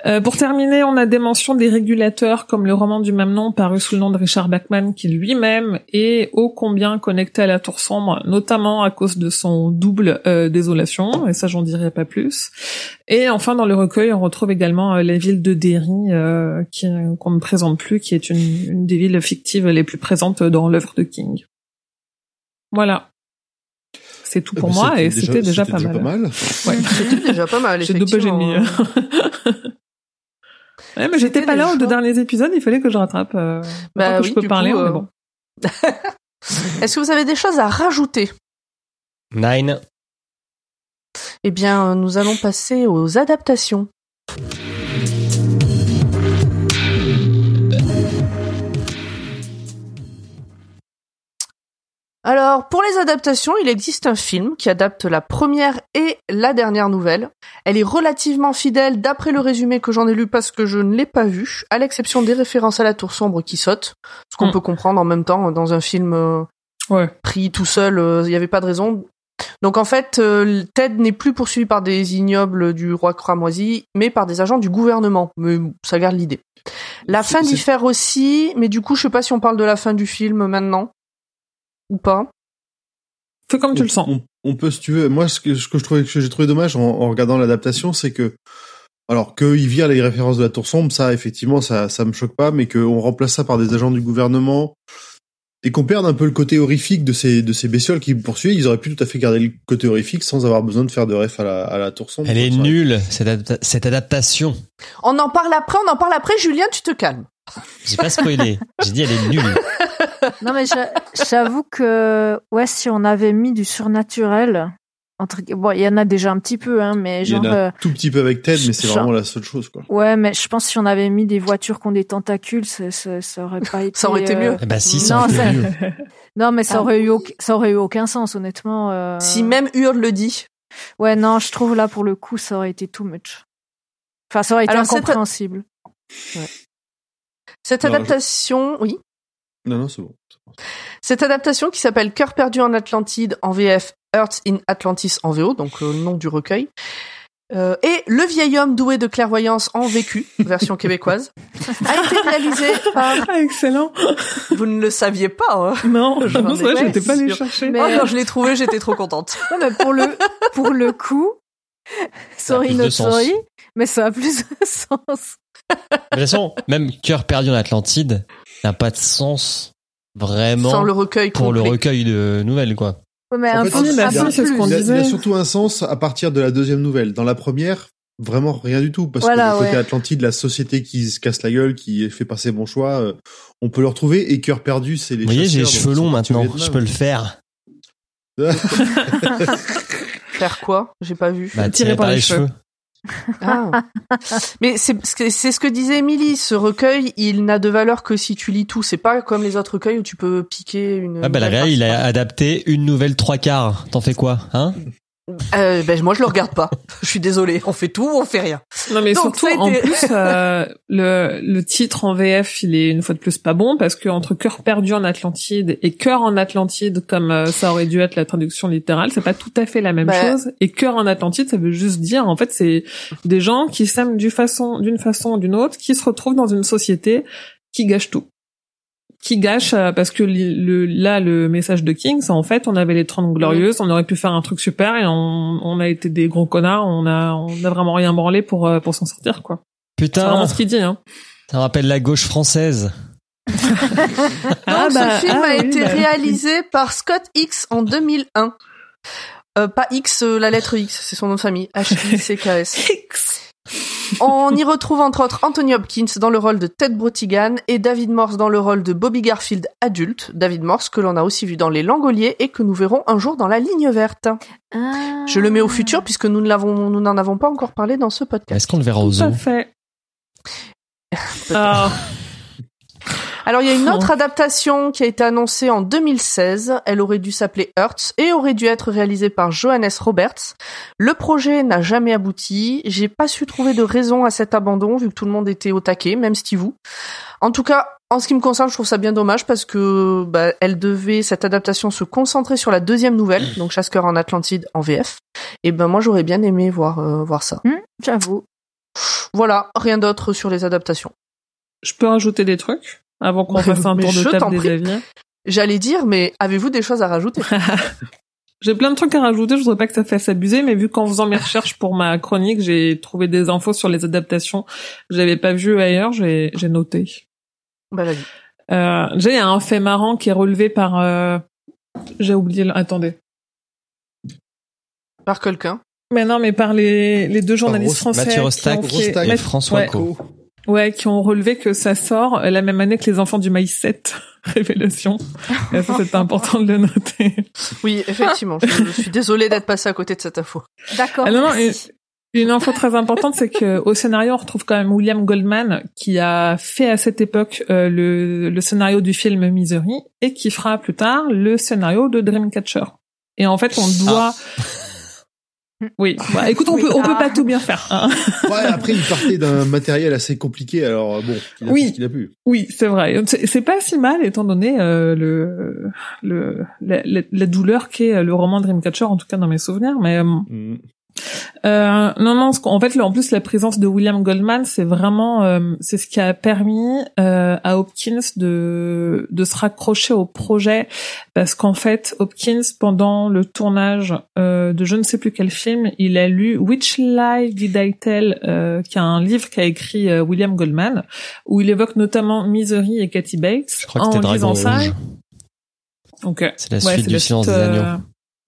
Euh, pour terminer, on a des mentions des régulateurs comme le roman du même nom paru sous le nom de Richard Bachman qui lui-même est ô combien connecté à la tour sombre, notamment à cause de son double euh, désolation, et ça j'en dirai pas plus. Et enfin dans le recueil, on retrouve également euh, la ville de Derry qui qu'on ne présente plus, qui est une, une des villes fictives les plus présentes dans l'œuvre de King. Voilà. C'est tout pour Eh ben, moi et c'était déjà, pas, déjà mal. pas mal. Ouais. C'était déjà pas mal, J'ai deux pages et demie. Ouais, mais j'étais C'était pas là aux deux derniers épisodes, il fallait que je rattrape. Euh, Bah oui, je peux parler, coup, mais euh, bon. Est-ce que vous avez des choses à rajouter? Nine. Eh bien, nous allons passer aux adaptations. Alors, pour les adaptations, il existe un film qui adapte la première et la dernière nouvelle. Elle est relativement fidèle d'après le résumé que j'en ai lu parce que je ne l'ai pas vu, à l'exception des références à la tour sombre qui sautent, ce qu'on Mm. peut comprendre en même temps dans un film euh, Ouais. pris tout seul, euh, il n'y avait pas de raison. Donc en fait, euh, Ted n'est plus poursuivi par des ignobles du roi cramoisi, mais par des agents du gouvernement. Mais ça garde l'idée. La fin diffère aussi, mais du coup, je sais pas si on parle de la fin du film maintenant ou pas. Fais comme tu le sens. On, on peut, si tu veux. Moi, ce que, ce que je trouvais, que j'ai trouvé dommage en, en regardant l'adaptation, c'est que, alors qu'ils virent les références de la Tour sombre, ça, effectivement, ça, ça me choque pas, mais qu'on remplace ça par des agents du gouvernement et qu'on perde un peu le côté horrifique de ces, de ces bestioles qui poursuivent. Ils auraient pu tout à fait garder le côté horrifique sans avoir besoin de faire de ref à la, à la Tour sombre. Elle est nulle, cette, adapta- cette adaptation. On en parle après, on en parle après. Julien, tu te calmes. J'ai pas spoilé. J'ai dit elle est nulle. Non, mais j'a- j'avoue que, ouais, si on avait mis du surnaturel, entre, bon, il y en a déjà un petit peu, hein, mais Il y en genre, a euh, un tout petit peu avec Ted, mais c'est genre- vraiment la seule chose, quoi. ouais, mais je pense que si on avait mis des voitures qui ont des tentacules, ça, ça, ça aurait pas été. Ça aurait été euh, mieux. Eh ben si, ça Non, aurait été ça- mieux. Non, mais ça Ah. aurait eu, ça aurait eu aucun sens, honnêtement. euh. Si même Hurle le dit. Ouais, non, je trouve là, pour le coup, ça aurait été too much. Enfin, ça aurait été Alors, cette- incompréhensible. Cette je- adaptation, oui. Non, non, c'est bon. Cette adaptation qui s'appelle Cœur perdu en Atlantide en VF, Earth in Atlantis en VO, donc le nom du recueil. Euh, et Le vieil homme doué de clairvoyance en vécu, version québécoise, a été réalisé par... Ah, excellent. Vous ne le saviez pas, hein Non, non, ai c'est vrai, pas j'étais pas allée chercher. Mais- Oh, quand je l'ai trouvé, j'étais trop contente. Non, mais pour le, pour le coup, sorry, not sorry, mais ça a plus de sens. De toute façon, même Cœur perdu en Atlantide n'a pas de sens vraiment Sans le recueil pour le recueil de nouvelles, quoi. Ouais, mais En un fait, peu, il y a- un peu c'est ce il, surtout un sens à partir de la deuxième nouvelle. Dans la première, vraiment rien du tout. Parce Voilà, que le côté ouais. Atlantide, la société qui se casse la gueule, qui fait pas ses bons choix, euh, on peut le retrouver. Et cœur perdu, c'est les Vous voyez, j'ai les cheveux longs maintenant. Je peux le faire. Faire quoi? J'ai pas vu. Bah, tirer par les cheveux. Ah. Mais c'est ce que disait Émilie. Ce recueil, il n'a de valeur que si tu lis tout. C'est pas comme les autres recueils où tu peux piquer une. Ah bah la réelle, il a adapté une nouvelle trois quarts. T'en fais quoi, hein? Euh, ben moi je le regarde pas. Je suis désolée. On fait tout, ou on fait rien. Non mais Donc, surtout en plus euh, le le titre en VF il est une fois de plus pas bon parce que entre cœur perdu en Atlantide et cœur en Atlantide comme euh, ça aurait dû être la traduction littérale c'est pas tout à fait la même Bah. chose et cœur en Atlantide ça veut juste dire en fait c'est des gens qui s'aiment d'une façon d'une façon ou d'une autre qui se retrouvent dans une société qui gâche tout qui gâche euh, parce que le, là le message de King c'est en fait on avait les 30 glorieuses on aurait pu faire un truc super et on, on a été des gros connards on a on a vraiment rien branlé pour euh, pour s'en sortir quoi c'est Putain, vraiment ce qu'il dit hein ça me rappelle la gauche française. Ah Donc, bah, ce film ah a oui, été bah, réalisé par Scott X en 2001. Euh, pas X, la lettre X, c'est son nom de famille. H-I-C-K-S. On y retrouve entre autres Anthony Hopkins dans le rôle de Ted Brotigan et David Morse dans le rôle de Bobby Garfield adulte. David Morse que l'on a aussi vu dans Les Langoliers et que nous verrons un jour dans La Ligne Verte. Ah. Je le mets au futur puisque nous ne l'avons, nous n'en avons pas encore parlé dans ce podcast. Est-ce qu'on le verra au tout à zoo? fait Ah, Alors il y a une Oh. autre adaptation qui a été annoncée en 2016. Elle aurait dû s'appeler Earth et aurait dû être réalisée par Johannes Roberts. Le projet n'a jamais abouti. J'ai pas su trouver de raison à cet abandon vu que tout le monde était au taquet, même Steve. En tout cas, en ce qui me concerne, je trouve ça bien dommage parce que bah, elle devait cette adaptation se concentrer sur la deuxième nouvelle, donc Chasseur en Atlantide en VF. Et ben moi j'aurais bien aimé voir euh, voir ça. Hmm, J'avoue. Voilà, rien d'autre sur les adaptations. je peux rajouter des trucs? Avant qu'on fasse un tour de table des avis J'allais dire, mais avez-vous des choses à rajouter? J'ai plein de trucs à rajouter, je voudrais pas que ça fasse abuser, mais vu qu'en faisant mes recherches pour ma chronique, j'ai trouvé des infos sur les adaptations que j'avais pas vues ailleurs, j'ai j'ai noté. Bah vas-y. Euh, déjà, il y a un fait marrant qui est relevé par... euh, J'ai oublié... le- Attendez. Par quelqu'un. Mais non, mais par les, les deux journalistes Ros- français Mathieu qui Rostac ont fait- Rostac. et François ouais. Co. Ouais, qui ont relevé que ça sort la même année que les enfants du maïs 7. Révélation. Et ça, c'est important de le noter. Oui, effectivement. je, je suis désolée d'être passé à côté de cette info. D'accord. Ah non, non, merci. Une info très importante, c'est que au scénario, on retrouve quand même William Goldman qui a fait à cette époque euh, le, le scénario du film Misery et qui fera plus tard le scénario de Dreamcatcher. Et en fait, on doit. Oui. Bah, écoute, on Oui. peut on peut Ah. pas tout bien faire. hein. Ouais, après, il partait d'un matériel assez compliqué, alors bon, il a Oui. qu'il a pu. Oui, c'est vrai. C'est c'est pas si mal étant donné euh, le le la, la- la douleur qu'est le roman Dreamcatcher, en tout cas dans mes souvenirs. Mais euh, Mm. Euh, non, non. En fait, en plus, la présence de William Goldman, c'est vraiment, euh, c'est ce qui a permis euh, à Hopkins de de se raccrocher au projet, parce qu'en fait, Hopkins, pendant le tournage euh, de je ne sais plus quel film, il a lu Which Lie Did I Tell, euh, qui est un livre qu'a écrit euh, William Goldman, où il évoque notamment Misery et Kathy Bates. Je crois que en c'était Dragon ça, Rouge. donc, C'est la Ouais, suite du la silence suite, des agneaux.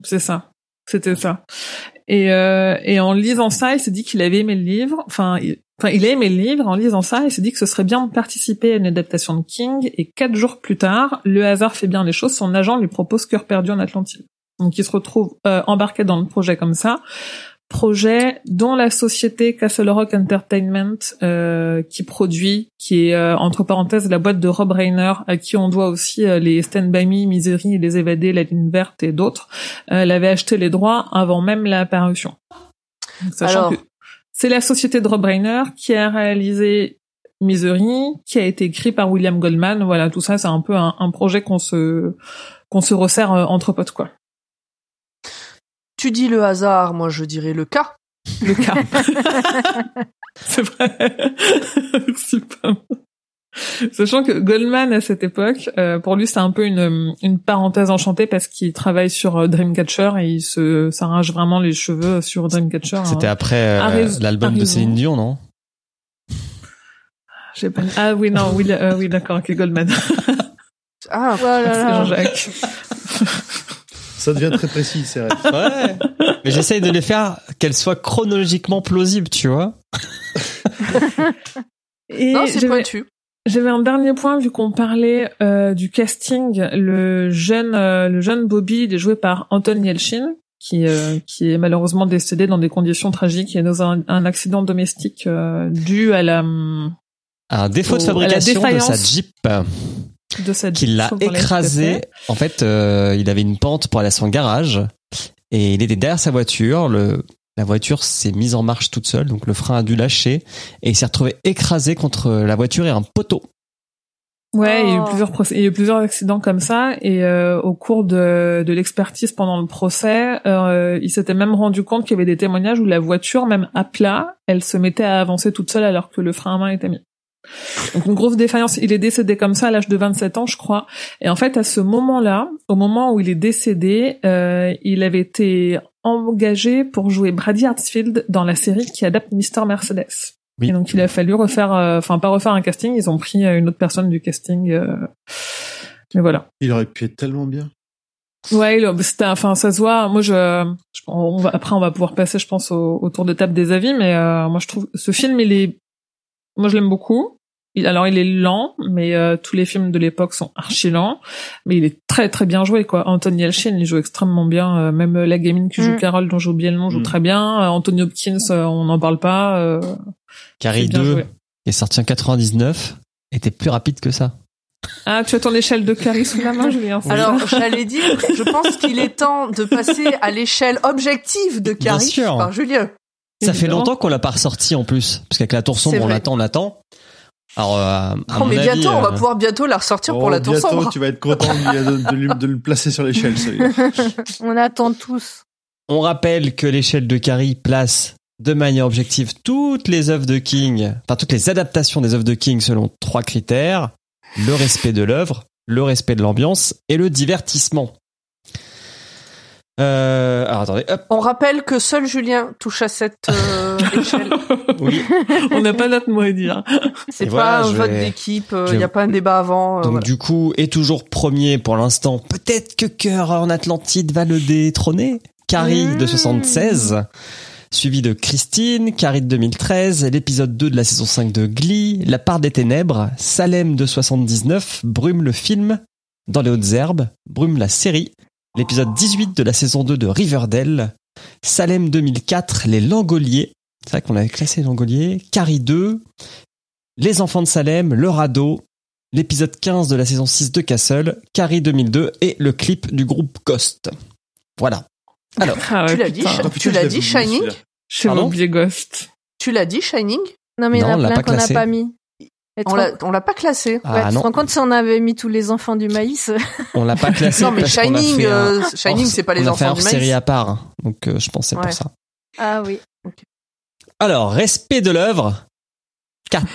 C'est ça. C'était ça. Et, euh, et en lisant ça, il s'est dit qu'il avait aimé le livre. Enfin, il, enfin, il a aimé le livre. En lisant ça, il s'est dit que ce serait bien de participer à une adaptation de King. Et quatre jours plus tard, le hasard fait bien les choses. Son agent lui propose Cœur perdu en Atlantide. Donc, il se retrouve euh, embarqué dans le projet comme ça. Projet dont la société Castle Rock Entertainment euh, qui produit, qui est euh, entre parenthèses la boîte de Rob Reiner, à qui on doit aussi euh, les Stand By Me, Misery, Les Évadés, La Ligne Verte et d'autres, euh, elle avait acheté les droits avant même la parution. Donc, Sachant Alors. que c'est la société de Rob Reiner qui a réalisé Misery, qui a été écrit par William Goldman. Voilà, tout ça, c'est un peu un, un projet qu'on se qu'on se resserre euh, entre potes, quoi. Tu dis le hasard, moi je dirais le cas. Le cas. c'est vrai. c'est pas mal. Sachant que Goldman à cette époque, euh, pour lui c'est un peu une, une parenthèse enchantée parce qu'il travaille sur euh, Dreamcatcher et il se s'arrache vraiment les cheveux sur Dreamcatcher. C'était hein. après euh, l'album de. Céline Dion, non? J'ai pas- Ah oui non oui euh, oui d'accord ok Goldman. Ah, Oh là c'est là. Jean-Jacques. Ça devient très précis, c'est vrai. Ouais. Mais j'essaye de les faire qu'elles soient chronologiquement plausibles, tu vois. Et non, c'est j'avais- pointu. J'avais un dernier point vu qu'on parlait euh, du casting. Le jeune, euh, le jeune Bobby, il est joué par Anton Yelchin, qui euh, qui est malheureusement décédé dans des conditions tragiques et dans un, un accident domestique euh, dû à la Un défaut de Au- à fabrication de sa Jeep de sa qui l'a écrasé. En fait, euh, il avait une pente pour aller à son garage et il était derrière sa voiture. Le, la voiture s'est mise en marche toute seule, donc le frein a dû lâcher et il s'est retrouvé écrasé contre la voiture et un poteau. Ouais, il y a eu Oh. plusieurs procès, il y a eu plusieurs accidents comme ça et euh, au cours de, de l'expertise pendant le procès, euh, il s'était même rendu compte qu'il y avait des témoignages où la voiture, même à plat, elle se mettait à avancer toute seule alors que le frein à main était mis. Donc une grosse défaillance. Il est décédé comme ça à l'âge de 27 ans, je crois. Et en fait, à ce moment-là, au moment où il est décédé, euh, il avait été engagé pour jouer Brady Hartsfield dans la série qui adapte Mister Mercedes. Oui. Et donc il a fallu refaire, euh, enfin pas refaire un casting, ils ont pris euh, une autre personne du casting. euh, Mais voilà. Il aurait pu être tellement bien. Ouais, c'était, enfin ça se voit. Moi, je, je- on va, après on va pouvoir passer, je pense, au, au tour de table des avis, mais euh, moi je trouve ce film, il est, moi je l'aime beaucoup. Il, alors il est lent, mais euh, tous les films de l'époque sont archi lents, mais il est très très bien joué quoi. Anthony Yelchin, il joue extrêmement bien. euh, même euh, la gamine qui joue Mm. Carole, dont j'ai oublié le nom, joue Mm. très bien. Euh, Anthony Hopkins, euh, on n'en parle pas. euh, Carrie c'est bien 2, joué. qui est sorti en 99, était plus rapide que ça. Ah, tu as ton échelle de Carrie sous la main, Julien. Alors, j'allais dire, je pense qu'il est temps de passer à l'échelle objective de Bien Carrie sûr. par Julien. Ça fait longtemps qu'on l'a pas ressorti en plus, parce qu'avec la tour sombre, on attend, on attend. Alors, euh, à Oh, mon mais avis, bientôt, on va euh, pouvoir bientôt la ressortir pour Oh, la tour bientôt, sombre. tu vas être content de, de, lui- de le placer sur l'échelle, celui-là. On attend tous. On rappelle que l'échelle de Carrie place de manière objective toutes les œuvres de King, enfin toutes les adaptations des œuvres de King selon trois critères le respect de l'œuvre, le respect de l'ambiance et le divertissement. Euh, alors attendez, hop, On rappelle que seul Julien touche à cette euh, échelle. oui. on n'a pas notre mot à dire. C'est pas voilà, un vote vais- d'équipe, il je- n'y a pas un débat avant. euh, Donc voilà. du coup, est toujours premier pour l'instant. Peut-être que Cœur en Atlantide va le détrôner. Carrie de Mmh. 76. suivi de Christine, Carrie de 2013, l'épisode 2 de la saison 5 de Glee, La part des ténèbres, Salem de 79, Brume le film, Dans les hautes herbes, Brume la série, l'épisode 18 de la saison 2 de Riverdale, Salem 2004, Les Langoliers, c'est vrai qu'on avait classé les Langoliers, Carrie 2, Les enfants de Salem, Le radeau, l'épisode 15 de la saison 6 de Castle, Carrie 2002 et le clip du groupe Ghost. Voilà. Alors, Ah ouais, tu l'as dit, Ah, tu je l'as dit, Shining. J'ai oublié Ghost. Tu l'as dit, Shining? Non, mais il y Non, en a plein qu'on n'a pas mis. On l'a, rends- on l'a pas classé. ouais, ah tu te rends compte si on avait mis tous les enfants du maïs on l'a pas classé. Non, mais Shining, un- euh, Shining, c'est pas les on a fait un enfants du hors série maïs. à part, hein. donc euh, je pense que c'est Ouais. pour ça. Ah oui. Alors, respect de l'œuvre, 4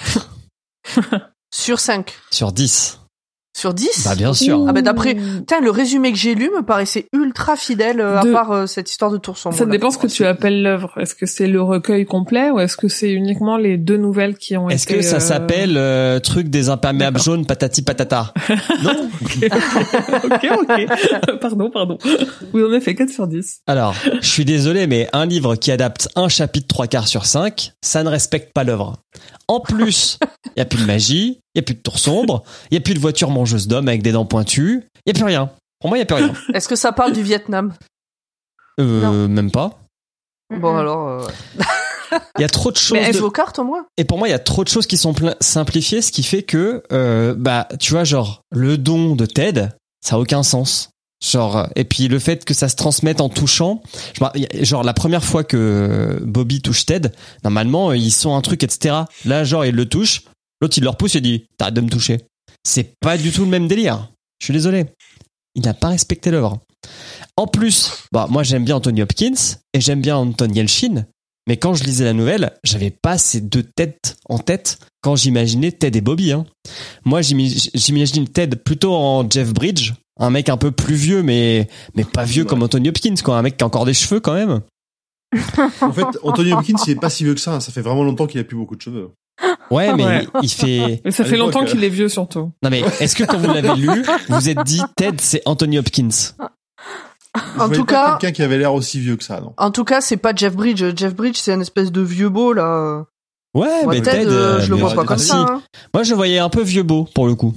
Sur 5. sur 10. Sur 10 Bah bien sûr. Ah bah d'après, putain, le résumé que j'ai lu me paraissait ultra fidèle, euh, à De- part euh, cette histoire de tour sombre. Ça là. dépend ce que tu appelles l'œuvre. Est-ce que c'est le recueil complet ou est-ce que c'est uniquement les deux nouvelles qui ont Est-ce été... que ça euh, s'appelle euh, truc des imperméables jaunes patati patata? Non ok, ok. pardon, pardon. Oui, en effet, 4 sur 10. Alors, je suis désolé, mais un livre qui adapte un chapitre trois quarts sur 5, ça ne respecte pas l'œuvre. En plus, il y a plus de magie, il y a plus de tour sombre, il y a plus de voiture mangeuse d'hommes avec des dents pointues, il y a plus rien. Pour moi, il y a plus rien. Est-ce que ça parle du Vietnam? Euh, même pas. Bon alors, euh, Il y a trop de choses. mais de- est-ce vos cartes au moins? Et pour moi, il y a trop de choses qui sont plein- simplifiées, ce qui fait que, euh, bah, tu vois, genre, le don de Ted, ça a aucun sens. Genre, euh, et puis le fait que ça se transmette en touchant, genre la première fois que Bobby touche Ted, normalement, euh, ils sont un truc, etc. Là, genre, il le touche, l'autre, il le repousse et dit, t'arrêtes de me toucher. C'est pas du tout le même délire. Je suis désolé. Il n'a pas respecté l'œuvre. En plus, bah, moi, j'aime bien Anthony Hopkins et j'aime bien Anton Yelchin, mais quand je lisais la nouvelle, j'avais pas ces deux têtes en tête quand j'imaginais Ted et Bobby. Hein. Moi, j'imagine Ted plutôt en Jeff Bridge, un mec un peu plus vieux, mais mais pas vieux Ouais. comme Anthony Hopkins, quoi, un mec qui a encore des cheveux quand même. En fait, Anthony Hopkins, il est pas si vieux que ça. hein. Ça fait vraiment longtemps qu'il a plus beaucoup de cheveux. Ouais, mais Ouais. il fait. Mais ça fait longtemps euh. qu'il est vieux, surtout. Non mais est-ce que quand vous l'avez lu, vous vous êtes dit Ted c'est Anthony Hopkins? En tout pas cas- quelqu'un qui avait l'air aussi vieux que ça, non? En tout cas, c'est pas Jeff Bridge. Jeff Bridge, c'est un espèce de vieux beau là. Ouais, mais Ted, Ted, euh, euh, je le vois pas comme si. ça. hein. Moi, je le voyais un peu vieux beau pour le coup.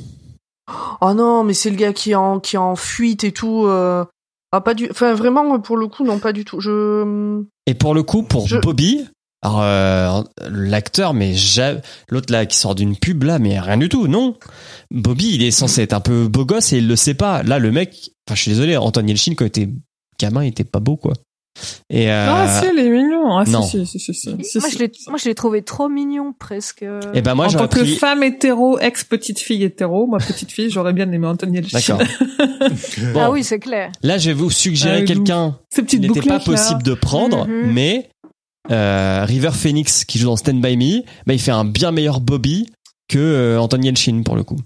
Oh non, mais c'est le gars qui est en qui est en fuite et tout. euh. Ah pas du. Enfin vraiment pour le coup non pas du tout. Je. Et pour le coup, pour Je- Bobby, alors, euh, l'acteur, mais l'autre là qui sort d'une pub là, mais rien du tout, non. Bobby, il est censé être un peu beau gosse et il le sait pas. Là, le mec, enfin, je suis désolé, Anthony Yelchin quand il était gamin, il était pas beau quoi. Et euh, Ah, si, il est mignon. Ah, non. si, si, si, si. Si, moi, si. je l'ai, moi, je l'ai trouvé trop mignon, presque. et ben moi en tant que femme hétéro, ex-petite fille hétéro, moi petite fille, j'aurais bien aimé Anthony Elchin. D'accord. Bon, Ah oui, c'est clair. là je vais vous suggérer Ah, quelqu'un Ces qui petites n'était pas là. possible de prendre, Mhm. mais euh, River Phoenix qui joue dans Stand By Me, bah, il fait un bien meilleur Bobby que euh, Anthony Yelchin pour le coup.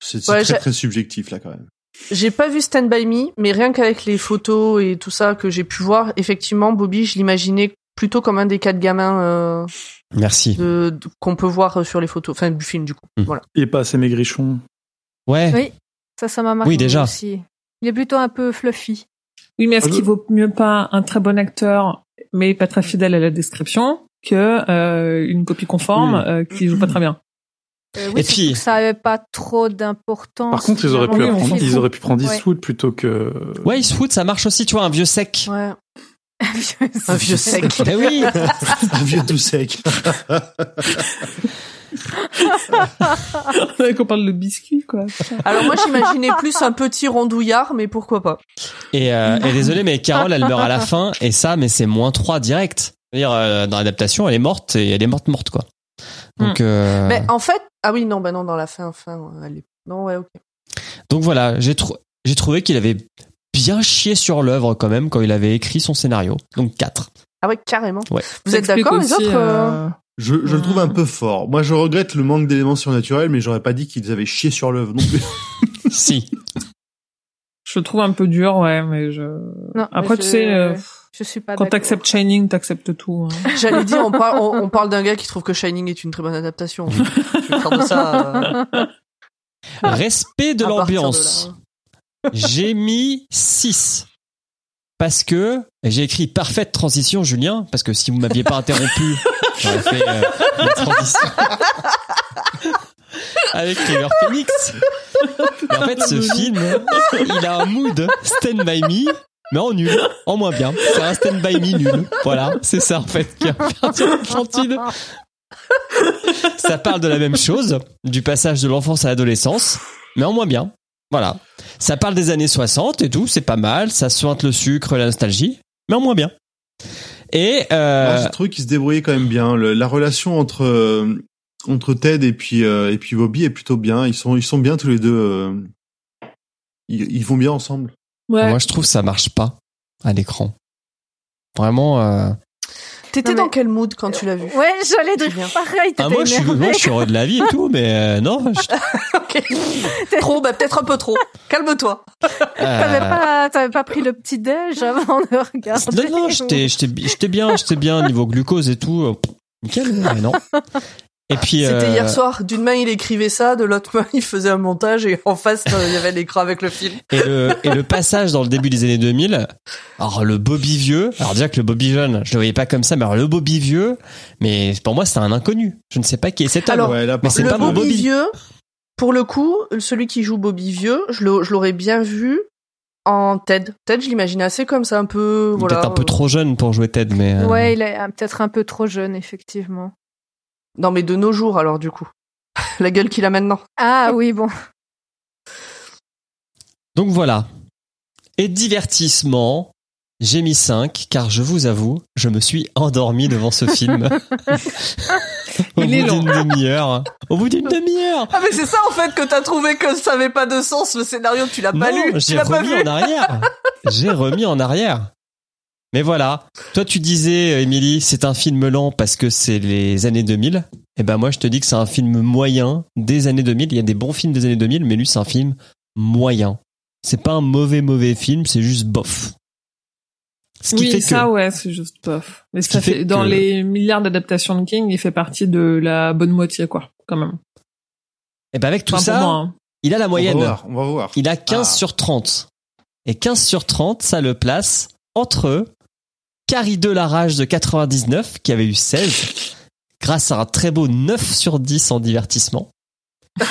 C'est Ouais, très très subjectif là quand même. J'ai pas vu Stand By Me, mais rien qu'avec les photos et tout ça que j'ai pu voir, effectivement, Bobby, je l'imaginais plutôt comme un des quatre gamins euh, Merci. de, de- qu'on peut voir sur les photos, enfin du film du coup. Mm. Voilà. Il est pas assez maigrichon. Ouais. Oui. Ça, ça m'a marqué Oui, déjà. aussi. Il est plutôt un peu fluffy. Oui, mais est-ce Ah, qu'il vaut mieux pas un très bon acteur, mais pas très fidèle à la description, que euh, une copie conforme euh, qui joue pas très bien Euh, oui, Et puis- ça avait pas trop d'importance. Par contre, ils auraient pu, le ils auraient pu prendre Ouais. Eastwood plutôt que. Ouais, Eastwood, ça marche aussi, tu vois, un vieux sec. Ouais. Un vieux sec. Ben oui. Un vieux tout sec. Qu'on parle de biscuit, quoi. Alors moi j'imaginais plus un petit rondouillard, mais pourquoi pas. Et, euh, et désolé, mais Carole, elle meurt à la fin, et ça, mais c'est moins 3 direct. C'est-à-dire, euh, dans l'adaptation, elle est morte, et elle est morte morte, quoi. Donc, euh, Mais en fait, ah oui non, bah non dans la fin, fin, elle est- non ouais ok. donc voilà, j'ai trou- j'ai trouvé qu'il avait bien chié sur l'œuvre quand même quand il avait écrit son scénario. Donc 4. Ah ouais carrément. Ouais. Vous Ça êtes d'accord les autres euh, euh, Je, le trouve un peu fort. Moi, je regrette le manque d'éléments surnaturels, mais j'aurais pas dit qu'ils avaient chié sur l'œuvre non plus. si. Je le trouve un peu dur, ouais, mais je. Non, Après, mais tu je- sais, euh, je suis pas quand t'acceptes Shining, t'acceptes tout. hein. J'allais dire, on parle, on, on parle d'un gars qui trouve que Shining est une très bonne adaptation. Je vais faire de ça. euh, Respect de l'ambiance. J'ai mis 6. Parce que j'ai écrit parfaite transition, Julien, parce que si vous m'aviez pas interrompu, j'aurais fait euh, une transition avec River Phoenix. Et en fait, ce film, il a un mood Stand By Me, mais en nul, en moins bien. C'est un Stand By Me nul. Voilà, c'est ça en fait qui a perdu l'Atlantide. Ça parle de la même chose, du passage de l'enfance à l'adolescence, mais en moins bien. Voilà. Ça parle des années 60 et tout, c'est pas mal, ça sointe le sucre, la nostalgie, mais en moins bien. Et euh, J'ai trouvé qu'il se débrouillait quand même bien. Le- la relation entre euh, entre Ted et puis euh, et puis Bobby est plutôt bien. Ils sont ils sont bien tous les deux. euh, ils, ils vont bien ensemble. Ouais. moi je trouve que ça marche pas à l'écran. Vraiment. T'étais mais- dans quel mood quand tu l'as vu? Ouais, j'allais dire pareil, t'étais Ah moi je suis, moi, je suis heureux de la vie et tout, mais euh, non. je- Ok. Trop, bah peut-être un peu trop. Calme-toi. T'avais euh, pas, t'avais pas pris le petit déj avant de regarder. Non, non, j'étais, j'étais, j'étais bien, j'étais bien niveau glucose et tout. Nickel, mais non. Et puis, C'était euh, hier soir. D'une main, il écrivait ça, de l'autre main, il faisait un montage et en face, euh, il y avait l'écran avec le film. Et le, et le passage dans le début des années 2000, alors le Bobby vieux, alors déjà que le Bobby jeune, je le voyais pas comme ça, mais alors le Bobby vieux, mais pour moi c'est un inconnu. Je ne sais pas qui est cet homme. Alors, ouais, là, mais c'est mon Bobby vieux, pour le coup, celui qui joue Bobby vieux, je l'aurais bien vu en Ted. Ted, je l'imaginais assez comme ça, un peu, voilà. Peut-être un peu trop jeune pour jouer Ted, mais euh, Ouais, il est euh, peut-être un peu trop jeune, effectivement. Non, mais de nos jours, alors, du coup. La gueule qu'il a maintenant. Ah oui, bon. donc voilà. Et divertissement, j'ai mis 5 car je vous avoue, je me suis endormi devant ce film. Au Il est bout d'une demi-heure. Au bout d'une demi-heure. Ah, mais c'est ça, en fait, que t'as trouvé que ça avait pas de sens, le scénario, tu l'as pas lu. J'ai remis vu. en arrière. J'ai remis en arrière. Mais voilà. Toi, tu disais, Émilie, c'est un film lent parce que c'est les années 2000. Et ben, moi, je te dis que c'est un film moyen des années 2000. Il y a des bons films des années 2000, mais lui, c'est un film moyen. C'est pas un mauvais, mauvais film, c'est juste bof. Ce qui oui, fait ça, que, ouais, c'est juste bof. Mais Ce ça qui fait fait, dans que- les milliards d'adaptations de King, il fait partie de la bonne moitié, quoi, quand même. et ben, avec tout Enfin, ça, moi, hein. il a la On va moyenne. voir. On va voir. Il a 15 Ah. sur 30. Et 15 sur 30, ça le place entre Carrie de la Rage de 99, qui avait eu 16, grâce à un très beau 9 sur 10 en divertissement.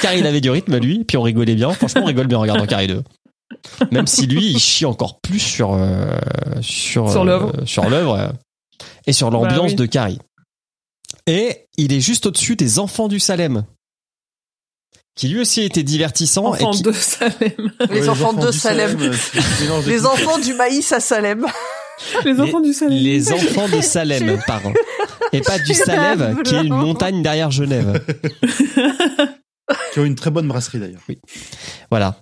Car il avait du rythme, lui, puis on rigolait bien. Franchement, on rigole bien en regardant Carrie 2. Même si lui, il chie encore plus sur, euh, sur, Sur euh, l'œuvre. l'œuvre euh, et sur l'ambiance Bah oui. de Carrie. Et il est juste au-dessus des Enfants du Salem, qui lui aussi était divertissant. Enfant et qui, de Salem. Les Ouais, enfants de du Salem. euh, Les enfants du maïs à Salem. Les enfants du Salem. Les enfants de Salem, pardon. Et pas du Salem, qui est une montagne derrière Genève. Qui ont une très bonne brasserie d'ailleurs. Voilà.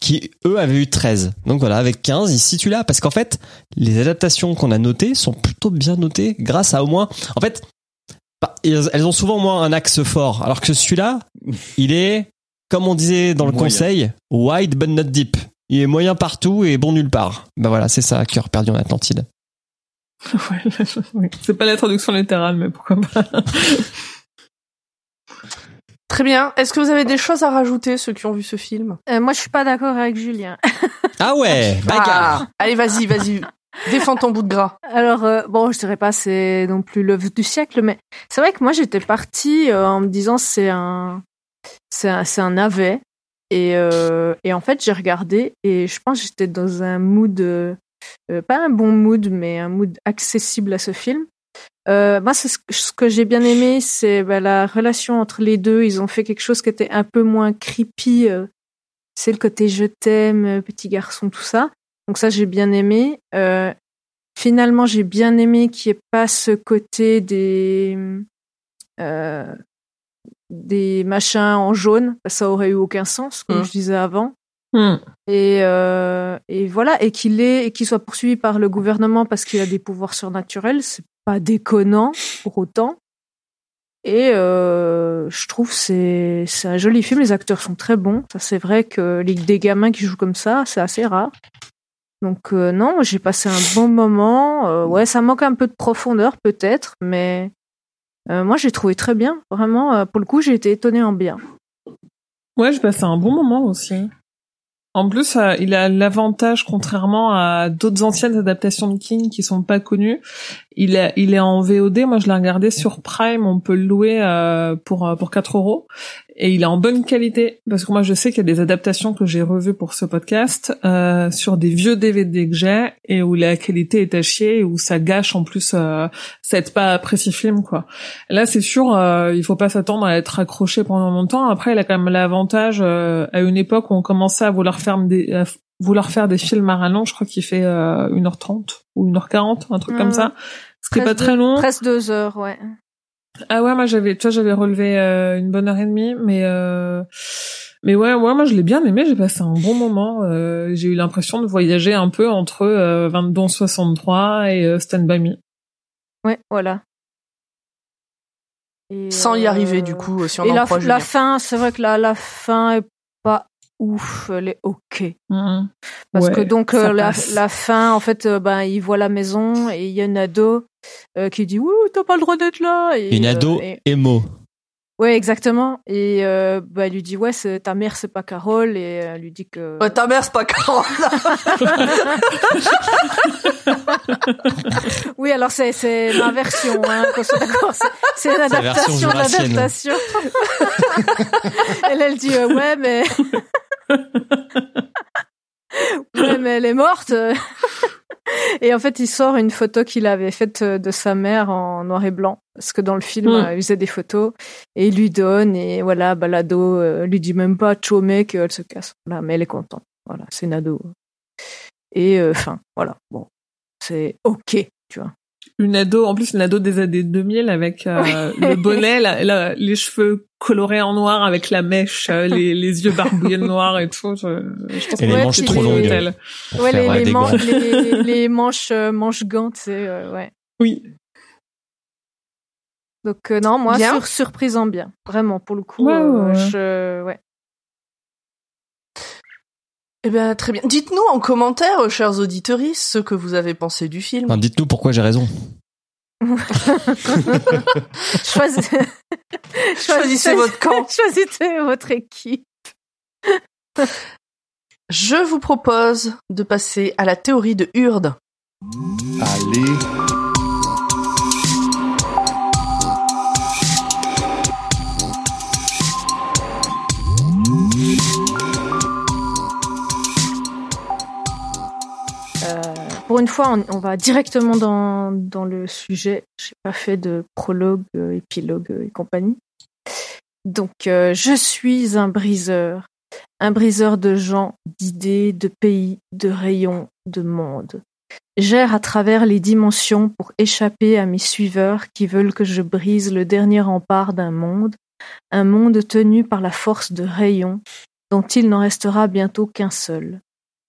Qui, eux, avaient eu 13. Donc voilà, avec 15, ils se situent là. Parce qu'en fait, les adaptations qu'on a notées sont plutôt bien notées grâce à au moins... En fait, bah, elles elles ont souvent au moins un axe fort. Alors que celui-là, il est, comme on disait dans le Moyen. conseil, wide but not deep. Il est moyen partout et bon nulle part. Ben voilà, c'est ça, cœur perdu en Atlantide. Ouais. C'est pas la traduction littérale, mais pourquoi pas. Très bien. Est-ce que vous avez des choses à rajouter, ceux qui ont vu ce film? Euh, moi, je suis pas d'accord avec Julien. Ah ouais, bagarre. Ah. Allez, vas-y, vas-y. Défends ton bout de gras. Alors, euh, bon, je dirais pas c'est non plus l'œuvre du siècle, mais c'est vrai que moi, j'étais partie euh, en me disant c'est un, c'est un, c'est un navet. Et, euh, et en fait, j'ai regardé et je pense que j'étais dans un mood, euh, euh, pas un bon mood, mais un mood accessible à ce film. Moi, ce que, j'ai bien aimé, c'est bah, la relation entre les deux. Ils ont fait quelque chose qui était un peu moins creepy. c'est le côté je t'aime, petit garçon, tout ça. Donc ça, j'ai bien aimé. Finalement, j'ai bien aimé qu'il n'y ait pas ce côté des des machins en jaune. Ça aurait eu aucun sens, comme Mm. je disais avant. Hmm. Et, euh, et voilà, et qu'il est, et qu'il soit poursuivi par le gouvernement parce qu'il a des pouvoirs surnaturels, c'est pas déconnant pour autant. Et euh, je trouve c'est c'est un joli film. Les acteurs sont très bons. Ça c'est vrai que les des gamins qui jouent comme ça, c'est assez rare. Donc euh, non, j'ai passé un bon moment. Ouais, ça manque un peu de profondeur peut-être, mais euh, moi j'ai trouvé très bien. Vraiment, euh, pour le coup, j'ai été étonnée en bien. Ouais, j'ai passé un bon moment aussi. En plus, euh, il a l'avantage, contrairement à d'autres anciennes adaptations de King qui sont pas connues, il est, il est en VOD. Moi, je l'ai regardé sur Prime. On peut le louer pour pour 4 euros et il est en bonne qualité parce que moi, je sais qu'il y a des adaptations que j'ai revues pour ce podcast euh, sur des vieux DVD que j'ai et où la qualité est à chier et où ça gâche en plus, euh, ça aide pas à apprécier le film quoi. Là, c'est sûr, euh, il faut pas s'attendre à être accroché pendant longtemps. Après, il a quand même l'avantage euh, à une époque où on commençait à vouloir faire des à vouloir faire des films à rallonge, je crois qu'il fait euh, 1h30 ou 1h40, un truc Mm. comme ça. Ce qui est pas très long. Presque deux heures, ouais. Ah ouais, moi j'avais, tu vois, j'avais relevé euh, une bonne heure et demie, mais euh, mais ouais, ouais, moi je l'ai bien aimé, j'ai passé un bon moment. euh, j'ai eu l'impression de voyager un peu entre euh, 22 63 et euh, Stand by Me. Ouais, voilà. Et, Sans y euh, arriver, du coup, si on Et en la, croit la fin, c'est vrai que la, la fin est pas ouf, elle est ok. Mhm. Parce Ouais, que donc euh, la, fin, en fait, euh, ben il voit la maison et il y a une ado euh, qui dit ouh t'as pas le droit d'être là. Et, Une euh, ado et- émo. Ouais, exactement. Et euh, bah, elle lui dit ouais, c'est ta mère, c'est pas Carole, et elle lui dit que. Ouais, ta mère, c'est pas Carole. Oui, alors c'est c'est ma version, hein, qu'on soit d'accord. C'est- C'est une la version adaptation jurassienne. d'adaptation. elle, elle dit euh, ouais, mais ouais, mais elle est morte. Et en fait, il sort une photo qu'il avait faite de sa mère en noir et blanc, parce que dans le film, Mm. euh, il faisait des photos et il lui donne et voilà, Balado euh, lui dit même pas ciao mec, elle se casse. Voilà, mais elle est contente. Voilà, c'est une ado. Et euh, enfin, voilà, bon, c'est ok, tu vois. Une ado, en plus une ado des années 2000 avec euh, le bonnet, la- la- les cheveux colorés en noir avec la mèche, euh, les, les yeux barbouillés de noir et tout. Je, je pense Et les manches trop longues. Ouais, les, euh, les, des man- gants. les, les manches, euh, manches gants, c'est euh, ouais. Oui. Donc euh, non, moi Bien. sur, surprise en bien, vraiment pour le coup. Euh, je, ouais. Eh bien, très bien. Dites-nous en commentaire, euh, chers auditeurs, ce que vous avez pensé du film. Enfin, dites-nous pourquoi j'ai raison. Choisis- Choisissez votre camp. Choisissez votre équipe. Je vous propose de passer à la théorie de Hurde. Allez. Pour une fois, on, va directement dans, le sujet. J'ai pas fait de prologue, euh, épilogue euh, et compagnie. Donc, euh, je suis un briseur. Un briseur de gens, d'idées, de pays, de rayons, de monde. J'erre à travers les dimensions pour échapper à mes suiveurs qui veulent que je brise le dernier rempart d'un monde, un monde tenu par la force de rayons dont il n'en restera bientôt qu'un seul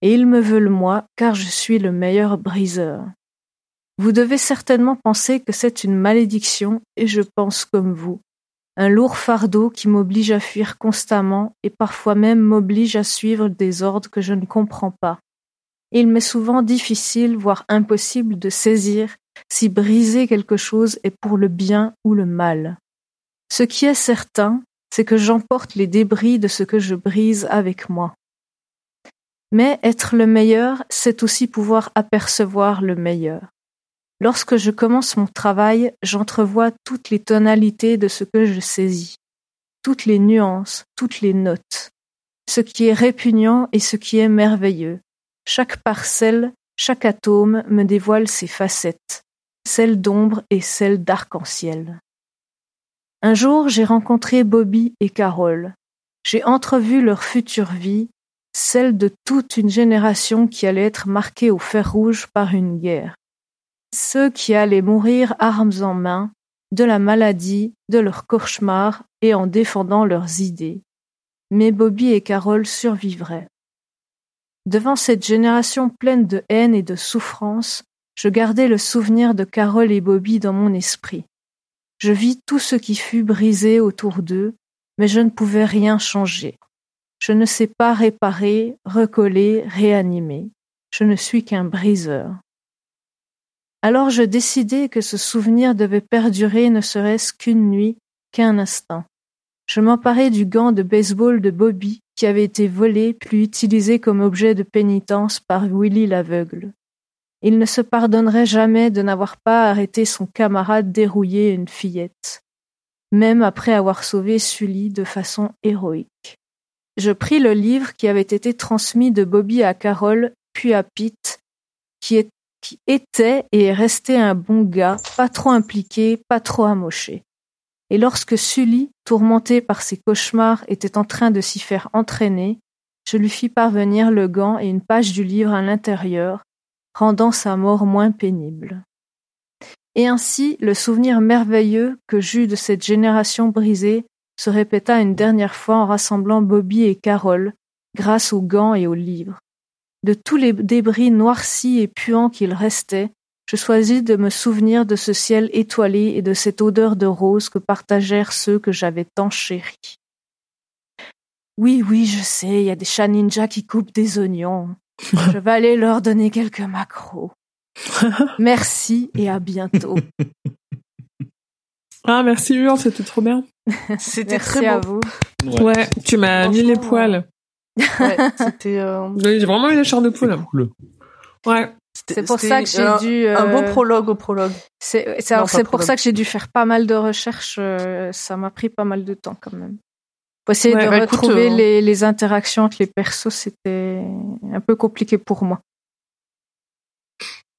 et ils me veulent moi, car je suis le meilleur briseur. Vous devez certainement penser que c'est une malédiction, et je pense comme vous. Un lourd fardeau qui m'oblige à fuir constamment et parfois même m'oblige à suivre des ordres que je ne comprends pas. Il m'est souvent difficile, voire impossible de saisir si briser quelque chose est pour le bien ou le mal. Ce qui est certain, c'est que j'emporte les débris de ce que je brise avec moi. Mais être le meilleur, c'est aussi pouvoir apercevoir le meilleur. Lorsque je commence mon travail, j'entrevois toutes les tonalités de ce que je saisis, toutes les nuances, toutes les notes, ce qui est répugnant et ce qui est merveilleux. Chaque parcelle, chaque atome me dévoile ses facettes, celles d'ombre et celles d'arc-en-ciel. Un jour, j'ai rencontré Bobby et Carole. J'ai entrevu leur future vie, celle de toute une génération qui allait être marquée au fer rouge par une guerre. Ceux qui allaient mourir armes en main, de la maladie, de leurs cauchemars et en défendant leurs idées. Mais Bobby et Carole survivraient. Devant cette génération pleine de haine et de souffrance, je gardai le souvenir de Carole et Bobby dans mon esprit. Je vis tout ce qui fut brisé autour d'eux, mais je ne pouvais rien changer. Je ne sais pas réparer, recoller, réanimer. Je ne suis qu'un briseur. Alors je décidai que ce souvenir devait perdurer ne serait-ce qu'une nuit, qu'un instant. je m'emparai du gant de baseball de Bobby qui avait été volé puis utilisé comme objet de pénitence par Willy l'aveugle. Il ne se pardonnerait jamais de n'avoir pas arrêté son camarade dérouiller une fillette, même après avoir sauvé Sully de façon héroïque. Je pris le livre qui avait été transmis de Bobby à Carole, puis à Pete, qui, était et est resté un bon gars, pas trop impliqué, pas trop amoché. Et lorsque Sully, tourmenté par ses cauchemars, était en train de s'y faire entraîner, je lui fis parvenir le gant et une page du livre à l'intérieur, rendant sa mort moins pénible. Et ainsi, le souvenir merveilleux que j'eus de cette génération brisée se répéta une dernière fois en rassemblant Bobby et Carole, grâce aux gants et aux livres. De tous les débris noircis et puants qu'il restait, je choisis de me souvenir de ce ciel étoilé et de cette odeur de rose que partagèrent ceux que j'avais tant chéris. Oui, oui, je sais, il y a des chats ninjas qui coupent des oignons. Je vais aller leur donner quelques macros. Merci et à bientôt. Ah, merci Hur, c'était trop bien. C'était Merci très à beau. vous. Ouais, tu m'as mis les poils. Ouais, c'était euh, J'ai vraiment eu les chairs de poule. Cool. Ouais. c'était- C'est pour ça que j'ai un- dû. un beau euh, prologue au prologue. C'est pour ça que j'ai dû faire pas mal de recherches. euh, ça m'a pris pas mal de temps quand même. Pour essayer Ouais, de bah, retrouver euh, les, les interactions entre les persos, c'était un peu compliqué pour moi.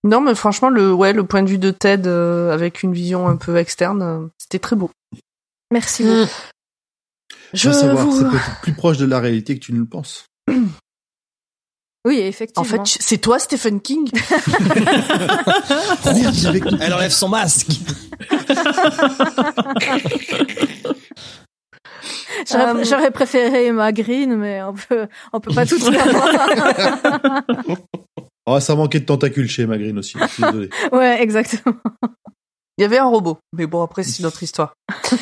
Non, mais franchement, le ouais, le point de vue de Ted euh, avec une vision un peu externe, euh, c'était très beau. Merci Mm. beaucoup. Je Va savoir, vous... ça peut être plus proche de la réalité que tu ne le penses. Oui, effectivement. En fait, c'est toi, Stephen King. Elle enlève son masque. j'aurais Euh, j'aurais préféré Emma Green, mais on peut, on peut pas tout faire. Oh, ça manquait de tentacules chez Emma Green aussi. je suis Désolé. ouais, exactement. Il y avait un robot, mais bon, après, c'est notre histoire.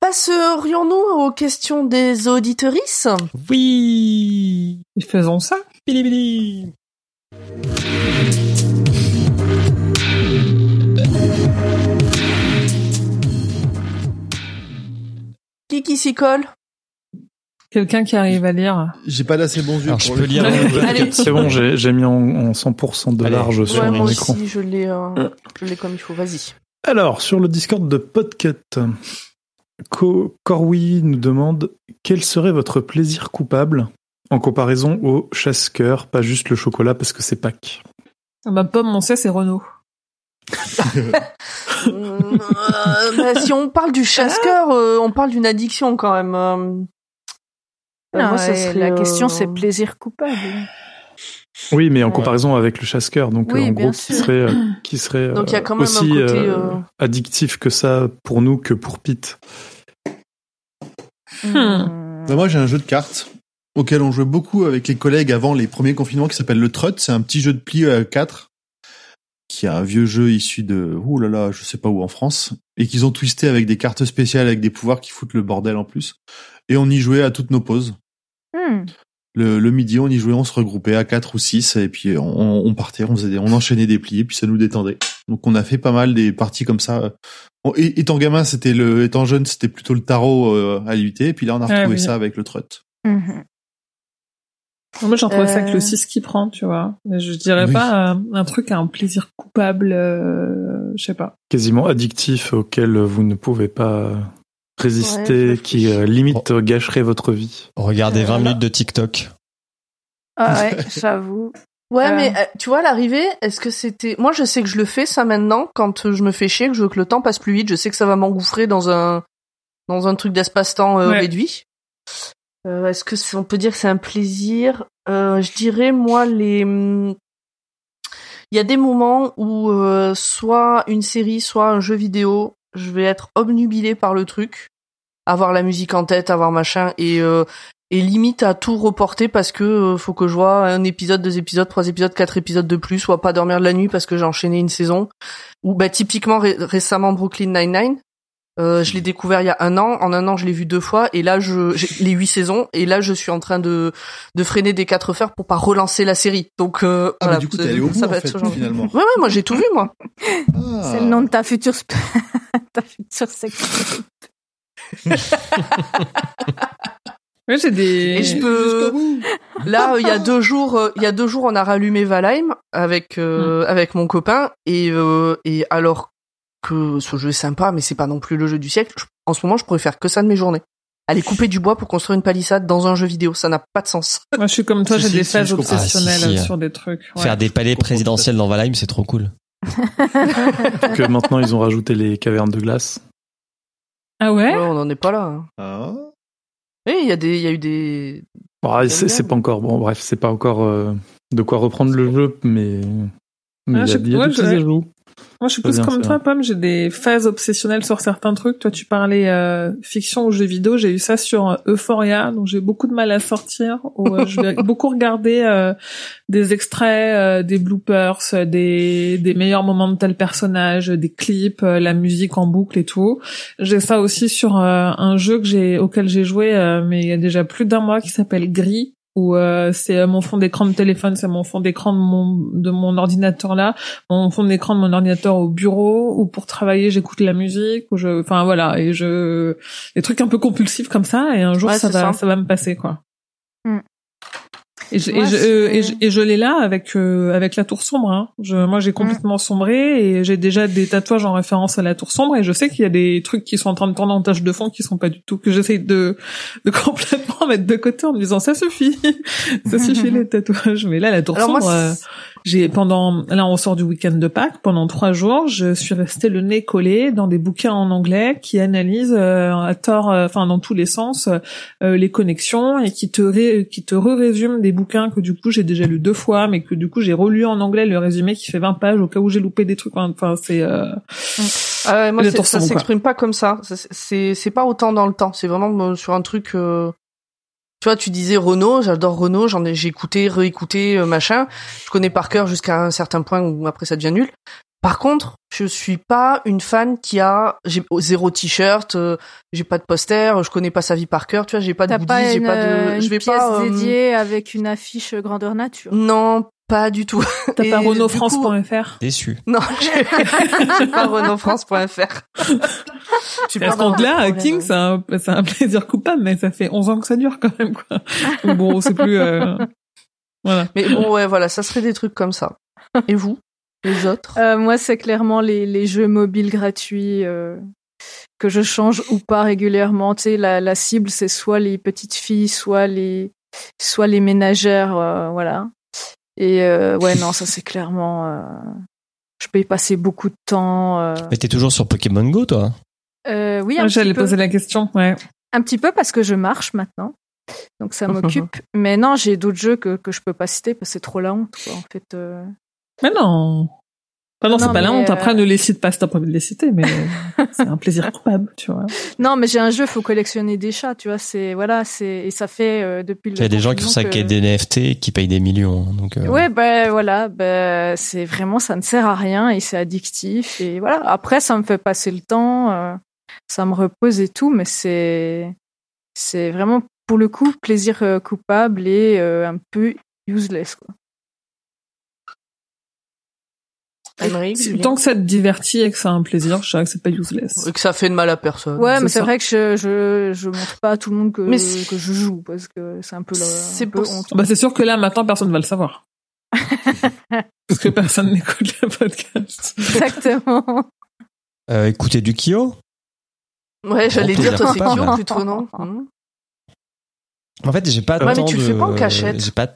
Passerions-nous aux questions des auditorices Oui. Faisons ça. Bili bili. Qui qui s'y colle? Quelqu'un qui arrive à lire. J'ai pas d'assez bons yeux Alors je pour peux le- lire. C'est bon, j'ai mis en, en 100% de Allez. large sur Ouais, mon moi écran. aussi, je l'ai, euh, je l'ai comme il faut. Vas-y. Alors, sur le Discord de Podcut, Co Corwi nous demande quel serait votre plaisir coupable en comparaison au chasse-cœur, pas juste le chocolat parce que c'est Pâques? Ah bah, Pomme, on sait, c'est Renault. Euh, bah, si on parle du chasse-cœur, euh, on parle d'une addiction quand même. euh. Euh, Non, moi, ça serait, la question, c'est plaisir coupable. Oui, mais en Ouais. comparaison avec le chasse-cœur, donc Oui, en gros, qui serait, qui serait Donc, il y a quand même un aussi côté, addictif que ça pour nous que pour Pete. Hmm. Bah, moi, j'ai un jeu de cartes auquel on jouait beaucoup avec les collègues avant les premiers confinements qui s'appelle le Trot. C'est un petit jeu de pli à 4 qui est un vieux jeu issu de, ouh là là, je sais pas où en France, et qu'ils ont twisté avec des cartes spéciales avec des pouvoirs qui foutent le bordel en plus. Et on y jouait à toutes nos pauses. Hmm. Le, le midi, on y jouait, on se regroupait à 4 ou 6 et puis on, on partait, on faisait des- on enchaînait des plis et puis ça nous détendait. Donc on a fait pas mal des parties comme ça. On- et- étant gamin, c'était le, étant jeune, c'était plutôt le tarot euh, à lutter. Et puis là, on a Ah retrouvé oui. ça avec le Trot. Mhm. Moi, j'en trouvais ça Euh. avec le 6 qui prend, tu vois. Mais je dirais Oui. pas un, un truc à un plaisir coupable, euh, je sais pas. Quasiment addictif auquel vous ne pouvez pas résister, Ouais, qui euh, limite gâcherait votre vie. Regardez 20 Euh, minutes de TikTok. Ah ouais, j'avoue. Ouais, Euh. mais euh, tu vois, à l'arrivée, est-ce que c'était... Moi, je sais que je le fais, ça, maintenant, quand euh, je me fais chier, que je veux que le temps passe plus vite, je sais que ça va m'engouffrer dans un dans un truc d'espace-temps euh, Ouais. réduit. Euh, est-ce que on peut dire que c'est un plaisir? Euh, Je dirais, moi, les... Il y a des moments où euh, soit une série, soit un jeu vidéo, je vais être obnubilé par le truc, avoir la musique en tête, avoir machin, et et limite à tout reporter parce que faut que je vois un épisode, deux épisodes, trois épisodes, quatre épisodes de plus, soit pas dormir de la nuit parce que j'ai enchaîné une saison. Ou bah typiquement ré- récemment Brooklyn Nine-Nine. Euh, je l'ai découvert il y a un an. En un an, je l'ai vu deux fois. Et là, je j'ai les huit saisons. Et là, je suis en train de de freiner des quatre fers pour pas relancer la série. Donc euh, Ah, voilà, du coup, ça- t'es allé au bout, ça en va être fait, ce genre. finalement. Ouais, ouais, moi j'ai tout vu moi. Ah. C'est le nom de ta future, ta future section. Ouais, j'ai des. Et je peux. Là, euh, il y a deux jours, euh, il y a deux jours, on a rallumé Valheim avec euh, avec mon copain et euh, et alors que ce jeu est sympa, mais c'est pas non plus le jeu du siècle. je- en ce moment, je pourrais faire que ça de mes journées. Aller couper du bois pour construire une palissade dans un jeu vidéo, ça n'a pas de sens. Moi, je suis comme toi, Si, j'ai si, des si, phases obsessionnelles Ah, si, si. sur des trucs. ouais. Faire des palais présidentiels dans Valheim, c'est trop cool. que maintenant ils ont rajouté les cavernes de glace. Ah ouais. Ouais, on en est pas là. hein. Ah. Et il y a des, il y a eu des. Bon, c'est c'est pas encore bon. Bref, c'est pas encore euh, de quoi reprendre le jeu, mais mais Ah, il y a, sais- il y a ouais, des petits je- ajouts. Moi, je suis plus comme toi. Pomme. J'ai des phases obsessionnelles sur certains trucs. Toi, tu parlais euh, fiction ou jeux vidéo. J'ai eu ça sur euh, Euphoria, donc j'ai beaucoup de mal à sortir. Où, euh, je vais beaucoup regarder euh, des extraits, euh, des bloopers, des, des meilleurs moments de tel personnage, des clips, euh, la musique en boucle et tout. J'ai ça aussi sur euh, un jeu que j'ai auquel j'ai joué, euh, mais il y a déjà plus d'un mois, qui s'appelle Gris où euh, c'est euh, mon fond d'écran de téléphone, c'est mon fond d'écran de mon de mon ordinateur là, mon fond d'écran de mon ordinateur au bureau ou pour travailler j'écoute la musique ou je enfin voilà et je des trucs un peu compulsifs comme ça et un jour Ouais, ça va ça. ça va me passer quoi. Et je, Moi, et, je, euh, et, je, et je l'ai là avec euh, avec la tour sombre. Hein. Je, moi, j'ai complètement sombré et j'ai déjà des tatouages en référence à la tour sombre. Et je sais qu'il y a des trucs qui sont en train de tourner en tâche de fond qui sont pas du tout que j'essaye de de complètement mettre de côté en me disant ça suffit, ça suffit les tatouages. Mais là, la tour Alors sombre, j'ai pendant là on sort du week-end de Pâques pendant trois jours, je suis restée le nez collé dans des bouquins en anglais qui analysent euh, à tort, euh, enfin dans tous les sens, euh, les connexions et qui te ré- qui te résument des bouquins que du coup j'ai déjà lu deux fois, mais que du coup j'ai relu en anglais le résumé qui fait 20 pages au cas où j'ai loupé des trucs. Enfin c'est euh, Ah ouais, moi, ça s'exprime pas comme ça. Ça, C'est, c'est pas autant dans le temps. C'est vraiment euh, sur un truc. euh, Tu vois, tu disais Renault, j'adore Renault, j'en ai, j'ai écouté, réécouté, euh, machin. Je connais par cœur jusqu'à un certain point où après ça devient nul. Par contre, je suis pas une fan qui a, j'ai zéro t-shirt, euh, j'ai pas de poster, je connais pas sa vie par cœur, tu vois, j'ai pas de goodies, pas j'ai pas de, euh, je vais pièce pas. euh, dédiée avec une affiche grandeur nature? Non, pas du tout. t'as Et pas renaultfrance.fr. Déçu. Non, j'ai pas renaultfrance.fr. Parce que là, le King, c'est un, plaisir coupable, mais ça fait 11 ans que ça dure quand même, quoi. Donc bon, c'est plus, euh, voilà. Mais bon, ouais, voilà, ça serait des trucs comme ça. Et vous, les autres Euh, moi, c'est clairement les, les jeux mobiles gratuits euh, que je change ou pas régulièrement. Tu sais, la, la cible, c'est soit les petites filles, soit les, soit les ménagères, euh, voilà. Et euh, ouais, non, ça c'est clairement. euh, je peux y passer beaucoup de temps. euh, Mais t'es toujours sur Pokémon Go, toi euh, oui, un Ah, J'allais poser la question, ouais. un petit peu parce que je marche maintenant. Donc ça m'occupe. Mais non, j'ai d'autres jeux que, que je peux pas citer parce que c'est trop la honte, quoi, en fait. euh. Mais non. Enfin, non, Non, c'est pas la mais, honte. Après, euh, ne les cite pas si t'as pas envie de les citer, mais c'est un plaisir coupable, tu vois. Non, mais j'ai un jeu, faut collectionner des chats, tu vois. C'est voilà, c'est et ça fait euh, depuis le. Il y a des gens qui font ça confinement avec des NFT et qui payent des millions. hein, Donc, euh, Ouais, ben voilà, ben c'est vraiment ça ne sert à rien et c'est addictif et voilà. Après, ça me fait passer le temps, euh, ça me repose et tout, mais c'est c'est vraiment pour le coup plaisir euh, coupable et euh, un peu useless quoi. Aymeric, Si- Julien Tant que ça te divertit et que c'est un plaisir, je dirais que c'est pas useless. Et que ça fait de mal à personne. Ouais, mais c'est vrai que je je je montre pas à tout le monde que Mais que je joue parce que c'est un peu le C'est un peu pour- honte. Bah, c'est sûr que là, maintenant, personne va le savoir. Parce que personne n'écoute le podcast. Exactement. euh, écoutez du Kyo? Ouais, j'allais dire, toi, c'est Kyo plutôt, non? En fait, j'ai pas Ouais, mais tant tu le fais pas en cachette. J'ai pas.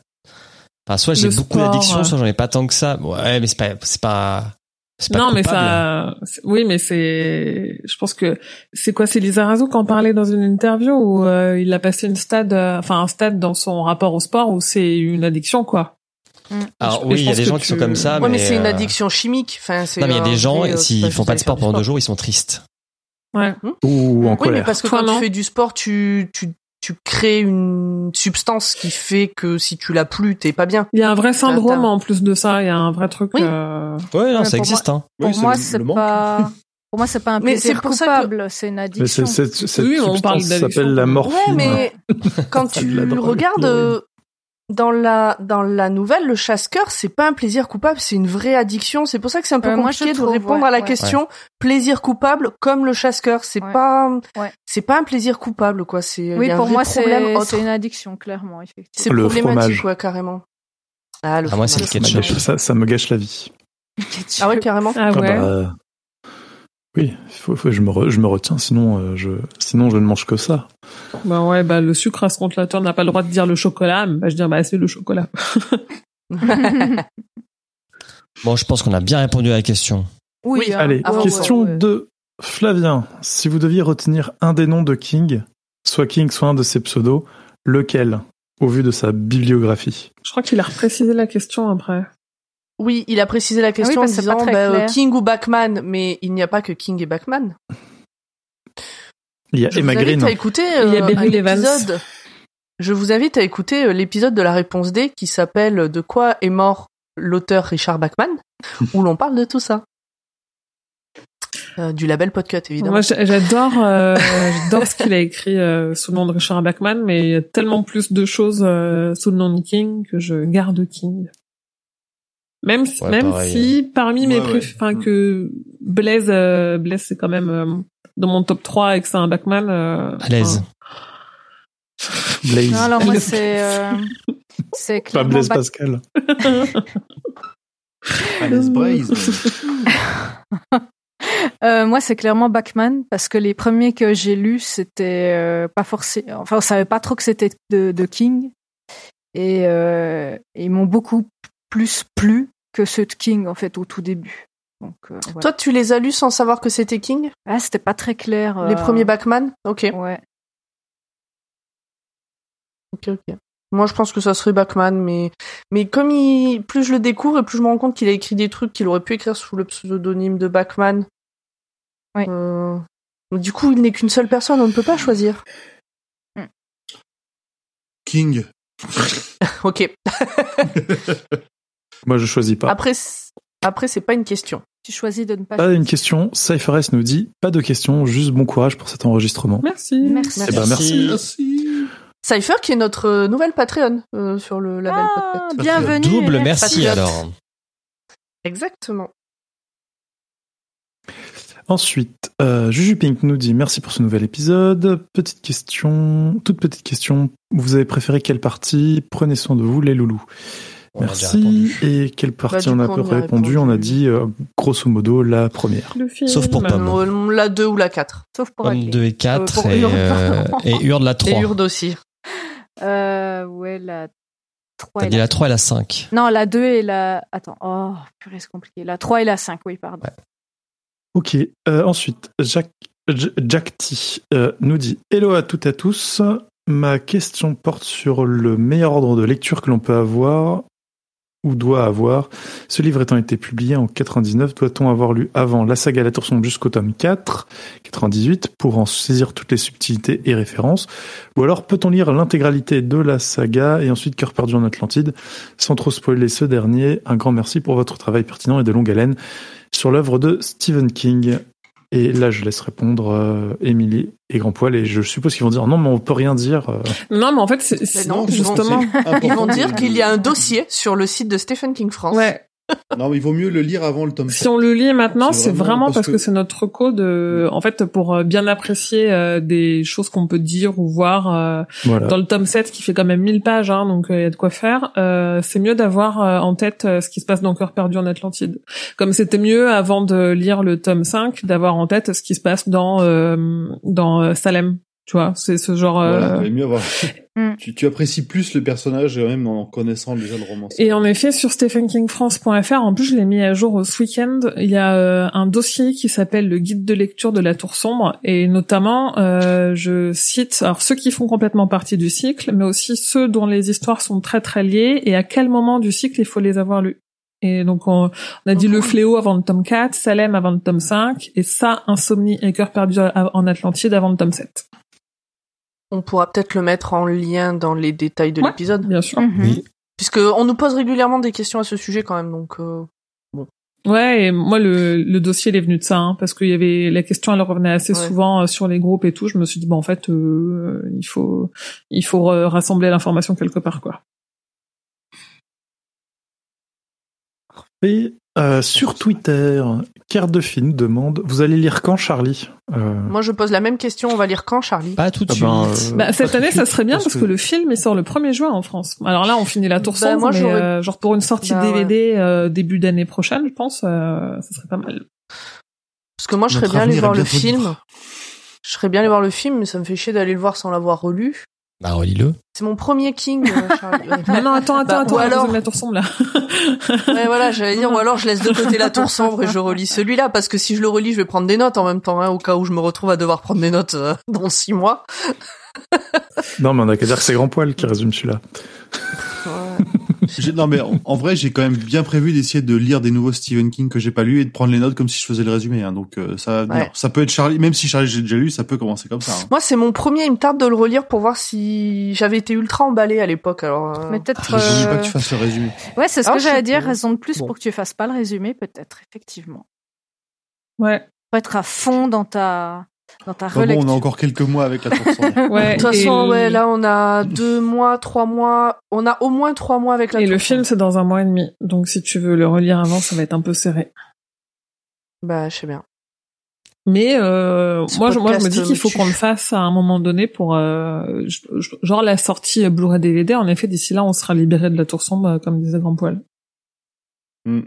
Enfin, soit j'ai beaucoup d'addiction, soit j'en ai pas tant que ça. Ouais, mais c'est pas, c'est pas. c'est pas Non, mais ça, oui, mais c'est, je pense que c'est quoi, c'est Lisa Razou qui en parlait dans une interview où euh, il a passé une stade, euh, enfin un stade dans son rapport au sport où c'est une addiction, quoi. Alors Et oui, il y a des que gens qui tu- sont comme ça, Ouais, mais mais c'est une euh, addiction chimique. Enfin, c'est Non, mais il y a des gens, euh, s'ils c'est font pas de sport pendant deux jours, ils sont tristes. Ouais. Ou en Oui, colère. mais parce que Toi, quand non tu fais du sport, tu, tu, tu crées une substance qui fait que si tu l'as plus, t'es pas bien. Il y a un vrai syndrome en plus de ça. Il y a un vrai truc. Oui. euh, Ouais, non, Ouais, ça existe. Hein. Pour Oui, moi, le- c'est pas pour moi c'est pas un Mais plaisir c'est pour ça que- coupable, c'est une Mais addiction. c'est- c'est- cette Oui, on parle s'appelle la morphine. Ouais, mais quand tu regardes, euh, dans la dans la nouvelle, le chasse-cœur, c'est pas un plaisir coupable, c'est une vraie addiction. C'est pour ça que c'est un peu Euh, moi, compliqué de trouve, répondre ouais, à la ouais. question plaisir coupable comme le chasse-cœur. C'est Ouais. pas Ouais. c'est pas un plaisir coupable quoi. C'est Oui, y a un pour vrai moi, problème c'est c'est une addiction, clairement, C'est effectivement. Le problématique fromage. ouais carrément. Ah le Ah, moi, c'est le fromage. Ça me ketchup. gâche- ça, ça me gâche la vie. Ah ouais carrément. Ah Ah ouais. bah, oui, faut, faut, je, me re- je me retiens, sinon, euh, je, sinon je ne mange que ça. Bah ouais, bah le sucre à ce compte-là, n'a pas le droit de dire le chocolat, mais bah je dis bah c'est le chocolat. Bon, je pense qu'on a bien répondu à la question. oui, Oui, hein. Allez, Ah, question ouais, ouais. de Flavien. Si vous deviez retenir un des noms de King, soit King, soit un de ses pseudos, lequel, au vu de sa bibliographie? Je crois qu'il a reprécisé la question après. Oui, il a précisé la question parce en disant bah, euh. King ou Bachman, mais il n'y a pas que King et Bachman. Il y a Je Emma vous invite Green. à écouter Il y a euh, Evans. Je vous invite à écouter euh, l'épisode de la réponse D qui s'appelle De quoi est mort l'auteur Richard Bachman, où l'on parle de tout ça. Euh, du label Podcut, évidemment. Moi j'a- j'adore euh, j'adore ce qu'il a écrit euh, sous le nom de Richard Bachman, mais il y a tellement plus de choses euh, sous le nom de King que je garde King. Même si, Ouais, même pareil. si parmi mes Ouais, préf, enfin Mm. que Blaise euh, Blaise c'est quand même euh, dans mon top 3 et que c'est un Bachman euh, À l'aise. Blaze. Non, alors moi, c'est euh, c'est Pas Blaise Pascal. Alice Braze. Euh, moi, c'est clairement Bachman parce que les premiers que j'ai lus, c'était euh, pas forcément. Enfin, on savait pas trop que c'était de, de King, et euh, ils m'ont beaucoup plus plu que ceux de King en fait au tout début. Donc, euh, voilà. Toi, tu les as lus sans savoir que c'était King? Ah, c'était pas très clair. Les euh, premiers Bachman Ok. Ouais. Ok, ok. Moi, je pense que ça serait Bachman, mais mais comme il, plus je le découvre et plus je me rends compte qu'il a écrit des trucs qu'il aurait pu écrire sous le pseudonyme de Bachman. Oui. Euh, Du coup, il n'est qu'une seule personne, on ne peut pas choisir. King. Ok. Moi, je choisis pas. Après, après, c'est pas une question. Tu choisis de ne pas. Pas une question. Cypher S nous dit pas de question, juste bon courage pour cet enregistrement. Merci. Merci. Eh ben, merci. Merci. Cypher, qui est notre euh, nouvelle Patreon euh, sur le label Ah, bienvenue. Double merci Patriote. alors. Exactement. Ensuite, euh, Juju Pink nous dit merci pour ce nouvel épisode. Petite question, toute petite question. Vous avez préféré quelle partie? Prenez soin de vous, les loulous. On Merci. Et quelle partie du on a peu répondu, répondu. On a dit euh, grosso modo la première. Le film. Sauf pour Pomme. Euh, la 2 ou la 4. Sauf pour Pomme Agli. 2 et 4 pour et, Urde, euh, et Urde la 3. Et Urde aussi. Euh, ouais, la 3 T'as et dit la... la 3 et la 5. Non, la 2 et la... Attends, oh, purée, c'est compliqué. La 3 et la 5, oui, pardon. Ok. Euh, ensuite, Jack T euh, nous dit Hello à toutes et à tous. Ma question porte sur le meilleur ordre de lecture que l'on peut avoir ou doit avoir. Ce livre étant été publié en 99, doit-on avoir lu avant la saga La Tour jusqu'au tome 4, 98, pour en saisir toutes les subtilités et références? Ou alors peut-on lire l'intégralité de la saga et ensuite Cœur perdu en Atlantide? Sans trop spoiler ce dernier, un grand merci pour votre travail pertinent et de longue haleine sur l'œuvre de Stephen King. Et là, je laisse répondre euh, Émilie et Grand Poil, et je suppose qu'ils vont dire non, mais on peut rien dire. euh. Non, mais en fait, c'est c'est- non, justement. Ils vont dire qu'il y a un dossier sur le site de Stephen King France. Ouais. Non, mais il vaut mieux le lire avant le tome Si on le lit maintenant, C'est vraiment vraiment parce parce que, que- c'est notre code, de, en fait, pour euh, bien apprécier euh, des choses qu'on peut dire ou voir euh, Voilà. dans le tome 7 qui fait quand même 1000 pages, hein, donc il y a de quoi faire. Euh, c'est mieux d'avoir euh, en tête euh, ce qui se passe dans Cœur perdu en Atlantide. Comme c'était mieux avant de lire le tome 5 d'avoir en tête ce qui se passe dans euh, dans euh, Salem. Tu vois, c'est ce genre. euh, Voilà, il vaut mieux avoir. Mm. tu, tu apprécies plus le personnage, même en connaissant déjà le roman. Et en effet, sur stephenkingfrance.fr, en plus je l'ai mis à jour ce week-end, il y a euh, un dossier qui s'appelle le guide de lecture de la Tour sombre, et notamment, euh, je cite alors ceux qui font complètement partie du cycle, mais aussi ceux dont les histoires sont très très liées, et à quel moment du cycle il faut les avoir lus. Et donc on, on a dit le fléau avant le tome 4, Salem avant le tome 5, et ça, Insomnie et Cœur perdu en Atlantide avant le tome 7. On pourra peut-être le mettre en lien dans les détails de l'épisode. Bien sûr. Mhm. Oui. Puisque on nous pose régulièrement des questions à ce sujet quand même, donc euh, bon. Ouais, et moi le, dossier est venu de ça, hein, parce qu'il y avait la question, elle revenait assez souvent euh, sur les groupes et tout. Je me suis dit bon en fait euh, il faut rassembler l'information quelque part quoi euh, sur Twitter, Carte de film demande Vous allez lire quand, Charlie? Euh, Moi, je pose la même question. On va lire quand, Charlie? Pas tout de ah suite. ben, euh, Bah, cette année, ça suite, serait bien parce que... le film il sort le 1er juin en France. Alors là, on finit la tour Bah, moi, mais euh, genre pour une sortie Bah, ouais. DVD euh, début d'année prochaine, je pense, euh, ça serait pas mal. Parce que moi, je serais bien allé voir le film. Je serais bien allé voir le film, mais ça me fait chier d'aller le voir sans l'avoir relu. Bah, relis-le. C'est mon premier King, euh, Charlie. Ouais. Non, non, attends, attends, Bah, attends, ou alors- la tour sombre là. Ouais, voilà, j'allais dire, ou alors je laisse de côté la tour sombre et je relis celui-là, parce que si je le relis, je vais prendre des notes en même temps, hein, au cas où je me retrouve à devoir prendre des notes euh, dans six mois. Non, mais on a qu'à dire que c'est Grand Poil qui résume celui-là. Non mais en, en vrai, j'ai quand même bien prévu d'essayer de lire des nouveaux Stephen King que j'ai pas lus et de prendre les notes comme si je faisais le résumé. Hein. Donc euh, ça, ça peut être Charlie, même si Charlie j'ai déjà lu, ça peut commencer comme ça. hein. Moi, c'est mon premier, il me tarde de le relire pour voir si j'avais été ultra emballé à l'époque, alors. euh, Mais peut-être. Je voulais pas euh, que tu fasses le résumé. Ouais, c'est ce Ah, que j'allais dire. Raison de plus Bon. pour que tu fasses pas le résumé, peut-être, effectivement. Ouais. Pour être à fond dans ta, dans ta bon, on a encore quelques mois avec la tour sombre. Ouais. De toute et façon, ouais, là, on a deux mois, trois mois, on a au moins trois mois avec la Et tour le sombre. film, c'est dans un mois et demi. Donc, si tu veux le relire avant, ça va être un peu serré. Bah, je sais bien. Mais euh, moi, je, moi, je me dis qu'il faut qu'on le fasse à un moment donné pour euh, genre la sortie Blu-ray DVD. En effet, d'ici là, on sera libéré de la tour sombre, euh, comme disait Grand Poil. Hmm.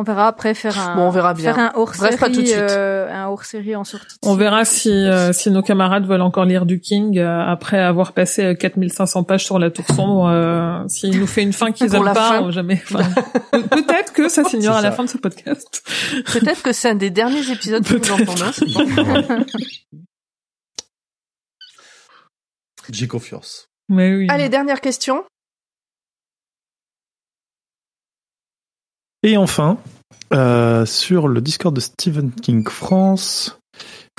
On verra après faire un. Bon, on verra bien. Faire un hors Bref, pas tout de série, suite. euh, un hors série en sortie. On verra si euh, si nos camarades veulent encore lire du King euh, après avoir passé euh, 4500 pages sur la tour sombre. Euh, S'il nous fait une fin qu'ils aiment pas, fin. ou jamais. enfin, Peut-être que ça signera à la fin de ce podcast. Peut-être que c'est un des derniers épisodes que vous pas- J'ai confiance. Mais oui. Allez, dernière question. Et enfin, euh, sur le Discord de Stephen King France,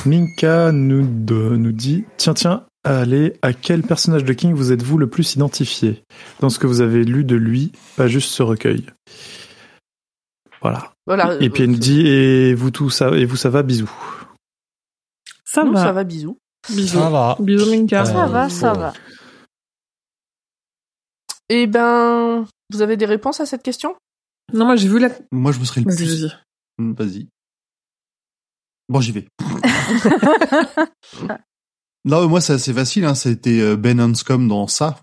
Minka nous, de- nous dit Tiens, tiens, allez, à quel personnage de King vous êtes-vous le plus identifié? Dans ce que vous avez lu de lui, pas juste ce recueil Voilà. Voilà. Et puis elle nous dit Et vous, tout ça, et vous, ça va Bisous. ça, Nous, va. ça va, bisous. Bisous. Ça va. Bisous Minka. Ça va, ça Bon. va. Eh ben, vous avez des réponses à cette question? Non, moi j'ai vu la. Moi, je me serais le Vas-y, plus. vas-y. Hmm, Vas-y. Bon, j'y vais. non, moi, c'est assez facile. Hein. C'était euh, Ben Hanscom dans ça.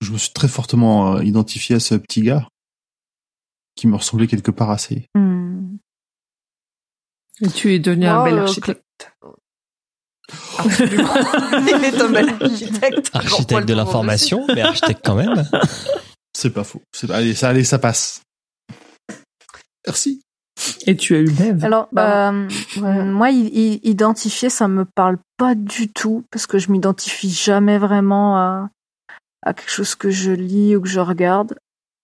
Je me suis très fortement euh, identifié à ce petit gars qui me ressemblait quelque part assez. Hmm. Et tu es devenu un bel euh, architecte. Il est un bel architecte. Architecte de l'information, mais architecte quand même. C'est pas faux. C'est pas... Allez, ça, allez, ça passe. Merci. Et tu as eu Bev. Alors, Bah, euh, ouais. moi, identifier, ça me parle pas du tout parce que je m'identifie jamais vraiment à, à quelque chose que je lis ou que je regarde.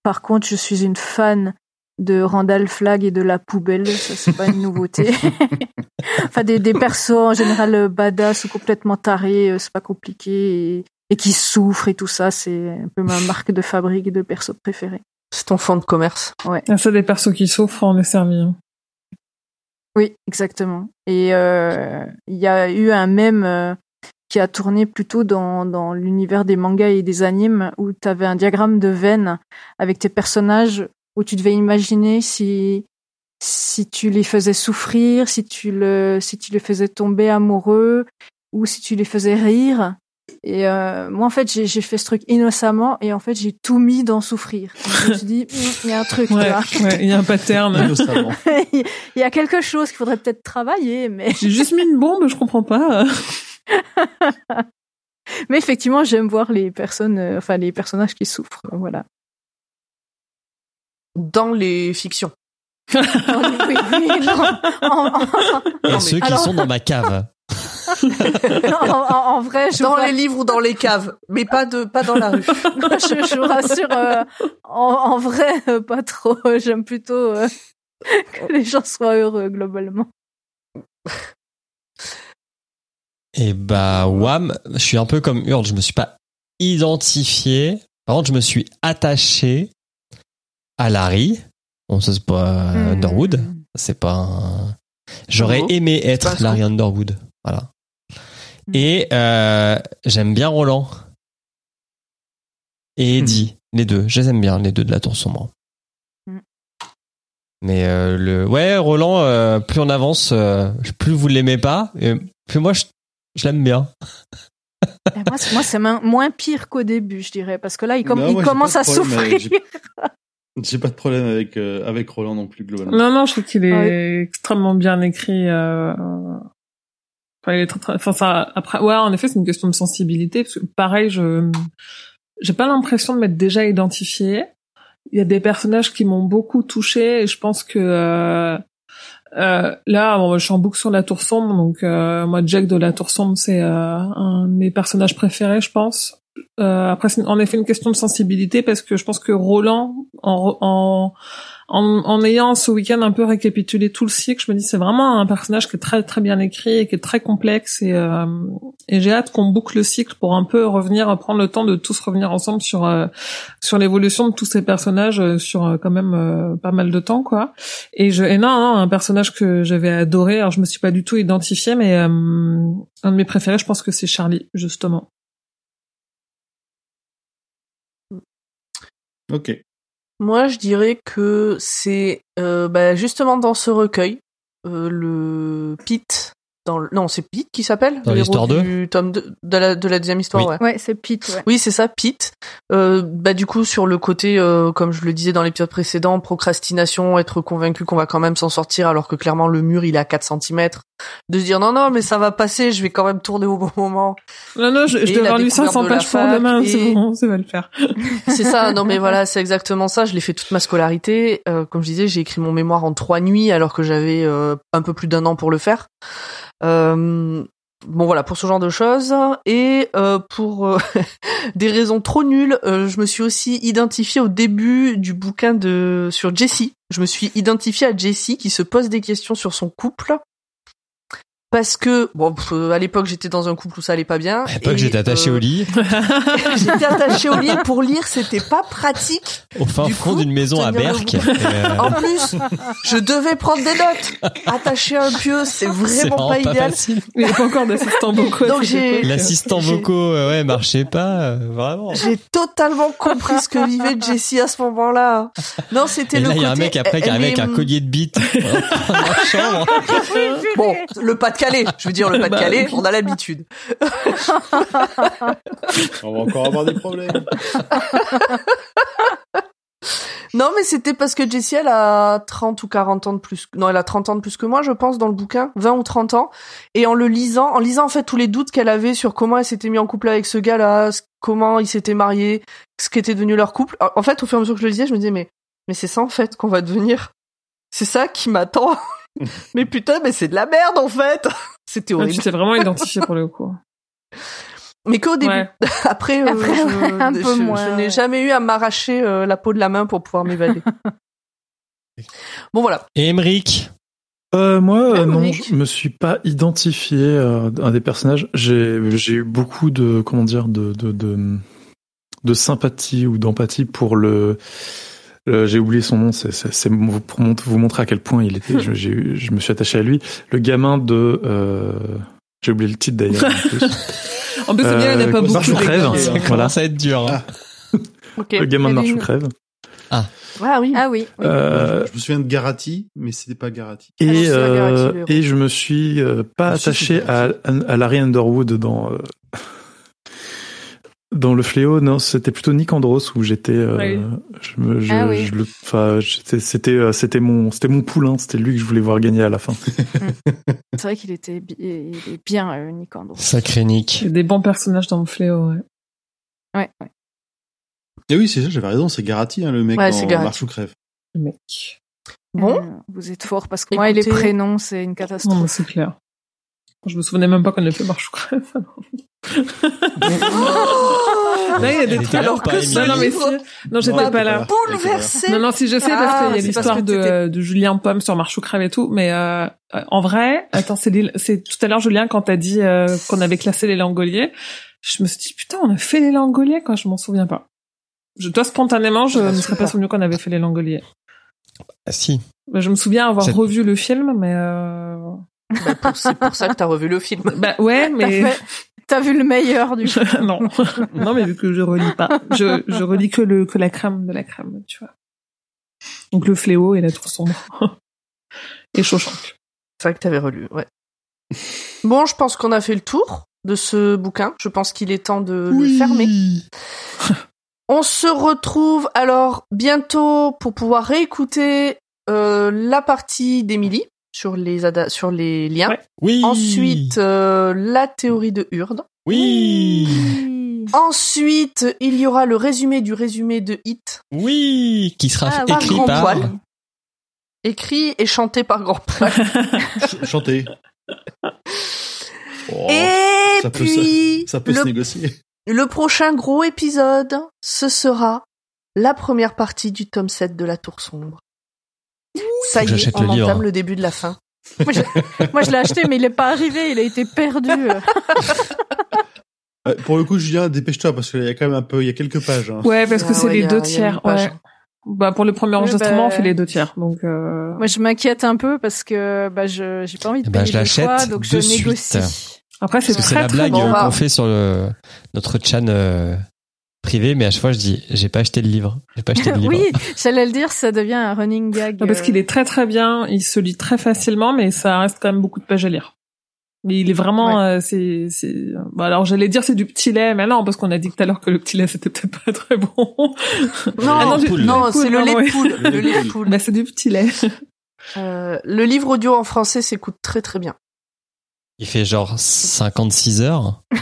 Par contre, je suis une fan de Randall Flagg et de la poubelle. Ça, c'est pas une nouveauté. enfin, des, des persos en général euh, badass ou complètement tarés, euh, c'est pas compliqué et, et qui souffrent et tout ça. C'est un peu ma marque de fabrique de perso préférée. C'est ton fond de commerce. Ah, ça, des persos qui souffrent, on est servi. hein. Oui, exactement. Et euh, il y a eu un mème euh, qui a tourné plutôt dans, dans l'univers des mangas et des animes où tu avais un diagramme de veine avec tes personnages où tu devais imaginer si si tu les faisais souffrir, si tu le si tu les faisais tomber amoureux ou si tu les faisais rire. Et euh, moi en fait j'ai j'ai fait ce truc innocemment et en fait j'ai tout mis dans souffrir. Je me suis dit Hum, il y a un truc Ouais, là. ouais, il y a un pattern. Innocemment. Il y a quelque chose qu'il faudrait peut-être travailler, mais J'ai juste mis une bombe, je comprends pas. Mais effectivement, j'aime voir les personnes, euh, enfin les personnages qui souffrent. Voilà. Dans les fictions. oui, oui, oui, non. En, en- Et mais ceux qui alors- sont dans ma cave. En- en- en vrai, je, Dans les livres ou dans les caves, mais pas de pas dans la rue. je, je vous rassure, euh, en, en vrai, euh, pas trop. J'aime plutôt euh, que les gens soient heureux globalement. Et bah, Wham, je suis un peu comme Urge, je me suis pas identifié. Par contre, je me suis attaché à Larry. Bon, ça c'est pas Hmm. Underwood. C'est pas un... J'aurais aimé être. Larry Underwood. Voilà. Et euh, j'aime bien Roland. Et Eddie. Les deux. Je les aime bien, les deux de la tour sombre. Mais euh, le ouais, Roland, euh, plus on avance, euh, plus vous l'aimez pas, et plus moi je, je l'aime bien. Et moi, c'est- moi, c'est moins- moins pire qu'au début, je dirais, parce que là, il, com- Non, il moi, j'ai commence pas à de problème avec- souffrir. J'ai pas de problème avec euh, avec Roland non plus globalement. Non, non, je trouve qu'il est Ouais. extrêmement bien écrit. Euh... Après, ouais, en effet, c'est une question de sensibilité. Parce que, pareil, je j'ai pas l'impression de m'être déjà identifié. Il y a des personnages qui m'ont beaucoup touché et je pense que euh, euh, là, bon, je suis en boucle sur la Tour sombre, donc euh, moi, Jack de la Tour sombre, c'est euh, un de mes personnages préférés, je pense. Euh, après, c'est en effet une question de sensibilité parce que je pense que Roland, en, en en, en ayant ce week-end un peu récapitulé tout le cycle, je me dis c'est vraiment un personnage qui est très très bien écrit et qui est très complexe et, euh, et j'ai hâte qu'on boucle le cycle pour un peu revenir, prendre le temps de tous revenir ensemble sur euh, sur l'évolution de tous ces personnages euh, sur euh, quand même euh, pas mal de temps quoi. Et je et non, non, un personnage que j'avais adoré, alors je me suis pas du tout identifiée mais euh, un de mes préférés, je pense que c'est Charlie justement. Ok. Moi, je dirais que c'est euh, bah, justement dans ce recueil, euh, le Pete. Dans le... Non, c'est Pete qui s'appelle? Dans le l'histoire héros du tome 2, de la, de la deuxième histoire, Oui. ouais. Ouais, c'est Pete, ouais. Oui, c'est ça, Pete. Euh, bah du coup sur le côté, euh, comme je le disais dans l'épisode précédent, procrastination, être convaincu qu'on va quand même s'en sortir alors que clairement le mur il est à 4 cm. De se dire non non mais ça va passer, je vais quand même tourner au bon moment. Non non, je, je dois avoir lu découverte 500 de la pages pour demain, et- c'est bon, ça va le faire. C'est ça, non mais voilà, c'est exactement ça. Je l'ai fait toute ma scolarité. Euh, comme je disais, j'ai écrit mon mémoire en trois nuits alors que j'avais euh, un peu plus d'un an pour le faire. Euh, bon voilà, pour ce genre de choses. Et euh, pour euh, des raisons trop nulles, euh, je me suis aussi identifiée au début du bouquin de sur Jessie. Je me suis identifiée à Jessie qui se pose des questions sur son couple. Parce que bon, euh, à l'époque j'étais dans un couple où ça allait pas bien. À l'époque, Et, j'étais attaché euh, au lit, J'étais attachée au lit et pour lire, c'était pas pratique. au fin du fond d'une maison à Berck. euh, En plus, je devais prendre des notes. Attaché à un pieu, c'est c'est vraiment pas vraiment idéal. facile. Il n'y a pas encore d'assistant vocaux. Donc j'ai-. L'assistant vocaux, euh, ouais, marchait pas, euh, vraiment. J'ai totalement compris ce que vivait Jessie à ce moment-là. Non, c'était Et le là, il y a un mec après qui arrive avec un collier de bites dans la chambre. Bon, le Pas-de-Calais. Je veux dire, le Pas-de-Calais, Bah, on a l'habitude. On va encore avoir des problèmes. Non, mais c'était parce que Jessie, elle a 30 ou 40 ans de plus. Non, elle a 30 ans de plus que moi, je pense, dans le bouquin. 20 ou 30 ans. Et en le lisant, en lisant, en fait, tous les doutes qu'elle avait sur comment elle s'était mis en couple avec ce gars-là, comment ils s'étaient mariés, ce qu'était devenu leur couple. En fait, au fur et à mesure que je le lisais, je me disais, mais, mais c'est ça, en fait, qu'on va devenir. C'est ça qui m'attend. mais putain, mais c'est de la merde, en fait. C'était Ah, tu horrible. t'es vraiment identifié pour le coup. Mais qu'au début. Ouais. Après, euh, Après, je, un peu je- moins, je n'ai ouais. jamais eu à m'arracher euh, la peau de la main pour pouvoir m'évader. bon, voilà. Et Emmerich, Euh, moi, non, je me suis pas identifié euh, à un des personnages. J'ai j'ai eu beaucoup de comment dire de de de, de sympathie ou d'empathie pour le. Euh, j'ai oublié son nom. C'est c'est c'est pour mont- vous montrer à quel point il était. je, j'ai eu- je me suis attaché à lui. Le gamin de. euh, j'ai oublié le titre d'ailleurs. en plus. En plus, c'est bien, il n'y a Euh, pas beaucoup crève. ça Voilà. commence à être dur. hein. Ok. Le gamin de une- crève. Ah oui. Ah oui. oui. Euh, Je me souviens de Garati, mais c'était pas Garati. Ah non, Et, c'est la Gareth, euh, et je me suis euh, pas Ah, attaché à, à Larry Underwood dans euh, dans le fléau. Non, c'était plutôt Nick Andros où j'étais. euh, Oui. je me, je, Ah oui. je le, enfin, j'étais- c'était euh, c'était mon c'était mon poulain. C'était lui que je voulais voir gagner à la fin. C'est vrai qu'il était bi- bien, euh, Nick Andrews. Sacré Nick. Des bons personnages dans le fléau, ouais. Ouais, ouais. Et oui, c'est ça, j'avais raison, c'est Garati, hein, le mec Ouais, c'est dans Garati. Marche ou crève. Le mec. Bon. Euh, vous êtes fort parce que moi, les Écoutez- prénoms, c'est une Non, catastrophe. mais c'est clair. Je me souvenais même pas qu'on ait fait marche ou crève. Oh Là, il y a des trucs. était là ou pas, non, mais si. Non, j'étais pas là. là. Bouleversé. Non, non, si je sais parce Ah, qu'il y a parce l'histoire que de, euh, de Julien Pomme sur Marche ou crève et tout, mais euh, euh, en vrai, attends, c'est les- c'est tout à l'heure Julien quand t'as dit euh, qu'on avait classé les langoliers, je me suis dit putain, on a fait les langoliers quand je m'en souviens pas. Je, toi spontanément, je ne serais pas souvenu qu'on avait fait les langoliers. Ah si. Je me souviens avoir revu le film, mais euh... Bah, c'est pour ça que t'as revu le film. bah ouais, mais T'as vu le meilleur du coup. non, non, mais vu que je relis pas, je, je relis que le que la crème de la crème, tu vois. Donc le fléau et la tour sombre. et Shawshank. C'est vrai que t'avais relu, ouais. Bon, je pense qu'on a fait le tour de ce bouquin. Je pense qu'il est temps de le fermer. On se retrouve alors bientôt pour pouvoir réécouter euh, la partie d'Emily sur les ada- sur les liens. Ouais. Oui. Ensuite, euh, la théorie de Hurd. Oui. Ensuite, il y aura le résumé du résumé de Hit, Oui. Qui sera Ah, par écrit Grand par. Poil. écrit et chanté par Grand Poil. Ch- Chanter. Oh, et ça peut puis, ça peut se le, négocier. le prochain gros épisode, ce sera la première partie du tome 7 de la Tour Sombre. Ça y est, on le entame le début de la fin. Moi, je, moi, je l'ai acheté, mais il est pas arrivé. Il a été perdu. Euh, Pour le coup, Julien, dépêche-toi parce qu'il y a quand même un peu, il y a quelques pages. hein. Ouais, parce que Ah c'est ouais, les a- deux tiers. Ouais. Bah pour le premier enregistrement, bah- on fait les deux tiers. Donc euh... Moi, je m'inquiète un peu parce que bah, je j'ai pas envie de Eh ben, payer je deux l'achète fois, donc je suite. négocie. après c'est Parce que c'est très la très blague qu'on fait sur le, notre chan euh, privé, mais à chaque fois je dis j'ai pas acheté le livre. J'ai pas acheté le livre. oui, j'allais le dire, ça devient un running gag. Non, parce euh, qu'il est très très bien, il se lit très facilement, mais ça reste quand même beaucoup de pages à lire. Mais il est vraiment, euh, c'est, c'est. Bon, alors j'allais dire c'est du petit lait, mais non, parce qu'on a dit tout à l'heure que le petit lait c'était peut-être pas très bon. Non, Ah non, non, c'est le lait de poule. Le lait de poule. bah c'est du petit lait. Euh, le livre audio en français s'écoute très très bien. Il fait genre 56 heures.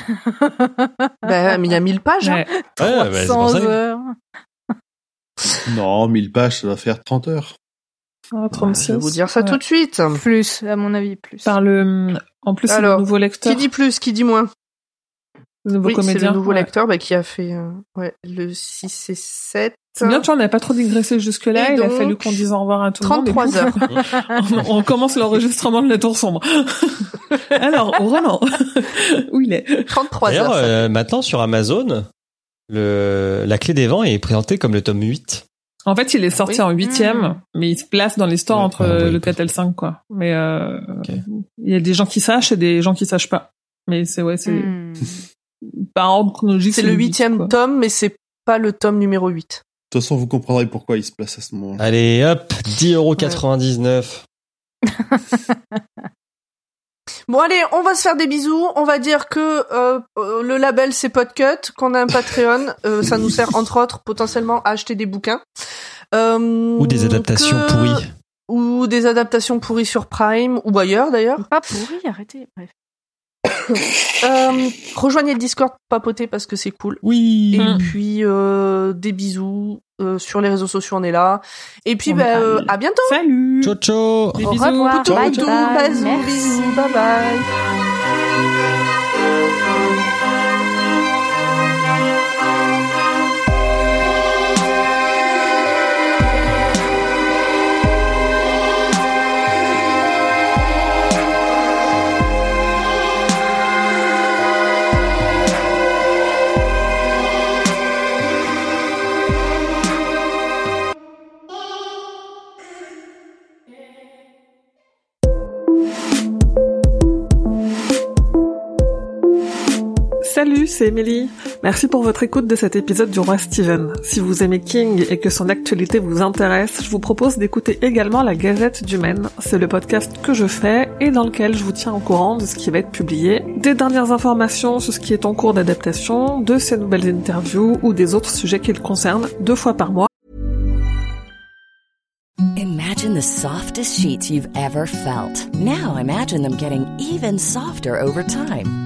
Ben, mais il y a 1000 pages. hein. Ouais. Ouais, bah, c'est pour 300 ça. heures. Non, 1000 pages, ça va faire 30 heures. Ah, 36. Je vais vous dire ça Ouais. tout de suite. Plus, à mon avis, plus. Par le, en plus c'est le nouveau lecteur, Qui dit plus, qui dit moins le nouveau Oui, c'est comédien. le nouveau ouais. lecteur bah, qui a fait euh, ouais, le 6 et 7. C'est bien, tu vois, on n'a pas trop digressé jusque-là. Il a fallu qu'on dise au revoir à tout le monde. et 33 pouf, heures. on, on commence l'enregistrement de la tour sombre. Alors, Roland, où il est? 33 D'ailleurs, heures. euh, maintenant sur Amazon, le, la clé des vents est présentée comme le tome 8. En fait, il est sorti Oui. en huitième, Mm. mais il se place dans les stores Ouais, entre ouais, le il 4 et le 5, quoi. Mais euh, il y a des gens qui sachent et des gens qui sachent pas. Mais c'est ouais, c'est Hmm. par ordre chronologique. C'est le huit, huitième tome, mais c'est pas le tome numéro 8. De toute façon, vous comprendrez pourquoi il se place à ce moment-là. Allez, hop, 10,99€. Bon allez, on va se faire des bisous. On va dire que euh, euh, le label c'est Podcut, qu'on a un Patreon. euh, ça nous sert entre autres potentiellement à acheter des bouquins. Euh, Ou des adaptations que- pourries. Ou des adaptations pourries sur Prime ou ailleurs d'ailleurs. Pas pourri, arrêtez. Bref. Euh, rejoignez le Discord pour papoter parce que c'est cool. Oui. Et Mm. puis euh, des bisous euh, sur les réseaux sociaux, on est là. Et puis bah, euh, à bientôt. Salut. Ciao, ciao. Des Au bisous. revoir. Ciao, Bye, ciao. bye. Bisous. Bye bye. Salut, c'est Emily. Merci pour votre écoute de cet épisode du Roi Steven. Si vous aimez King et que son actualité vous intéresse, je vous propose d'écouter également la Gazette du Maine. C'est le podcast que je fais et dans lequel je vous tiens au courant de ce qui va être publié, des dernières informations sur ce qui est en cours d'adaptation, de ses nouvelles interviews ou des autres sujets qui le concernent deux fois par mois. Imagine the softest sheets you've ever felt. Now imagine them getting even softer over time.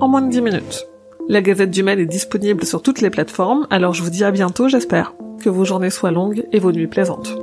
En moins de 10 minutes. La Gazette du Maine est disponible sur toutes les plateformes, alors je vous dis à bientôt j'espère. Que vos journées soient longues et vos nuits plaisantes.